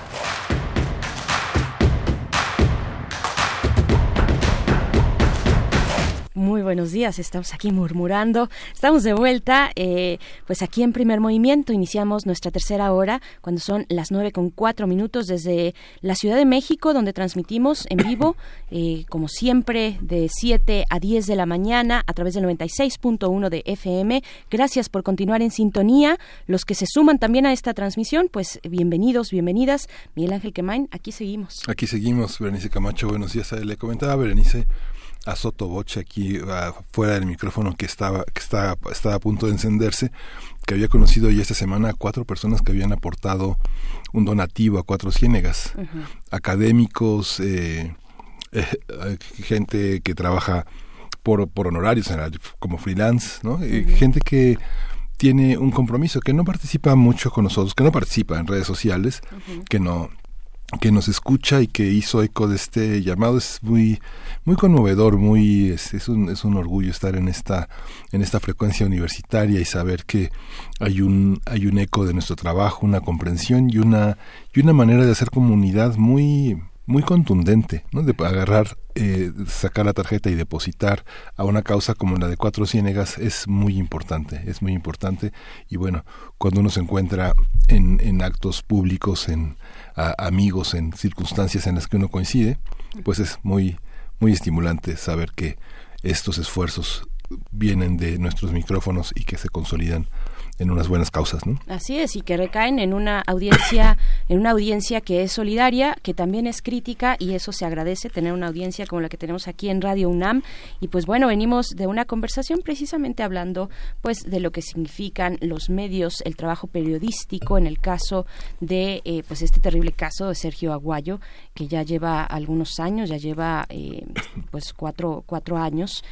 Muy buenos días, estamos aquí murmurando, estamos de vuelta, eh, pues aquí en primer movimiento iniciamos nuestra tercera hora cuando son las nueve con cuatro minutos desde la Ciudad de México donde transmitimos en vivo, eh, como siempre, de 7 a 10 de la mañana a través del 96.1 de FM. Gracias por continuar en sintonía. Los que se suman también a esta transmisión, pues bienvenidos, bienvenidas. Miguel Ángel Quemain, aquí seguimos. Aquí seguimos, Berenice Camacho, buenos días. Le comentaba Berenice a Soto Boche aquí fuera del micrófono que estaba que estaba, estaba a punto de encenderse que había conocido ya esta semana a cuatro personas que habían aportado un donativo a cuatro ciénegas. Académicos eh, eh, gente que trabaja por, por honorarios como freelance no gente que tiene un compromiso que no participa mucho con nosotros que no participa en redes sociales que no que nos escucha y que hizo eco de este llamado. Es muy muy conmovedor muy es, es, un, es un orgullo estar en esta en esta frecuencia universitaria y saber que hay un hay un eco de nuestro trabajo una comprensión y una y una manera de hacer comunidad muy muy contundente, ¿no? De agarrar, eh, sacar la tarjeta y depositar a una causa como la de Cuatro Ciénegas es muy importante, es muy importante. Y bueno, cuando uno se encuentra en, en actos públicos, en amigos, en circunstancias en las que uno coincide, pues es muy, muy estimulante saber que estos esfuerzos vienen de nuestros micrófonos y que se consolidan en unas buenas causas, ¿no? Así es, y que recaen en una audiencia, en una audiencia que es solidaria, que también es crítica, y eso se agradece, tener una audiencia como la que tenemos aquí en Radio UNAM. Y pues bueno, venimos de una conversación precisamente hablando pues de lo que significan los medios, el trabajo periodístico, en el caso de eh, pues este terrible caso de Sergio Aguayo, que ya lleva algunos años, ya lleva eh, pues cuatro, cuatro años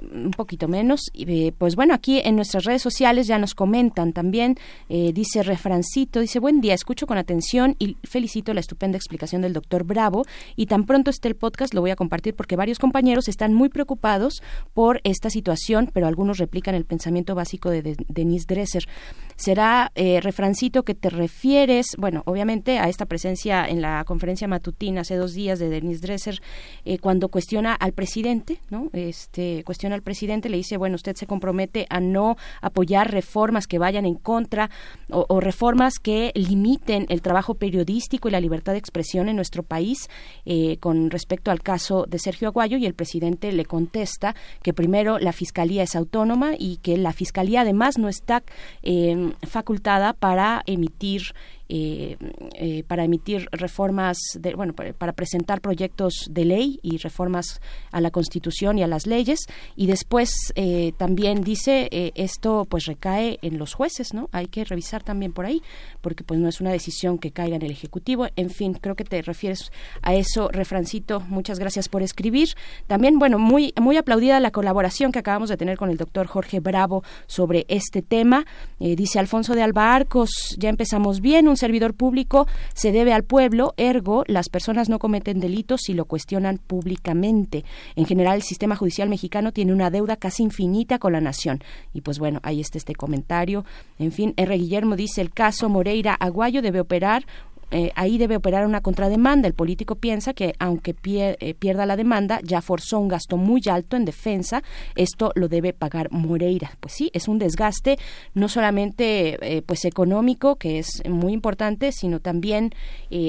un poquito menos. Y, pues bueno, aquí en nuestras redes sociales ya nos comentan también, dice Refrancito, dice, buen día, escucho con atención y felicito la estupenda explicación del doctor Bravo y tan pronto esté el podcast lo voy a compartir porque varios compañeros están muy preocupados por esta situación, pero algunos replican el pensamiento básico de, Denise Dresser. ¿Será, Refrancito, que te refieres, bueno, obviamente a esta presencia en la conferencia matutina hace dos días de Denise Dresser, cuando cuestiona al presidente, ¿no? Este, cuestiona al presidente, le dice, bueno, usted se compromete a no apoyar reformas que vayan en contra o, reformas que limiten el trabajo periodístico y la libertad de expresión en nuestro país eh, con respecto al caso de Sergio Aguayo y el presidente le contesta que primero la fiscalía es autónoma y que la fiscalía además no está eh, facultada para emitir eh, eh, para emitir reformas, de, bueno, para, presentar proyectos de ley y reformas a la Constitución y a las leyes. Y después eh, también dice esto pues recae en los jueces, ¿no? Hay que revisar también por ahí, porque pues no es una decisión que caiga en el Ejecutivo. En fin, creo que te refieres a eso, refrancito. Muchas gracias por escribir. También, bueno, muy, muy aplaudida la colaboración que acabamos de tener con el doctor Jorge Bravo sobre este tema. dice Alfonso de Alba Arcos, ya empezamos bien, un servidor público se debe al pueblo, ergo, las personas no cometen delitos si lo cuestionan públicamente. En general, el sistema judicial mexicano tiene una deuda casi infinita con la nación. Y pues bueno, ahí está este comentario. En fin, R. Guillermo dice, el caso Moreira Aguayo debe operar eh, ahí debe operar una contrademanda. El político piensa que aunque eh, pierda la demanda, ya forzó un gasto muy alto en defensa, esto lo debe pagar Moreira. Pues sí, es un desgaste no solamente eh, pues económico, que es muy importante, sino también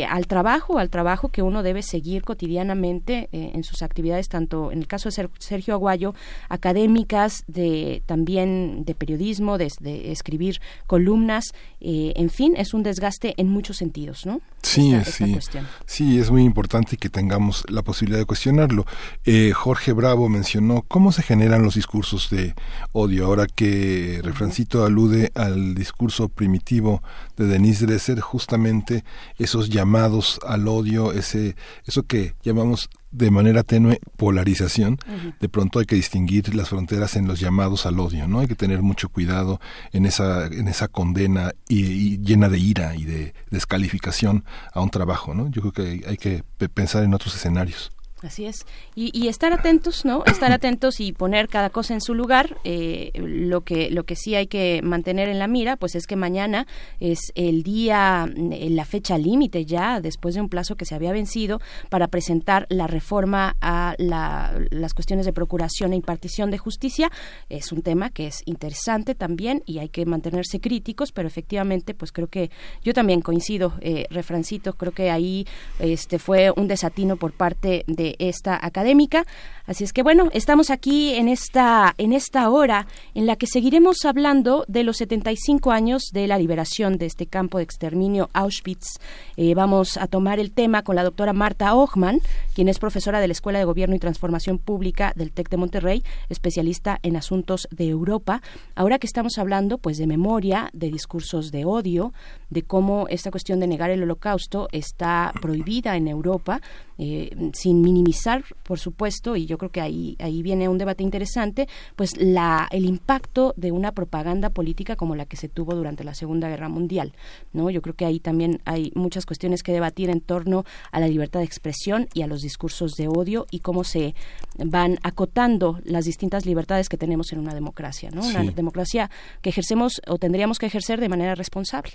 al trabajo, al trabajo que uno debe seguir cotidianamente en sus actividades, tanto en el caso de Sergio Aguayo, académicas, de también de periodismo, de, de escribir columnas, en fin, es un desgaste en muchos sentidos. Sí, sí, sí, es muy importante que tengamos la posibilidad de cuestionarlo. Eh, Jorge Bravo mencionó cómo se generan los discursos de odio. Ahora que Refrancito alude al discurso primitivo de Denise Dresser, justamente esos llamados al odio, ese, eso que llamamos de manera tenue polarización, de pronto hay que distinguir las fronteras en los llamados al odio, ¿no? Hay que tener mucho cuidado en esa, en esa condena y, llena de ira y de descalificación a un trabajo, ¿no? Yo creo que hay que pensar en otros escenarios. Así es. Y, estar atentos, ¿no? Estar atentos y poner cada cosa en su lugar. Eh, lo que lo que sí hay que mantener en la mira, pues es que mañana es el día, eh, la fecha límite ya, después de un plazo que se había vencido, para presentar la reforma a las cuestiones de procuración e impartición de justicia. Es un tema que es interesante también y hay que mantenerse críticos, pero efectivamente, pues creo que yo también coincido, eh, refrancito, creo que ahí este fue un desatino por parte de esta académica. Así es que bueno, estamos aquí en esta, en esta hora en la que seguiremos hablando de los 75 años de la liberación de este campo de exterminio Auschwitz. Eh, vamos a tomar el tema con la doctora Marta Ochman, quien es profesora de la Escuela de Gobierno y Transformación Pública del TEC de Monterrey, especialista en asuntos de Europa. Ahora que estamos hablando pues de memoria, de discursos de odio, de cómo esta cuestión de negar el holocausto está prohibida en Europa, eh, sin minimizar, por supuesto, y yo creo que ahí, ahí viene un debate interesante, pues la, el impacto de una propaganda política como la que se tuvo durante la Segunda Guerra Mundial. ¿no? Yo creo que ahí también hay muchas cuestiones que debatir en torno a la libertad de expresión y a los discursos de odio y cómo se van acotando las distintas libertades que tenemos en una democracia, ¿no? Una democracia que ejercemos o tendríamos que ejercer de manera responsable.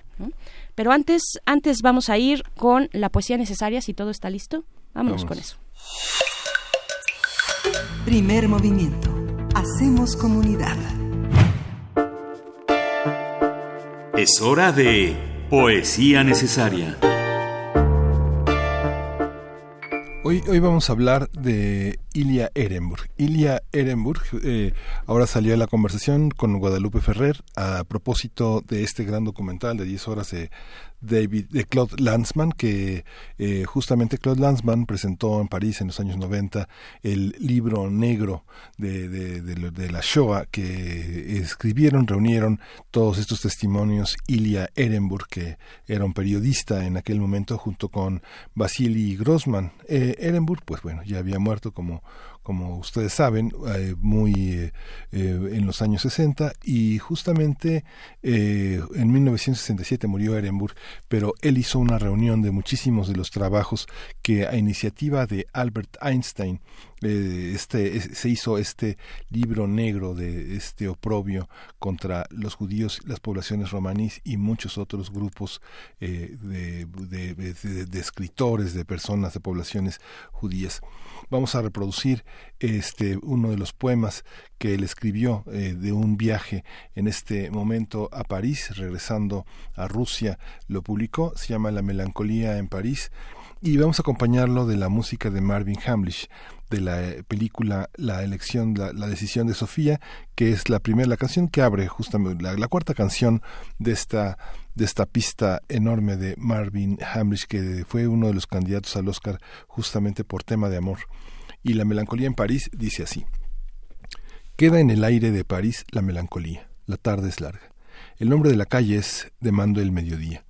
Pero antes, antes vamos a ir con la poesía necesaria, si todo está listo. Vámonos con eso. Primer movimiento. Hacemos comunidad. Es hora de poesía necesaria. Hoy, hoy vamos a hablar de Ilia Ehrenburg. Ilia Ehrenburg, eh, ahora salió la conversación con Guadalupe Ferrer a propósito de este gran documental de 10 horas de David, de Claude Lanzmann, que eh, justamente Claude Lanzmann presentó en París en los años 90 el libro negro de, de, de, la Shoah que escribieron, reunieron todos estos testimonios Ilya Ehrenburg, que era un periodista en aquel momento, junto con Vasily Grossman. Eh, Ehrenburg, pues bueno, ya había muerto como como ustedes saben, eh, muy eh, eh, en los años 60 y justamente en 1967 murió Ehrenburg, pero él hizo una reunión de muchísimos de los trabajos que a iniciativa de Albert Einstein este, se hizo este libro negro de este oprobio contra los judíos, las poblaciones romaníes y muchos otros grupos de, de, escritores, de personas, de poblaciones judías. Vamos a reproducir este uno de los poemas que él escribió eh, de un viaje en este momento a París, regresando a Rusia, lo publicó, se llama La melancolía en París. Y vamos a acompañarlo de la música de Marvin Hamlish de la eh, película La elección, la, decisión de Sofía, que es la primera, la canción que abre justamente, la, cuarta canción de esta, de esta pista enorme de Marvin Hamlish, que fue uno de los candidatos al Oscar justamente por tema de amor. Y la melancolía en París dice así. Queda en el aire de París la melancolía. La tarde es larga. El nombre de la calle es de mando el mediodía.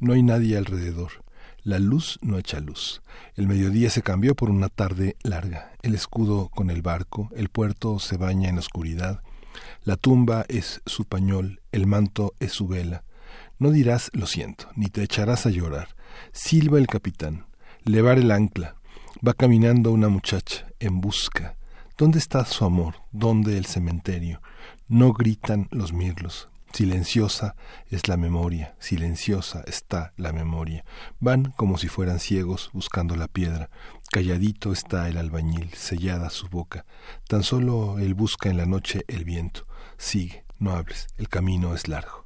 No hay nadie alrededor. La luz no echa luz. El mediodía se cambió por una tarde larga. El escudo con el barco, el puerto se baña en oscuridad. La tumba es su pañol, el manto es su vela. No dirás lo siento, ni te echarás a llorar. Silba el capitán. Levar el ancla. Va caminando una muchacha en busca. ¿Dónde está su amor? ¿Dónde el cementerio? No gritan los mirlos. Silenciosa es la memoria, silenciosa está la memoria. Van como si fueran ciegos buscando la piedra. Calladito está el albañil, sellada su boca. Tan solo él busca en la noche el viento. Sigue, no hables, el camino es largo.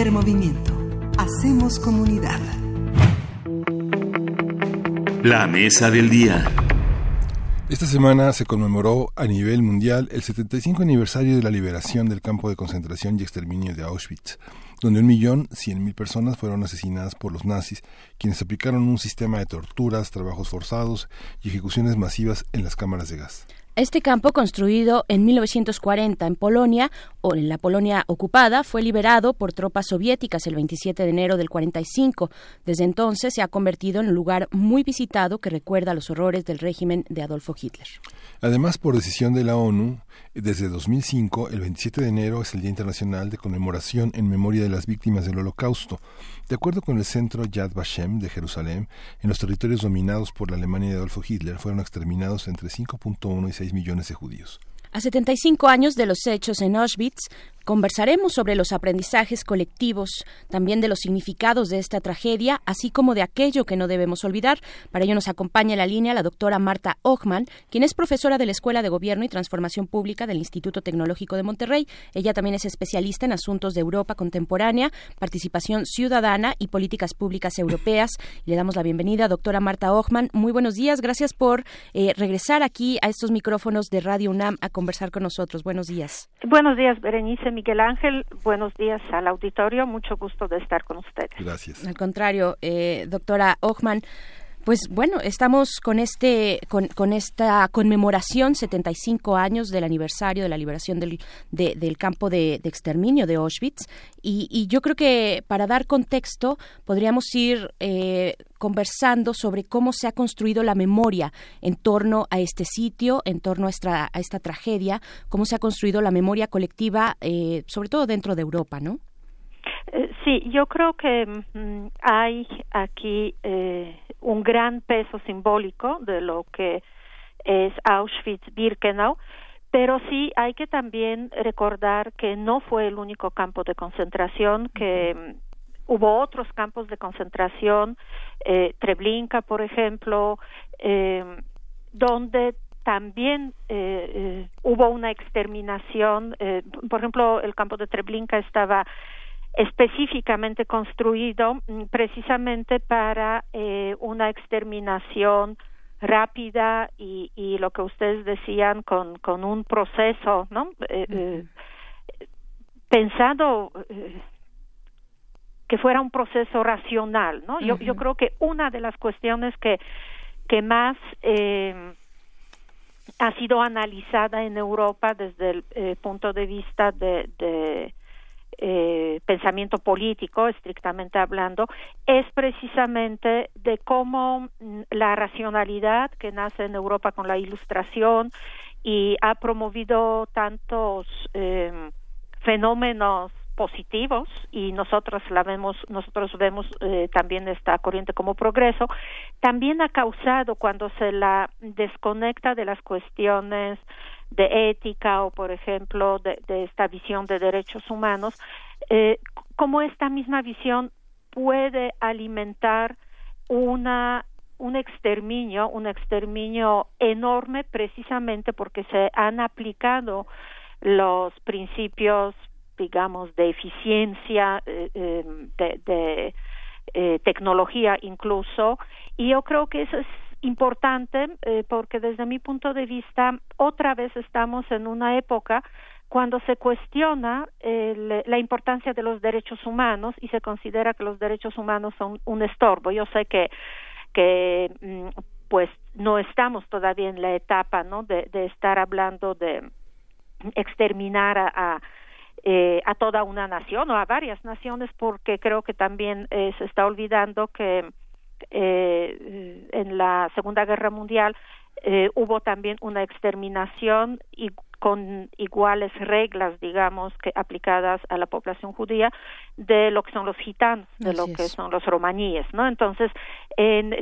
Primer movimiento. Hacemos comunidad. La mesa del día. Esta semana se conmemoró a nivel mundial el 75 aniversario de la liberación del campo de concentración y exterminio de Auschwitz, donde un millón cien mil personas fueron asesinadas por los nazis, quienes aplicaron un sistema de torturas, trabajos forzados y ejecuciones masivas en las cámaras de gas. Este campo, construido en 1940 en Polonia o en la Polonia ocupada, fue liberado por tropas soviéticas el 27 de enero del 45. Desde entonces se ha convertido en un lugar muy visitado que recuerda los horrores del régimen de Adolfo Hitler. Además, por decisión de la ONU, desde 2005, el 27 de enero es el Día Internacional de Conmemoración en Memoria las víctimas del Holocausto. De acuerdo con el centro Yad Vashem de Jerusalén, en los territorios dominados por la Alemania de Adolfo Hitler fueron exterminados entre 5.1 y 6 millones de judíos. A 75 años de los hechos en Auschwitz, Conversaremos sobre los aprendizajes colectivos, también de los significados de esta tragedia, así como de aquello que no debemos olvidar. Para ello nos acompaña en la línea la doctora Marta Ochman, quien es profesora de la Escuela de Gobierno y Transformación Pública del Instituto Tecnológico de Monterrey. Ella también es especialista en asuntos de Europa contemporánea, participación ciudadana y políticas públicas europeas. Le damos la bienvenida, doctora Marta Ochman. Muy buenos días, gracias por eh, regresar aquí a estos micrófonos de Radio UNAM a conversar con nosotros. Buenos días. Buenos días, Berenice. Miguel Ángel. Buenos días al auditorio. Mucho gusto de estar con ustedes. Gracias. Al contrario, eh, doctora Ochman. Pues bueno, estamos con este con, con, esta conmemoración 75 años del aniversario de la liberación del, del campo de, exterminio de Auschwitz y, y, yo creo que para dar contexto podríamos ir eh, conversando sobre cómo se ha construido la memoria en torno a este sitio, en torno a esta, a esta tragedia, cómo se ha construido la memoria colectiva, eh, sobre todo dentro de Europa, ¿no? Eh, sí, yo creo que mm, hay aquí eh, un gran peso simbólico de lo que es Auschwitz-Birkenau, pero sí hay que también recordar que no fue el único campo de concentración, que mm, hubo otros campos de concentración, eh, Treblinka, por ejemplo, eh, donde también eh, eh hubo una exterminación. Eh, por ejemplo, el campo de Treblinka estaba específicamente construido mm, precisamente para eh, una exterminación rápida y, y, lo que ustedes decían con, con un proceso, ¿no? Eh, eh, pensado que fuera un proceso racional, ¿no? Yo, yo creo que una de las cuestiones que, que más eh, ha sido analizada en Europa desde el eh, punto de vista de, de eh, pensamiento político, estrictamente hablando, es precisamente de cómo mm, la racionalidad que nace en Europa con la Ilustración y ha promovido tantos eh, fenómenos positivos y nosotros la vemos nosotros vemos eh, también esta corriente como progreso también ha causado cuando se la desconecta de las cuestiones de ética o por ejemplo de, de esta visión de derechos humanos eh, cómo esta misma visión puede alimentar una un exterminio un exterminio enorme precisamente porque se han aplicado los principios digamos, de eficiencia, eh, eh, de, de eh, tecnología incluso, y yo creo que eso es importante porque desde mi punto de vista otra vez estamos en una época cuando se cuestiona el, la importancia de los derechos humanos y se considera que los derechos humanos son un estorbo. Yo sé que que mm, pues no estamos todavía en la etapa no de, de estar hablando de exterminar a, a eh, a toda una nación o a varias naciones porque creo que también eh, se está olvidando que eh, en la Segunda Guerra Mundial eh, hubo también una exterminación y con iguales reglas, digamos, que aplicadas a la población judía de lo que son los gitanos, de lo que son los romaníes, ¿no? Entonces, en,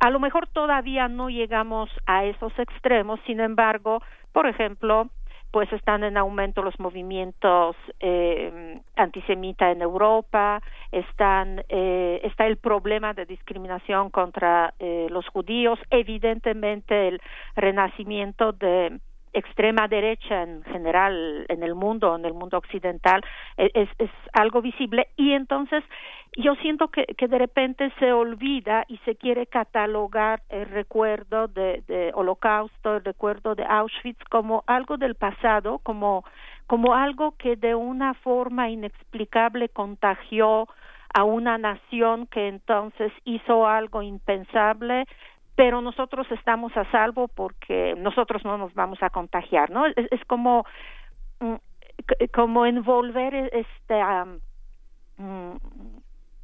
a lo mejor todavía no llegamos a esos extremos, sin embargo, por ejemplo, pues están en aumento los movimientos eh, antisemita en Europa, están, eh, está el problema de discriminación contra eh, los judíos, evidentemente el renacimiento de extrema derecha en general en el mundo, en el mundo occidental, e, es, es algo visible. Y entonces yo siento que, que de repente se olvida y se quiere catalogar el recuerdo de, de Holocausto, el recuerdo de Auschwitz como algo del pasado, como, como algo que de una forma inexplicable contagió a una nación que entonces hizo algo impensable pero nosotros estamos a salvo porque nosotros no nos vamos a contagiar, ¿no? Es, como mm, como envolver e, este um,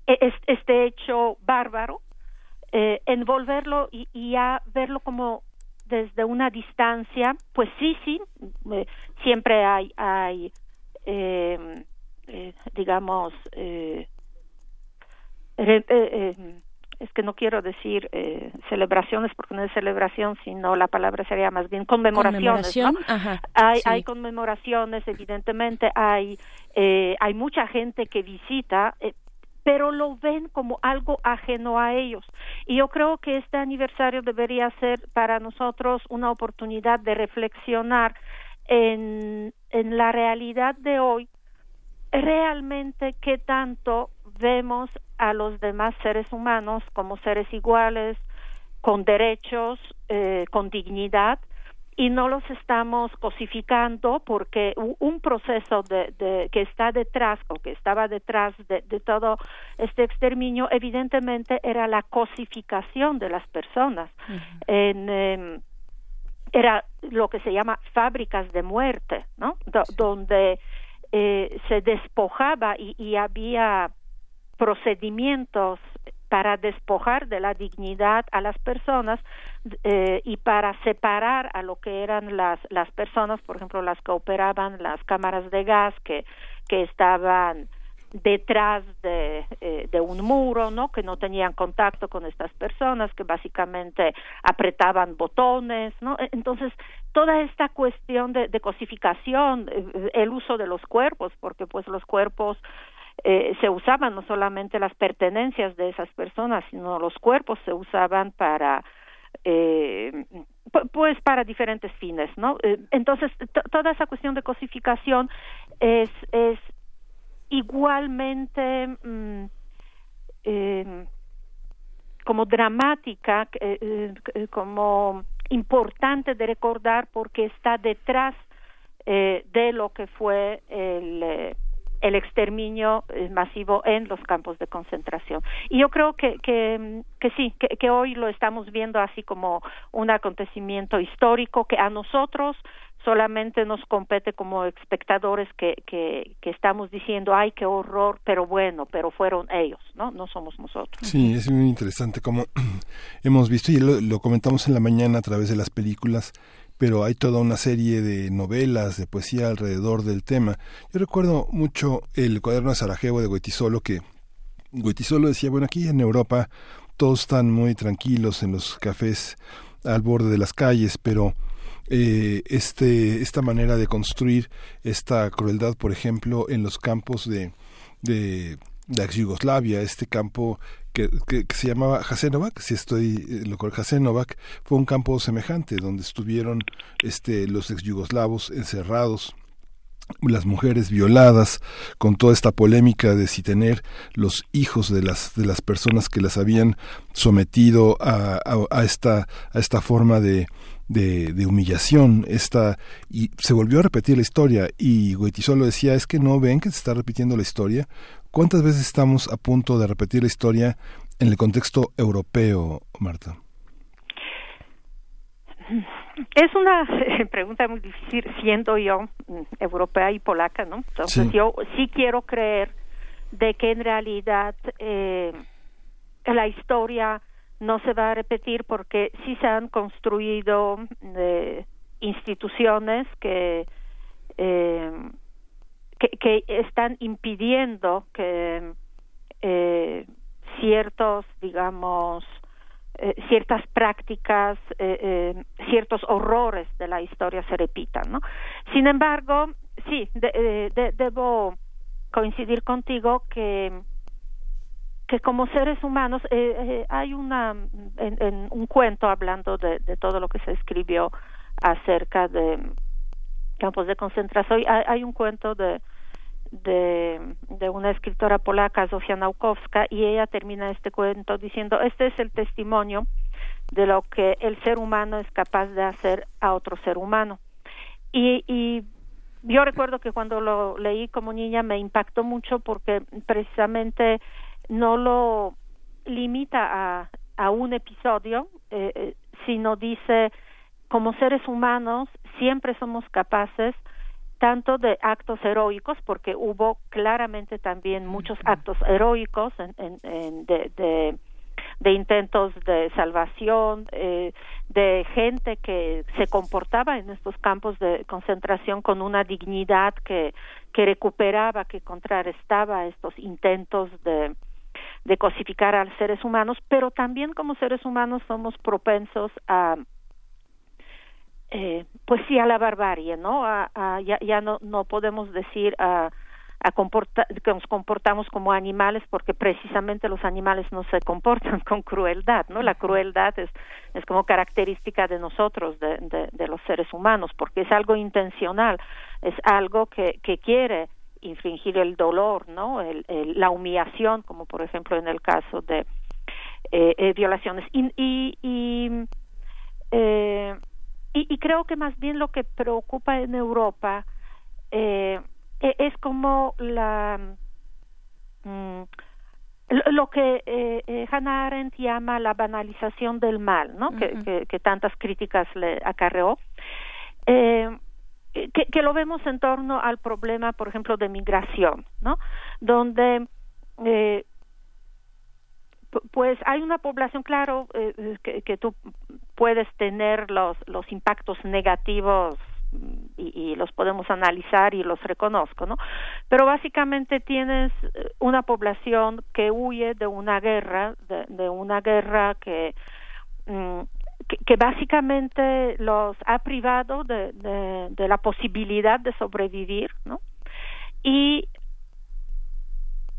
este hecho bárbaro, eh, envolverlo y, y verlo como desde una distancia, pues sí, sí, eh, siempre hay, hay eh, digamos, es que no quiero decir celebraciones porque no es celebración, sino la palabra sería más bien conmemoraciones. Hay, hay conmemoraciones, evidentemente, hay, hay mucha gente que visita, pero lo ven como algo ajeno a ellos. Y yo creo que este aniversario debería ser para nosotros una oportunidad de reflexionar en, en la realidad de hoy, realmente qué tanto vemos a los demás seres humanos como seres iguales, con derechos, eh, con dignidad, y no los estamos cosificando porque un proceso de, que está detrás o que estaba detrás de, todo este exterminio evidentemente era la cosificación de las personas. En, em, era lo que se llama fábricas de muerte no donde eh, se despojaba y, y había procedimientos para despojar de la dignidad a las personas eh, y para separar a lo que eran las las personas por ejemplo las que operaban las cámaras de gas que que estaban detrás de, eh, de un muro, ¿no? Que no tenían contacto con estas personas, que básicamente apretaban botones, ¿no? Entonces, toda esta cuestión de, de cosificación, eh, el uso de los cuerpos, porque pues los cuerpos eh, se usaban no solamente las pertenencias de esas personas, sino los cuerpos se usaban para eh, pues para diferentes fines, ¿no? Eh, entonces toda esa cuestión de cosificación es es igualmente mm, eh, como dramática, eh, como importante de recordar porque está detrás de lo que fue el el exterminio eh, masivo en los campos de concentración. Y yo creo que, que, sí, que, hoy lo estamos viendo así como un acontecimiento histórico que a nosotros solamente nos compete como espectadores que, que, que estamos diciendo, ay, qué horror, pero bueno, pero fueron ellos, ¿no? No somos nosotros. Sí, es muy interesante como hemos visto y lo comentamos en la mañana a través de las películas pero hay toda una serie de novelas, de poesía alrededor del tema. Yo recuerdo mucho el cuaderno de Sarajevo de Goitisolo, que Goitisolo decía, bueno, aquí en Europa todos están muy tranquilos en los cafés al borde de las calles, pero eh, este, esta manera de construir esta crueldad, por ejemplo, en los campos de, de la ex Yugoslavia, este campo que, se llamaba Jasenovac, si estoy eh, lo Jasenovac, fue un campo semejante donde estuvieron este los ex yugoslavos encerrados las mujeres violadas con toda esta polémica de si tener los hijos de las de las personas que las habían sometido a, a, esta a esta forma de de, humillación. Esta y se volvió a repetir la historia y Goitisolo decía es que no ven que se está repitiendo la historia ¿Cuántas veces estamos a punto de repetir la historia en el contexto europeo, Marta? Es una pregunta muy difícil, siendo yo mm, europea y polaca, ¿no? Entonces yo sí quiero creer de que en realidad eh, la historia no se va a repetir porque sí se han construido eh, instituciones que eh, que, están impidiendo que eh, ciertos, digamos, eh, ciertas prácticas, eh, ciertos horrores de la historia se repitan, ¿no? Sin embargo, sí, debo coincidir contigo que que como seres humanos hay una en, un cuento hablando de, de todo lo que se escribió acerca de campos de concentración hay un cuento de de, una escritora polaca, Zofia Naukowska, y ella termina este cuento diciendo, este es el testimonio de lo que el ser humano es capaz de hacer a otro ser humano. Y, y yo recuerdo que cuando lo leí como niña me impactó mucho porque precisamente no lo limita a, a un episodio, eh, eh sino dice, como seres humanos siempre somos capaces tanto de actos heroicos, porque hubo claramente también muchos actos heroicos en, en, de, de intentos de salvación, eh, de gente que se comportaba en estos campos de concentración con una dignidad que, que recuperaba, que contrarrestaba estos intentos de, de cosificar a los seres humanos, pero también como seres humanos somos propensos a eh, pues sí a la barbarie, ¿no? A, ya, ya no, no podemos decir a a que nos comportamos como animales porque precisamente los animales no se comportan con crueldad, ¿no? La crueldad es, es como característica de nosotros, de, de, los seres humanos, porque es algo intencional, es algo que, que quiere infringir el dolor, ¿no? El, la humillación, como por ejemplo en el caso de eh, eh, violaciones. Y, y, y, eh, y, y, creo que más bien lo que preocupa en Europa eh, e, es como la mm, lo que eh, eh, Hannah Arendt llama la banalización del mal, ¿no? que, que, tantas críticas le acarreó. Eh, que, que, lo vemos en torno al problema, por ejemplo, de migración, ¿no? Donde eh, pues hay una población, claro, eh, que, que, tú puedes tener los, los impactos negativos y, los podemos analizar y los reconozco, ¿no? Pero básicamente tienes eh, una población que huye de una guerra, de, una guerra que, mm, que, básicamente los ha privado de, de, la posibilidad de sobrevivir, ¿no? Y,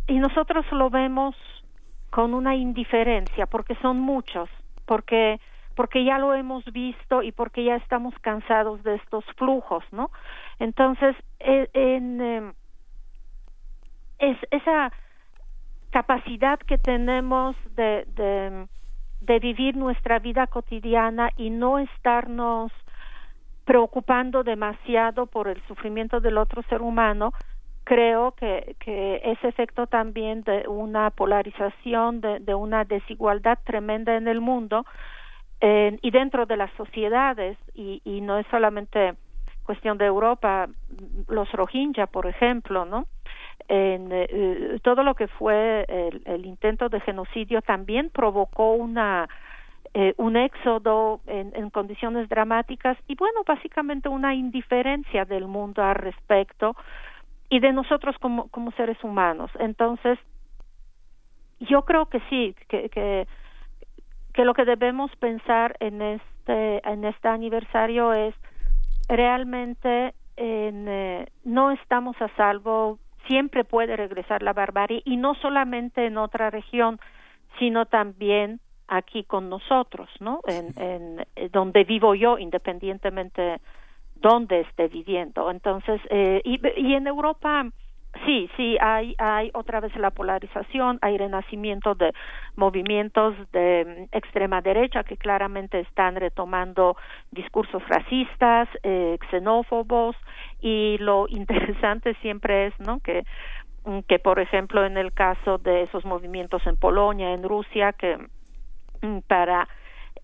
y nosotros lo vemos con una indiferencia, porque son muchos, porque porque ya lo hemos visto y porque ya estamos cansados de estos flujos, ¿no? Entonces, e, en, em, es, esa capacidad que tenemos de, de, de vivir nuestra vida cotidiana y no estarnos preocupando demasiado por el sufrimiento del otro ser humano, creo que, que ese efecto también de una polarización, de, una desigualdad tremenda en el mundo, y dentro de las sociedades, y, y no es solamente cuestión de Europa, los Rohingya, por ejemplo, ¿no? En, eh, todo lo que fue el, intento de genocidio también provocó una eh, un éxodo en, condiciones dramáticas y bueno básicamente una indiferencia del mundo al respecto y de nosotros como como seres humanos. Entonces yo creo que sí que, que que lo que debemos pensar en este en este aniversario es realmente en, eh, no estamos a salvo siempre puede regresar la barbarie y no solamente en otra región sino también aquí con nosotros no en, en eh, donde vivo yo independientemente donde esté viviendo entonces eh, y, y en Europa Sí, sí, hay, hay otra vez la polarización, hay renacimiento de movimientos de mm, extrema derecha que claramente están retomando discursos racistas, eh, xenófobos y lo interesante siempre es, ¿no? Que mm, que por ejemplo en el caso de esos movimientos en Polonia, en Rusia, que mm, para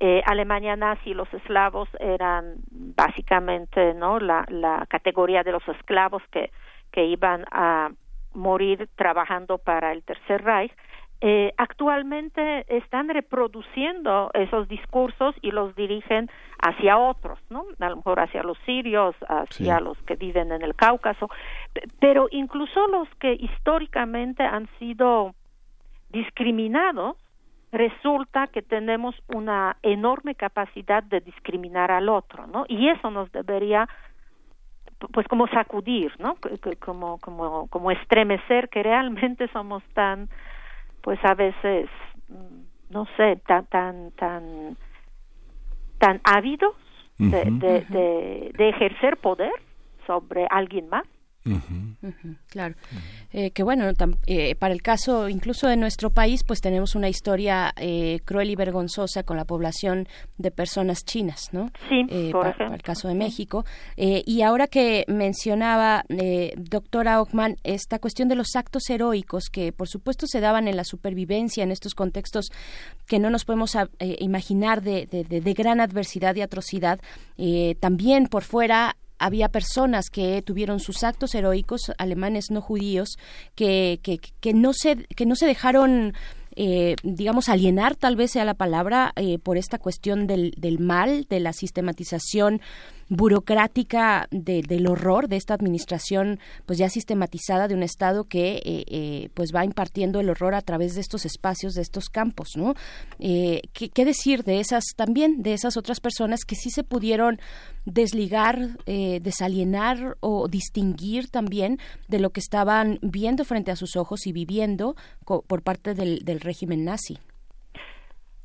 eh, Alemania nazi los eslavos eran básicamente no la, la categoría de los esclavos que que iban a morir trabajando para el Tercer Reich, eh, actualmente están reproduciendo esos discursos y los dirigen hacia otros, ¿no? A lo mejor hacia los sirios, hacia los que viven en el Cáucaso, pero incluso los que históricamente han sido discriminados, resulta que tenemos una enorme capacidad de discriminar al otro, ¿no? Y eso nos debería pues como sacudir, ¿no? Como, como, como estremecer que realmente somos tan, pues a veces, mm, no sé, tan, tan, tan, tan ávidos de, de, de ejercer poder sobre alguien más claro. Eh, que bueno, eh, para el caso incluso de nuestro país, pues tenemos una historia eh, cruel y vergonzosa con la población de personas chinas, ¿no? Sí, por para, para, el caso de México. y ahora que mencionaba, doctora Ockman, esta cuestión de los actos heroicos que por supuesto se daban en la supervivencia en estos contextos que no nos podemos imaginar de, de, de, gran adversidad y atrocidad, también por fuera había personas que tuvieron sus actos heroicos, alemanes no judíos, que, que, que no, se, que no se dejaron eh, digamos, alienar, tal vez sea la palabra, eh, por esta cuestión del, del mal, de la sistematización burocrática del horror de esta administración pues ya sistematizada de un estado que eh, eh, pues va impartiendo el horror a través de estos espacios de estos campos no eh, ¿qué, decir de esas también de esas otras personas que sí se pudieron desligar desalienar o distinguir también de lo que estaban viendo frente a sus ojos y viviendo por parte del régimen nazi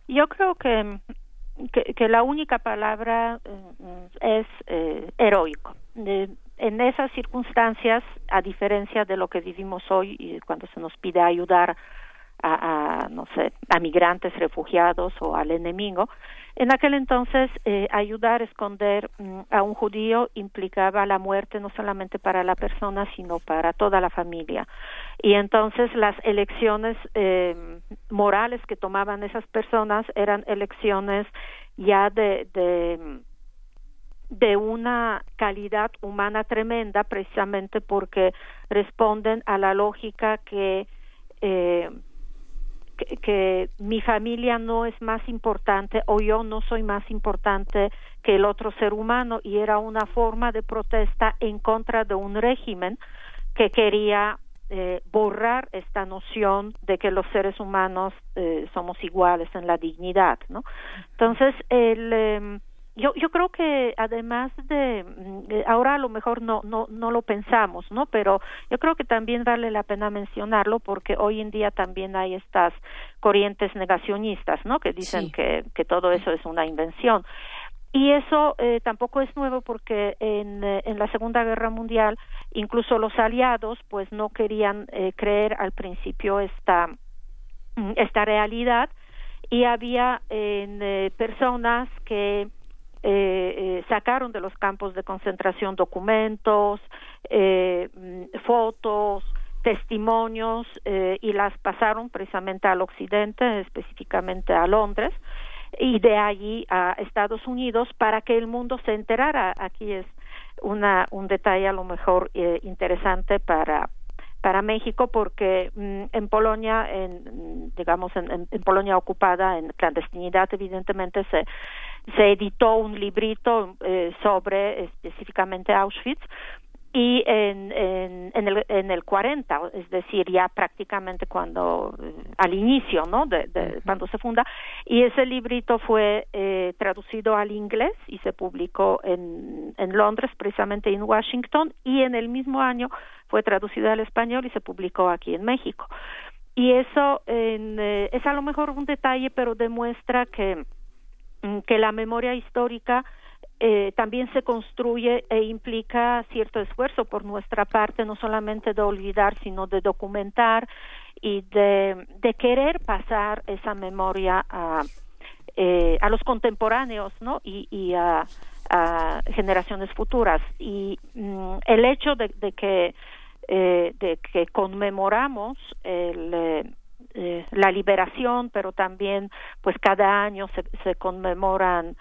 yo creo que que, la única palabra eh, es eh, heroico. en esas circunstancias, a diferencia de lo que vivimos hoy, y cuando se nos pide ayudar a, no sé, a migrantes, refugiados o al enemigo, en aquel entonces, eh, ayudar a esconder mm, a un judío implicaba la muerte no solamente para la persona, sino para toda la familia. Y entonces las elecciones eh, morales que tomaban esas personas eran elecciones ya de, de una calidad humana tremenda precisamente porque responden a la lógica que eh, que, mi familia no es más importante o yo no soy más importante que el otro ser humano. Y era una forma de protesta en contra de un régimen que quería eh, borrar esta noción de que los seres humanos eh, somos iguales en la dignidad, ¿no? Entonces, el, eh, yo yo creo que además de mm, ahora a lo mejor no no no lo pensamos no pero yo creo que también vale la pena mencionarlo porque hoy en día también hay estas corrientes negacionistas no que dicen que que todo eso es una invención y eso eh, tampoco es nuevo porque en, eh, en la Segunda Guerra Mundial incluso los aliados pues no querían eh, creer al principio esta mm, esta realidad. Y había eh, personas que eh, eh, sacaron de los campos de concentración documentos, mm, fotos, testimonios y las pasaron precisamente al occidente, específicamente a Londres y de allí a Estados Unidos para que el mundo se enterara. Aquí es una, un detalle a lo mejor eh, interesante para para México porque mm, en Polonia, en, digamos, en, en, Polonia ocupada, en clandestinidad, evidentemente se, se editó un librito eh, sobre específicamente Auschwitz y en, en, en, el, en el 40, es decir, ya prácticamente cuando, eh, al inicio, ¿no? De, de, cuando se funda, y ese librito fue eh, traducido al inglés y se publicó en, en Londres, precisamente en Washington, y en el mismo año fue traducido al español y se publicó aquí en México. Y eso en, eh, es a lo mejor un detalle, pero demuestra que, que la memoria histórica eh, también se construye e implica cierto esfuerzo por nuestra parte, no solamente de olvidar, sino de documentar y de, querer pasar esa memoria a, eh, a los contemporáneos ¿no? y, y a, generaciones futuras. Y mm, el hecho de, que, eh, de que conmemoramos el, eh, eh la liberación, pero también pues cada año se, se conmemoran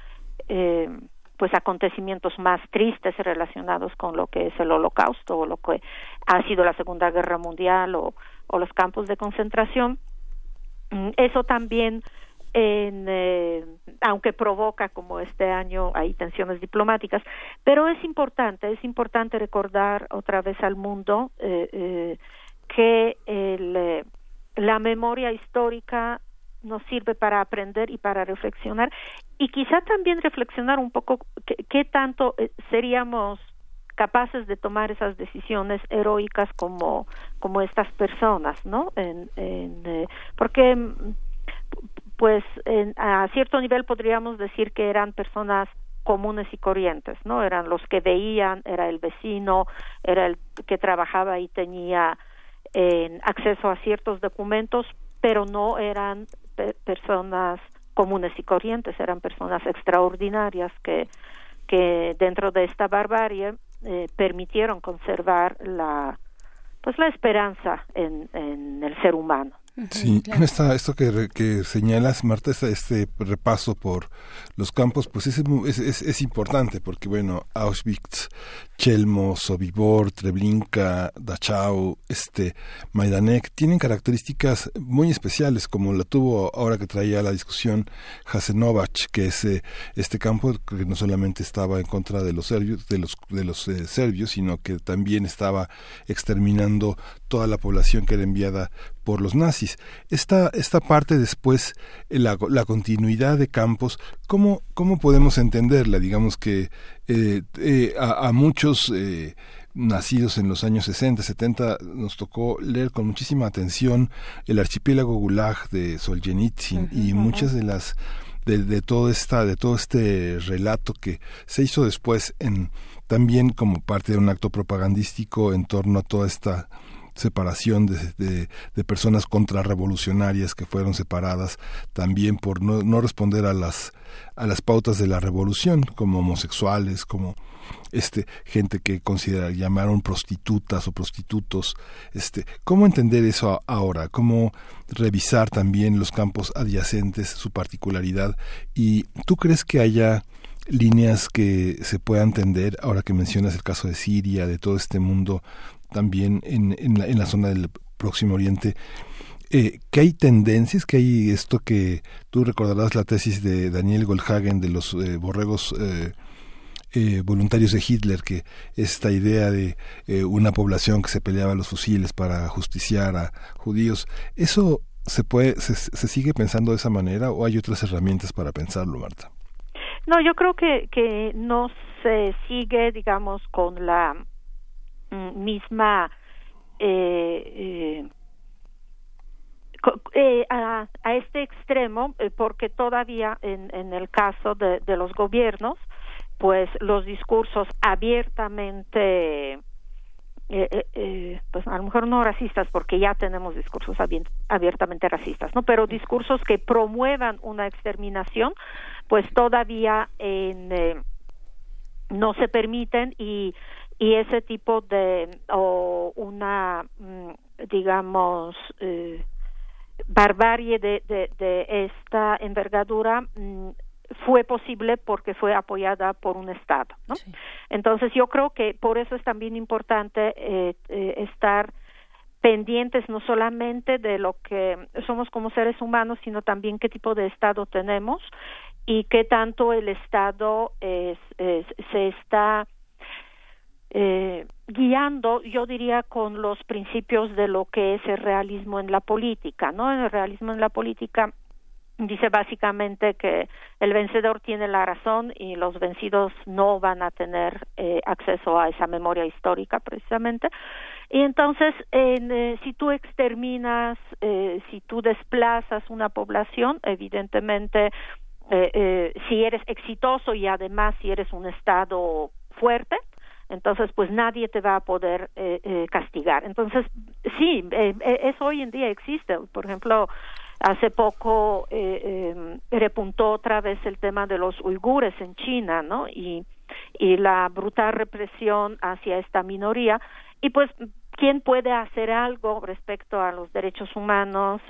pues acontecimientos más tristes relacionados con lo que es el holocausto o lo que ha sido la segunda guerra mundial o, los campos de concentración. Mm, eso también en, eh, aunque provoca como este año hay tensiones diplomáticas pero es importante es importante recordar otra vez al mundo eh, eh, que el, la memoria histórica nos sirve para aprender y para reflexionar. Y quizá también reflexionar un poco qué, tanto eh, seríamos capaces de tomar esas decisiones heroicas como como estas personas no en, eh, porque pues en, a cierto nivel podríamos decir que eran personas comunes y corrientes no eran los que veían era el vecino era el que trabajaba y tenía eh, acceso a ciertos documentos pero no eran personas comunes y corrientes, eran personas extraordinarias que, que dentro de esta barbarie eh, permitieron conservar la pues la esperanza en, en el ser humano. Sí, esto que, que señalas, Marta, este, este, repaso por los campos, pues es, es, es, importante porque, bueno, Auschwitz, Chelmo, Sobibor, Treblinka, Dachau, este, Majdanek, tienen características muy especiales, como la tuvo ahora que traía la discusión Jasenovac, que es eh, este campo que no solamente estaba en contra de los serbios, de los, de los eh, serbios, sino que también estaba exterminando toda la población que era enviada por los nazis. Esta, esta parte después, eh, la, la continuidad de campos, ¿cómo, ¿cómo podemos entenderla? Digamos que eh, eh, a, muchos nacidos en los años 60, 70, nos tocó leer con muchísima atención el archipiélago Gulag de Solzhenitsyn y muchas de las de, de, todo esta de todo este relato que se hizo después en también como parte de un acto propagandístico en torno a toda esta separación de, de, personas contrarrevolucionarias que fueron separadas también por no, no responder a las a las pautas de la revolución como homosexuales como este gente que considera llamaron prostitutas o prostitutos este cómo entender eso ahora cómo revisar también los campos adyacentes su particularidad y tú crees que haya líneas que se puedan entender ahora que mencionas el caso de Siria de todo este mundo también en, en, la, en la zona del Próximo Oriente. Eh, que hay tendencias, que hay esto que tú recordarás la tesis de Daniel Goldhagen de los eh, borregos eh, eh, voluntarios de Hitler, que esta idea de una población que se peleaba los fusiles para justiciar a judíos, ¿eso se, puede, se, se sigue pensando de esa manera o hay otras herramientas para pensarlo, Marta? No, yo creo que, que no se sigue, digamos, con la Mm, misma eh, eh, eh, a, a, este extremo porque todavía en, en el caso de, los gobiernos pues los discursos abiertamente pues a lo mejor no racistas porque ya tenemos discursos abiertamente racistas no pero discursos que promuevan una exterminación pues todavía en, no se permiten y y ese tipo de o una mm, digamos eh, barbarie de, de, de, esta envergadura mm, fue posible porque fue apoyada por un Estado. ¿no? Entonces yo creo que por eso es también importante eh, eh, estar pendientes no solamente de lo que somos como seres humanos, sino también qué tipo de Estado tenemos y qué tanto el Estado es, se está eh, guiando, yo diría, con los principios de lo que es el realismo en la política, ¿no? El realismo en la política dice básicamente que el vencedor tiene la razón y los vencidos no van a tener eh, acceso a esa memoria histórica precisamente y entonces eh, si tú exterminas eh, si tú desplazas una población evidentemente eh, si eres exitoso y además si eres un estado fuerte entonces pues nadie te va a poder eh, eh, castigar. Entonces sí, eh, eso hoy en día existe. Por ejemplo, hace poco eh, repuntó otra vez el tema de los uigures en China, ¿no? Y, y la brutal represión hacia esta minoría. Y pues, ¿quién puede hacer algo respecto a los derechos humanos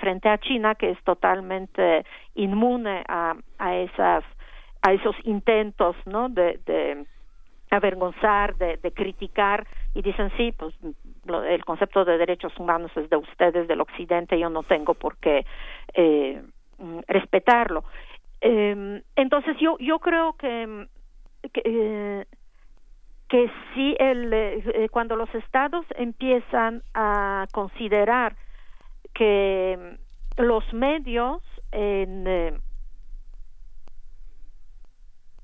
frente a China, que es totalmente inmune a, a esas a esos intentos, ¿no? de avergonzar, de, de, criticar y dicen sí, pues el concepto de derechos humanos es de ustedes, del Occidente, yo no tengo por qué eh, respetarlo. Eh, entonces yo yo creo que que, eh, el eh, cuando los estados empiezan a considerar que los medios en eh,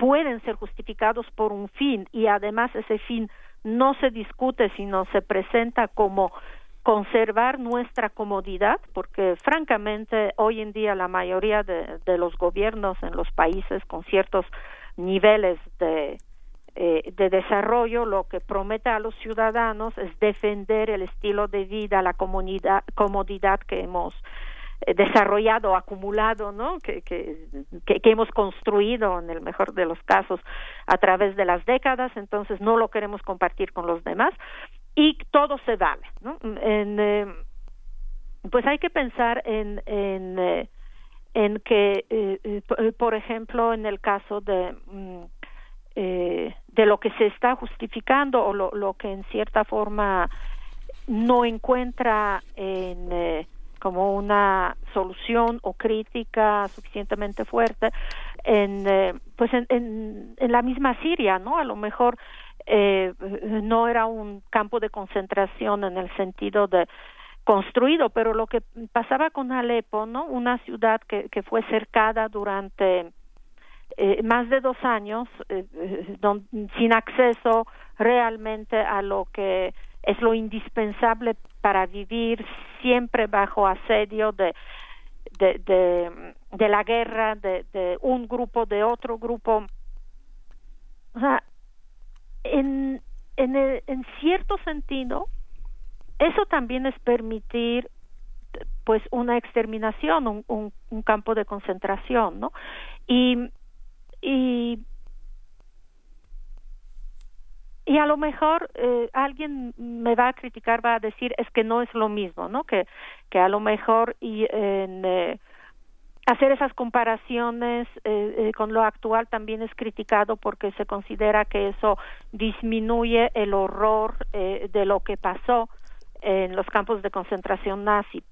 pueden ser justificados por un fin y además ese fin no se discute sino se presenta como conservar nuestra comodidad porque francamente hoy en día la mayoría de, los gobiernos en los países con ciertos niveles de eh, de desarrollo lo que promete a los ciudadanos es defender el estilo de vida la comodidad que hemos desarrollado, acumulado, ¿no? Que, que, que, hemos construido en el mejor de los casos a través de las décadas, entonces no lo queremos compartir con los demás y todo se vale, ¿no? Eh, pues hay que pensar en en, eh, en que eh, por ejemplo en el caso de mm, de lo que se está justificando o lo, lo que en cierta forma no encuentra en como una solución o crítica suficientemente fuerte en pues en, en, la misma Siria no a lo mejor eh, no era un campo de concentración en el sentido de construido, pero lo que pasaba con Alepo, ¿no? Una ciudad que, que fue cercada durante eh, más de dos años, eh, sin acceso realmente a lo que es lo indispensable para vivir siempre bajo asedio de de, de, la guerra, de, un grupo, de otro grupo. O sea, en, en, en cierto sentido, eso también es permitir pues una exterminación, un, un, campo de concentración, ¿no? Y y a lo mejor eh, alguien me va a criticar, va a decir es que no es lo mismo, ¿no? Que que a lo mejor y en eh, hacer esas comparaciones eh, eh, con lo actual también es criticado porque se considera que eso disminuye el horror eh, de lo que pasó en los campos de concentración nazi.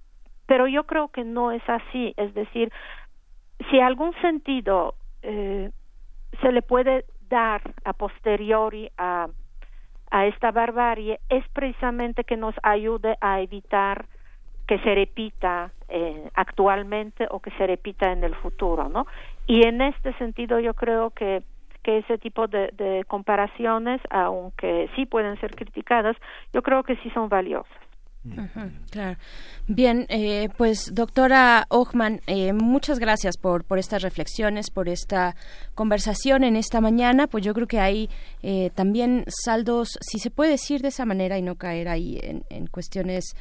Pero yo creo que no es así. Es decir, si algún sentido se le puede dar a posteriori a, a esta barbarie es precisamente que nos ayude a evitar que se repita eh, actualmente o que se repita en el futuro, ¿no? Y en este sentido yo creo que que ese tipo de, de comparaciones, aunque sí pueden ser criticadas, yo creo que sí son valiosas. Claro. Bien, eh, pues doctora Ochman, eh, muchas gracias por, por estas reflexiones, por esta conversación en esta mañana. Pues yo creo que hay eh, también saldos, si se puede decir de esa manera y no caer ahí en, en cuestiones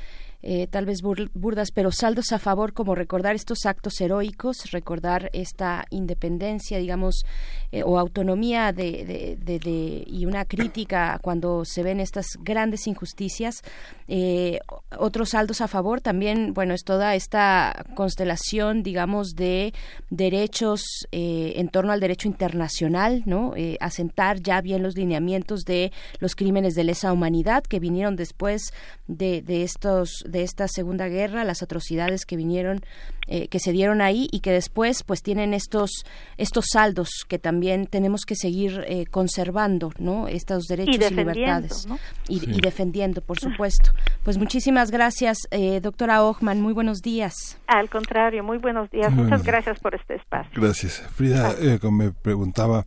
eh, tal vez burdas, pero saldos a favor como recordar estos actos heroicos, recordar esta independencia, digamos, eh, o autonomía de, de, y una crítica cuando se ven estas grandes injusticias. Eh, otros saldos a favor también, bueno, es toda esta constelación, digamos, de derechos en torno al derecho internacional, ¿no? asentar ya bien los lineamientos de los crímenes de lesa humanidad que vinieron después de, de estos de esta Segunda Guerra, las atrocidades que vinieron, eh, que se dieron ahí y que después pues tienen estos, estos saldos que también tenemos que seguir eh, conservando, ¿no? Estos derechos y, libertades. Y, defendiendo, por supuesto. Pues muchísimas gracias, eh, doctora Ochman, muy buenos días. Al contrario, muy buenos días. Muchas gracias por este espacio. Gracias. Frida, como me preguntaba,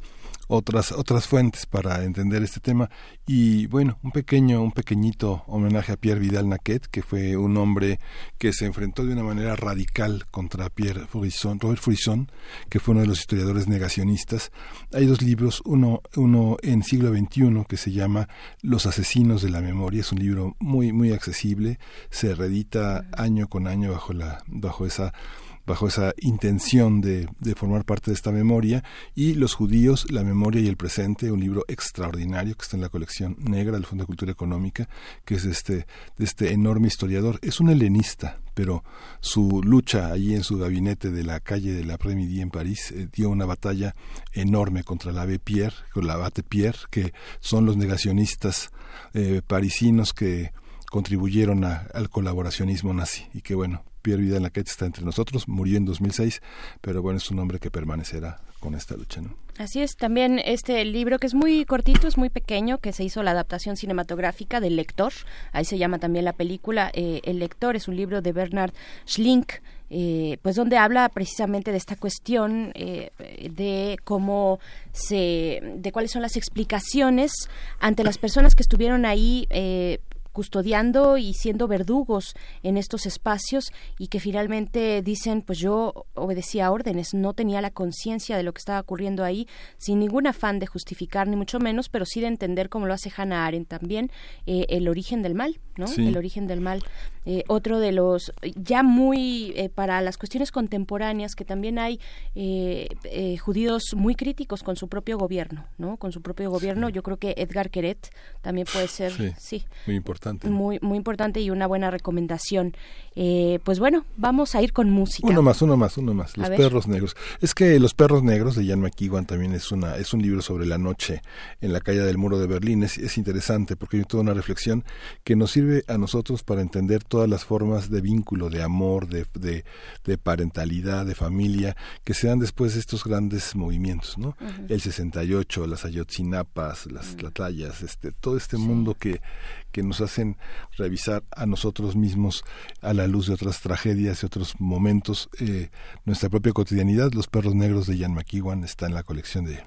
otras otras fuentes para entender este tema. Y bueno un pequeño un pequeñito homenaje a Pierre Vidal Naquet que fue un hombre que se enfrentó de una manera radical contra Pierre Fourisson, Robert Fourisson que fue uno de los historiadores negacionistas. Hay dos libros uno uno en siglo XXI que se llama Los asesinos de la memoria. Es un libro muy muy accesible. Se reedita año con año bajo la bajo esa bajo esa intención de, de, formar parte de esta memoria, y Los judíos, la memoria y el presente, un libro extraordinario que está en la colección negra del Fondo de Cultura Económica, que es este, de este enorme historiador. Es un helenista, pero su lucha allí en su gabinete de la calle de la Premidi en París eh, dio una batalla enorme contra la Abbé Pierre, Abate Pierre, que son los negacionistas eh, parisinos que contribuyeron al colaboracionismo nazi y que bueno Pierre Vidal Laquette está entre nosotros, murió en 2006, pero bueno, es un hombre que permanecerá con esta lucha, ¿no? Así es, también este libro que es muy cortito, es muy pequeño, que se hizo la adaptación cinematográfica del Lector, ahí se llama también la película eh, El Lector, es un libro de Bernard Schlink, eh, pues donde habla precisamente de esta cuestión eh, de cómo se, de cuáles son las explicaciones ante las personas que estuvieron ahí custodiando y siendo verdugos en estos espacios y que finalmente dicen, pues yo obedecía órdenes, no tenía la conciencia de lo que estaba ocurriendo ahí, sin ningún afán de justificar, ni mucho menos, pero sí de entender, como lo hace Hannah Arendt también, eh, el origen del mal, ¿no? El origen del mal. Eh, otro de los, ya muy eh, para las cuestiones contemporáneas, que también hay judíos muy críticos con su propio gobierno, ¿no? Con su propio gobierno. Yo creo que Edgar Queret también puede ser, sí, muy importante importante. Muy, muy importante y una buena recomendación. Eh, pues bueno, vamos a ir con música. Uno más, uno más, uno más. Los perros negros. Es que Los perros negros de Jan McEwan también es una es un libro sobre la noche en la calle del muro de Berlín. Es, es interesante porque hay toda una reflexión que nos sirve a nosotros para entender todas las formas de vínculo, de amor, de, de, de parentalidad, de familia que se dan después de estos grandes movimientos, ¿no? El 68, las ayotzinapas, las tlatayas, este, todo este mundo que, que nos revisar a nosotros mismos a la luz de otras tragedias y otros momentos. Eh, nuestra propia cotidianidad, Los perros negros de Jan McEwan, está en la colección de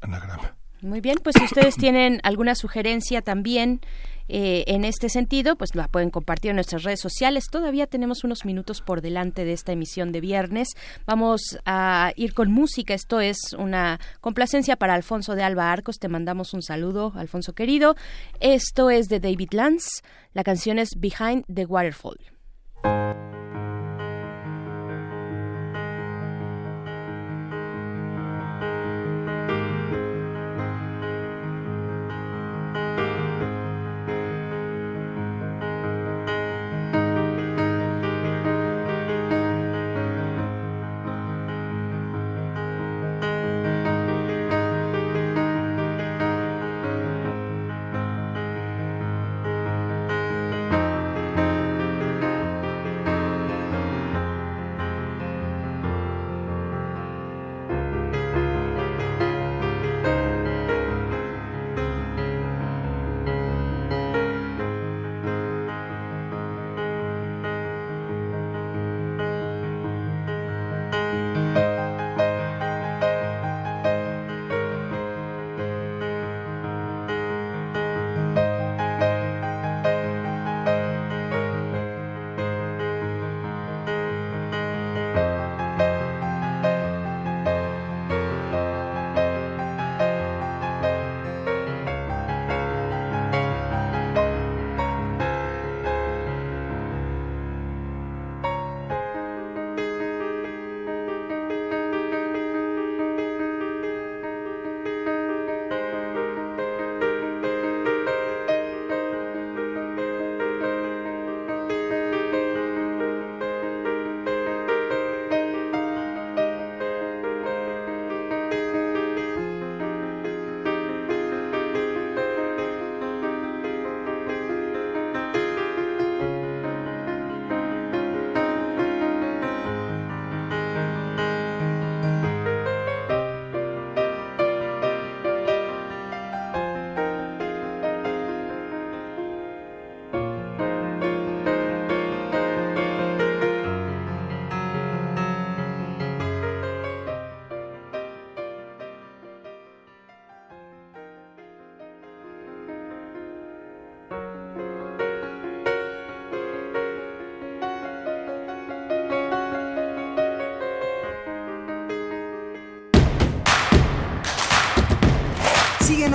Anagrama. Muy bien, pues si ustedes tienen alguna sugerencia también eh, en este sentido, pues la pueden compartir en nuestras redes sociales. Todavía tenemos unos minutos por delante de esta emisión de viernes. Vamos a ir con música. Esto es una complacencia para Alfonso de Alba Arcos. Te mandamos un saludo, Alfonso querido. Esto es de David Lance. La canción es Behind the Waterfall.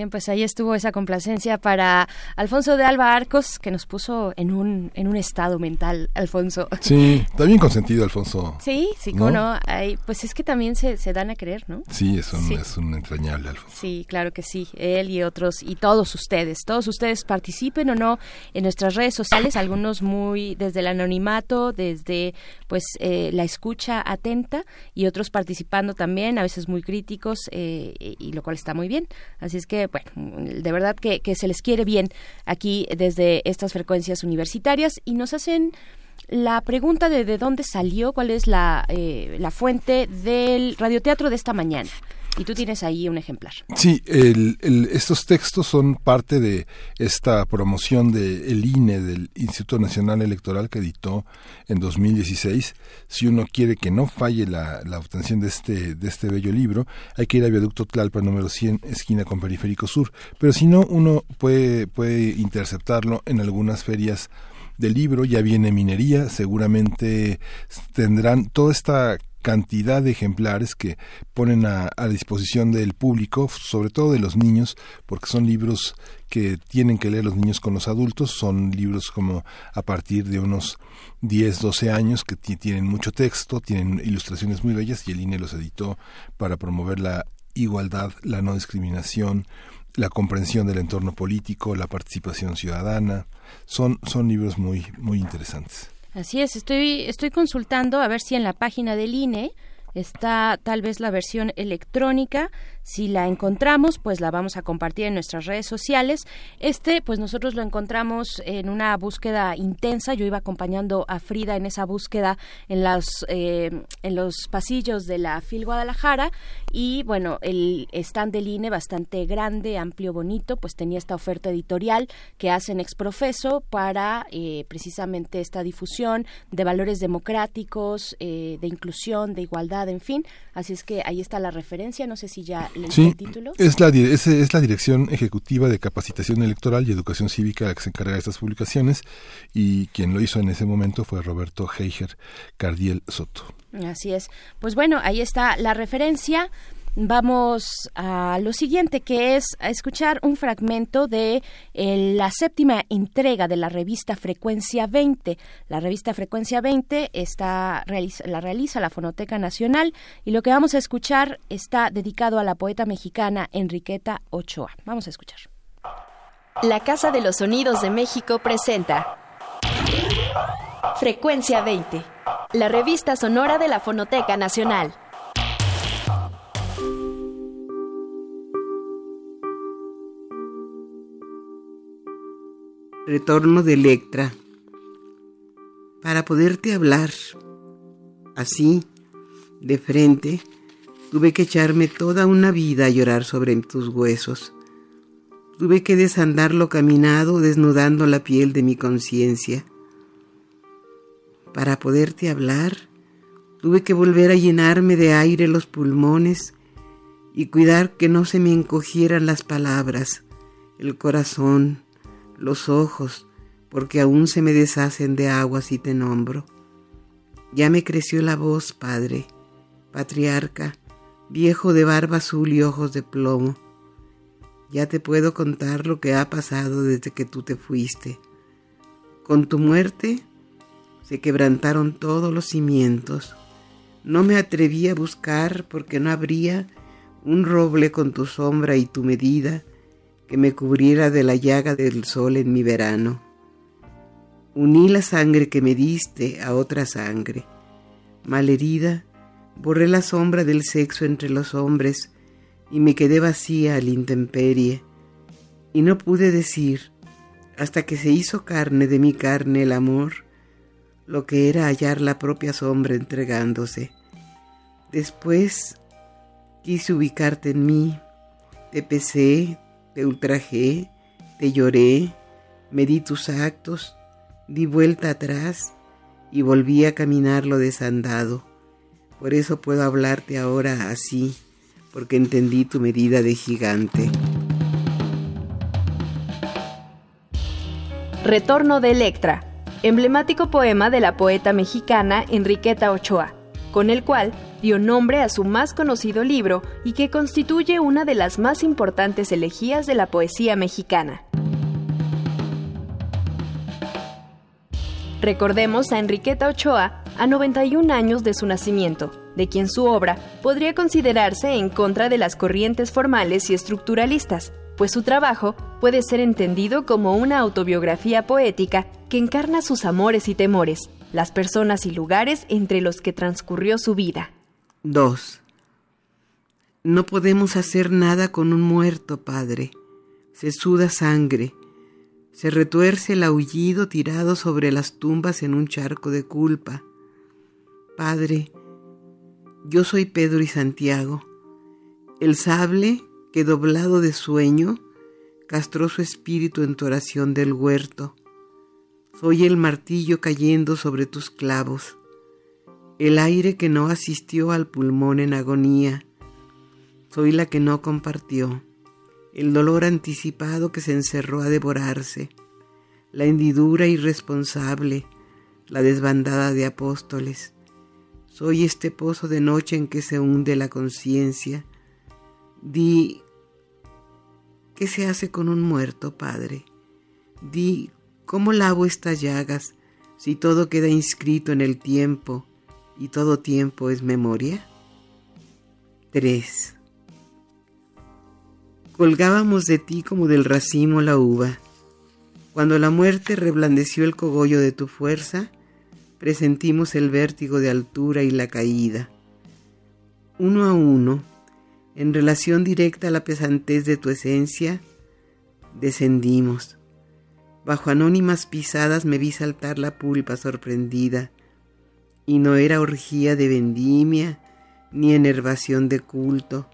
Bien, pues ahí estuvo esa complacencia para Alfonso de Alba Arcos, que nos puso en un, en un estado mental, Alfonso. Sí, está bien consentido, Alfonso. Sí, sí, ¿no? no pues es que también se, se, dan a creer, ¿no? Sí, es un, es un entrañable, Alfonso. Sí, claro que sí. Él y otros, y todos ustedes, todos ustedes participen o no en nuestras redes sociales, algunos muy desde el anonimato, desde pues eh, la escucha atenta, y otros participando también, a veces muy críticos, eh, y lo cual está muy bien. Así es que bueno, de verdad que, se les quiere bien aquí desde estas frecuencias universitarias y nos hacen la pregunta de de dónde salió, cuál es la, eh, la fuente del radioteatro de esta mañana. Y tú tienes ahí un ejemplar. Sí, estos textos son parte de esta promoción del INE, del Instituto Nacional Electoral, que editó en 2016. Si uno quiere que no falle la, obtención de este, de este bello libro, hay que ir a Viaducto Tlalpa número 100, esquina con Periférico Sur. Pero si no, uno puede, puede interceptarlo en algunas ferias del libro, ya viene minería, seguramente tendrán toda esta cantidad de ejemplares que ponen a, a disposición del público, sobre todo de los niños, porque son libros que tienen que leer los niños con los adultos, son libros como a partir de unos 10, 12 años que tienen mucho texto, tienen ilustraciones muy bellas y el INE los editó para promover la igualdad, la no discriminación, la comprensión del entorno político, la participación ciudadana. Son, son libros muy, muy interesantes. Así es, estoy, estoy consultando a ver si en la página del INE está tal vez la versión electrónica si la encontramos, pues la vamos a compartir en nuestras redes sociales. Este, pues nosotros lo encontramos en una búsqueda intensa. Yo iba acompañando a Frida en esa búsqueda en los, eh, en los pasillos de la FIL Guadalajara. Y bueno, el stand del INE bastante grande, amplio, bonito, pues tenía esta oferta editorial que hacen exprofeso para eh, precisamente esta difusión de valores democráticos, eh, de inclusión, de igualdad, en fin. Así es que ahí está la referencia. No sé si ya sí, Es la, es, es, la Dirección Ejecutiva de Capacitación Electoral y Educación Cívica la que se encarga de estas publicaciones y quien lo hizo en ese momento fue Roberto Heiger Cardiel Soto. Así es. Pues bueno, ahí está la referencia. Vamos a lo siguiente, que es a escuchar un fragmento de eh, la séptima entrega de la revista Frecuencia 20. La revista Frecuencia 20 está, la realiza la Fonoteca Nacional y lo que vamos a escuchar está dedicado a la poeta mexicana Enriqueta Ochoa. Vamos a escuchar. La Casa de los Sonidos de México presenta Frecuencia 20, la revista sonora de la Fonoteca Nacional. Retorno de Electra. Para poderte hablar así, de frente, tuve que echarme toda una vida a llorar sobre tus huesos. Tuve que desandar lo caminado desnudando la piel de mi conciencia. Para poderte hablar, tuve que volver a llenarme de aire los pulmones y cuidar que no se me encogieran las palabras, el corazón, los ojos, porque aún se me deshacen de agua si te nombro. Ya me creció la voz, Padre, patriarca, viejo de barba azul y ojos de plomo. Ya te puedo contar lo que ha pasado desde que tú te fuiste. Con tu muerte se quebrantaron todos los cimientos. No me atreví a buscar porque no habría un roble con tu sombra y tu medida que me cubriera de la llaga del sol en mi verano. Uní la sangre que me diste a otra sangre. Malherida, borré la sombra del sexo entre los hombres y me quedé vacía al intemperie. Y no pude decir, hasta que se hizo carne de mi carne el amor, lo que era hallar la propia sombra entregándose. Después quise ubicarte en mí, te pesé, te ultrajé, te lloré, medí tus actos, di vuelta atrás y volví a caminar lo desandado. Por eso puedo hablarte ahora así, porque entendí tu medida de gigante. Retorno de Electra, emblemático poema de la poeta mexicana Enriqueta Ochoa con el cual dio nombre a su más conocido libro y que constituye una de las más importantes elegías de la poesía mexicana. Recordemos a Enriqueta Ochoa a 91 años de su nacimiento, de quien su obra podría considerarse en contra de las corrientes formales y estructuralistas, pues su trabajo puede ser entendido como una autobiografía poética que encarna sus amores y temores, las personas y lugares entre los que transcurrió su vida. 2. No podemos hacer nada con un muerto, Padre. Se suda sangre. Se retuerce el aullido tirado sobre las tumbas en un charco de culpa. Padre, yo soy Pedro y Santiago. El sable que doblado de sueño castró su espíritu en tu oración del huerto. Soy el martillo cayendo sobre tus clavos, el aire que no asistió al pulmón en agonía. Soy la que no compartió, el dolor anticipado que se encerró a devorarse, la hendidura irresponsable, la desbandada de apóstoles. Soy este pozo de noche en que se hunde la conciencia. Di, ¿qué se hace con un muerto, Padre? Di, ¿cómo lavo estas llagas si todo queda inscrito en el tiempo y todo tiempo es memoria? 3. Colgábamos de ti como del racimo la uva. Cuando la muerte reblandeció el cogollo de tu fuerza, presentimos el vértigo de altura y la caída. Uno a uno, en relación directa a la pesantez de tu esencia, descendimos. Bajo anónimas pisadas me vi saltar la pulpa sorprendida, y no era orgía de vendimia ni enervación de culto,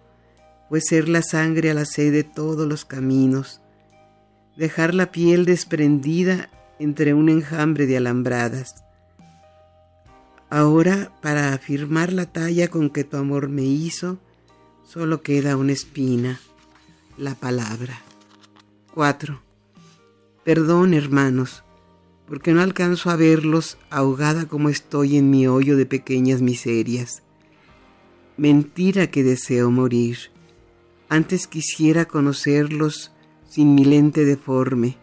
pues ser la sangre a la sed de todos los caminos, dejar la piel desprendida entre un enjambre de alambradas. Ahora, para afirmar la talla con que tu amor me hizo, solo queda una espina, la palabra. 4. Perdón, hermanos, porque no alcanzo a verlos ahogada como estoy en mi hoyo de pequeñas miserias. Mentira que deseo morir. Antes quisiera conocerlos sin mi lente deforme.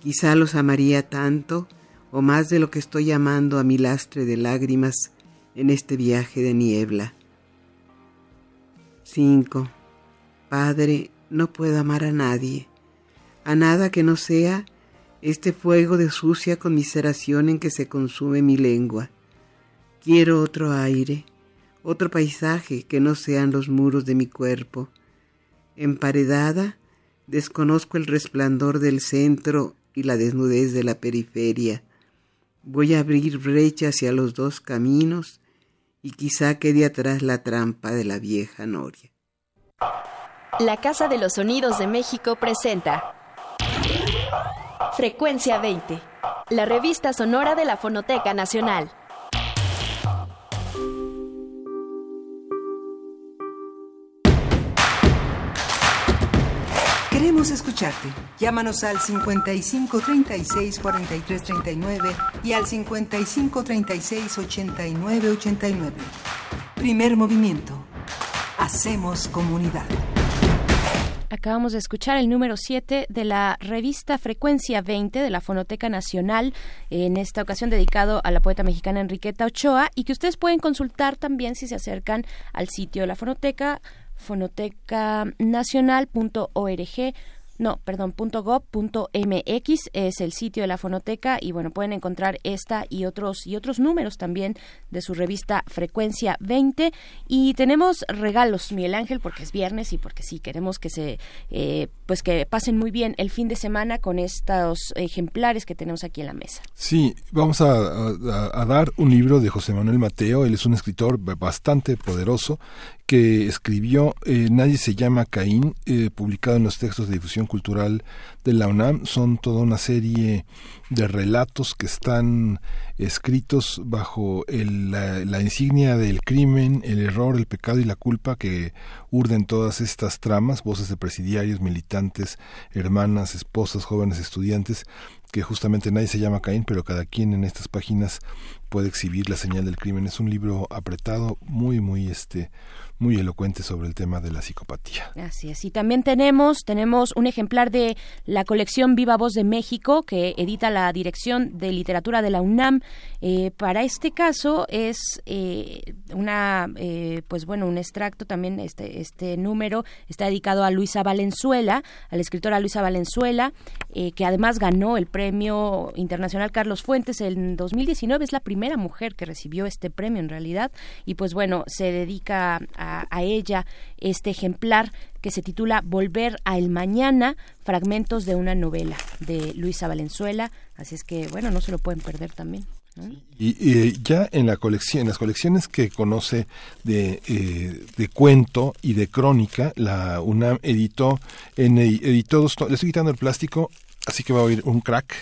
Quizá los amaría tanto o más de lo que estoy amando a mi lastre de lágrimas en este viaje de niebla. 5. Padre, no puedo amar a nadie, a nada que no sea este fuego de sucia conmiseración en que se consume mi lengua. Quiero otro aire, otro paisaje que no sean los muros de mi cuerpo. Emparedada, desconozco el resplandor del centro y la desnudez de la periferia. Voy a abrir brecha hacia los dos caminos y quizá quede atrás la trampa de la vieja noria. La Casa de los Sonidos de México presenta Frecuencia 20, la revista sonora de la Fonoteca Nacional. Queremos escucharte. Llámanos al 55 36 43 39 y al 55 36 89 89. Primer movimiento. Hacemos comunidad. Acabamos de escuchar el número 7 de la revista Frecuencia 20 de la Fonoteca Nacional, en esta ocasión dedicado a la poeta mexicana Enriqueta Ochoa, y que ustedes pueden consultar también si se acercan al sitio de la Fonoteca fonotecanacional.org no, perdón, .gov.mx es el sitio de la fonoteca y bueno, pueden encontrar esta y otros y otros números también de su revista Frecuencia 20 y tenemos regalos, Miguel Ángel, porque es viernes y porque sí queremos que se eh, pues que pasen muy bien el fin de semana con estos ejemplares que tenemos aquí en la mesa. Sí, vamos a, a dar un libro de José Manuel Mateo, él es un escritor bastante poderoso que escribió eh, Nadie se llama Caín, eh, publicado en los textos de difusión cultural de la UNAM. Son toda una serie de relatos que están escritos bajo la, la, insignia del crimen, el error, el pecado y la culpa que urden todas estas tramas, voces de presidiarios, militantes, hermanas, esposas, jóvenes estudiantes, que justamente nadie se llama Caín, pero cada quien en estas páginas puede exhibir la señal del crimen. Es un libro apretado, muy, muy este muy elocuente sobre el tema de la psicopatía. Así es. Y también tenemos, tenemos un ejemplar de la colección Viva Voz de México que edita la Dirección de Literatura de la UNAM. Eh, para este caso es eh, una, eh, pues bueno, un extracto también, este, este número está dedicado a Luisa Valenzuela, a la escritora Luisa Valenzuela, que además ganó el Premio Internacional Carlos Fuentes en 2019. Es la primera mujer que recibió este premio en realidad. Y pues bueno, se dedica a a, ella este ejemplar que se titula Volver a el Mañana, fragmentos de una novela de Luisa Valenzuela. Así es que, bueno, no se lo pueden perder también. Y, ya en la colección, las colecciones que conoce de, eh, de cuento y de crónica, la UNAM editó, en, editó dos, le estoy quitando el plástico, así que va a oír un crack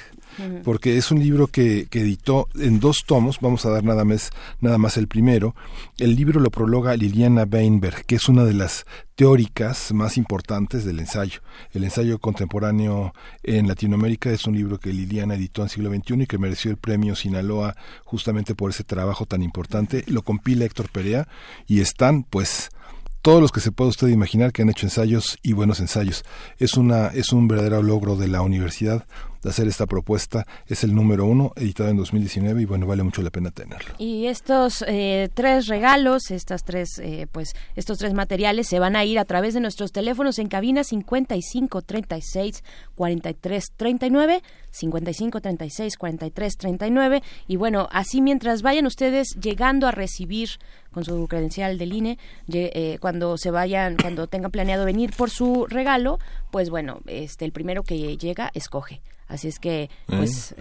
porque es un libro que, editó en dos tomos, vamos a dar nada más, nada más el primero. El libro lo prologa Liliana Weinberg, que es una de las teóricas más importantes del ensayo. El ensayo contemporáneo en Latinoamérica es un libro que Liliana editó en siglo XXI y que mereció el premio Sinaloa justamente por ese trabajo tan importante. Lo compila Héctor Perea y están pues todos los que se puede usted imaginar que han hecho ensayos y buenos ensayos. Es una es un verdadero logro de la universidad de hacer esta propuesta. Es el número uno, editado en 2019 y bueno, vale mucho la pena tenerlo. Y estos eh, tres regalos, estas tres, eh, pues, estos tres materiales se van a ir a través de nuestros teléfonos en cabina 55 36 43 39, 55 36 43 39 y bueno, así mientras vayan ustedes llegando a recibir con su credencial del INE, eh, cuando se vayan, cuando tengan planeado venir por su regalo, pues bueno, este el primero que llega escoge. Así es que, pues,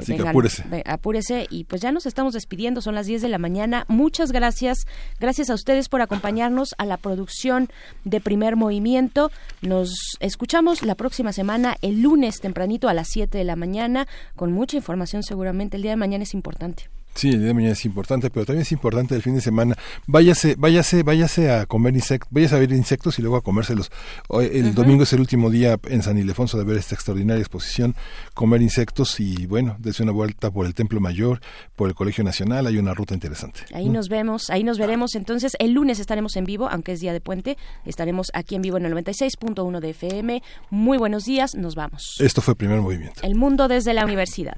apúrese. y pues ya nos estamos despidiendo, son las 10 de la mañana. Muchas gracias, gracias a ustedes por acompañarnos a la producción de Primer Movimiento. Nos escuchamos la próxima semana, el lunes tempranito a las 7 de la mañana, con mucha información seguramente. El día de mañana es importante. Sí, el día de mañana es importante, pero también es importante el fin de semana. Váyase, váyase, váyase a comer insectos, váyase a ver insectos y luego a comérselos. El domingo es el último día en San Ildefonso de ver esta extraordinaria exposición, comer insectos y bueno, desde una vuelta por el Templo Mayor, por el Colegio Nacional, hay una ruta interesante. Ahí nos vemos, ahí nos veremos. Entonces, el lunes estaremos en vivo, aunque es día de puente, estaremos aquí en vivo en el 96.1 de FM. Muy buenos días, nos vamos. Esto fue Primer Movimiento. El mundo desde la universidad.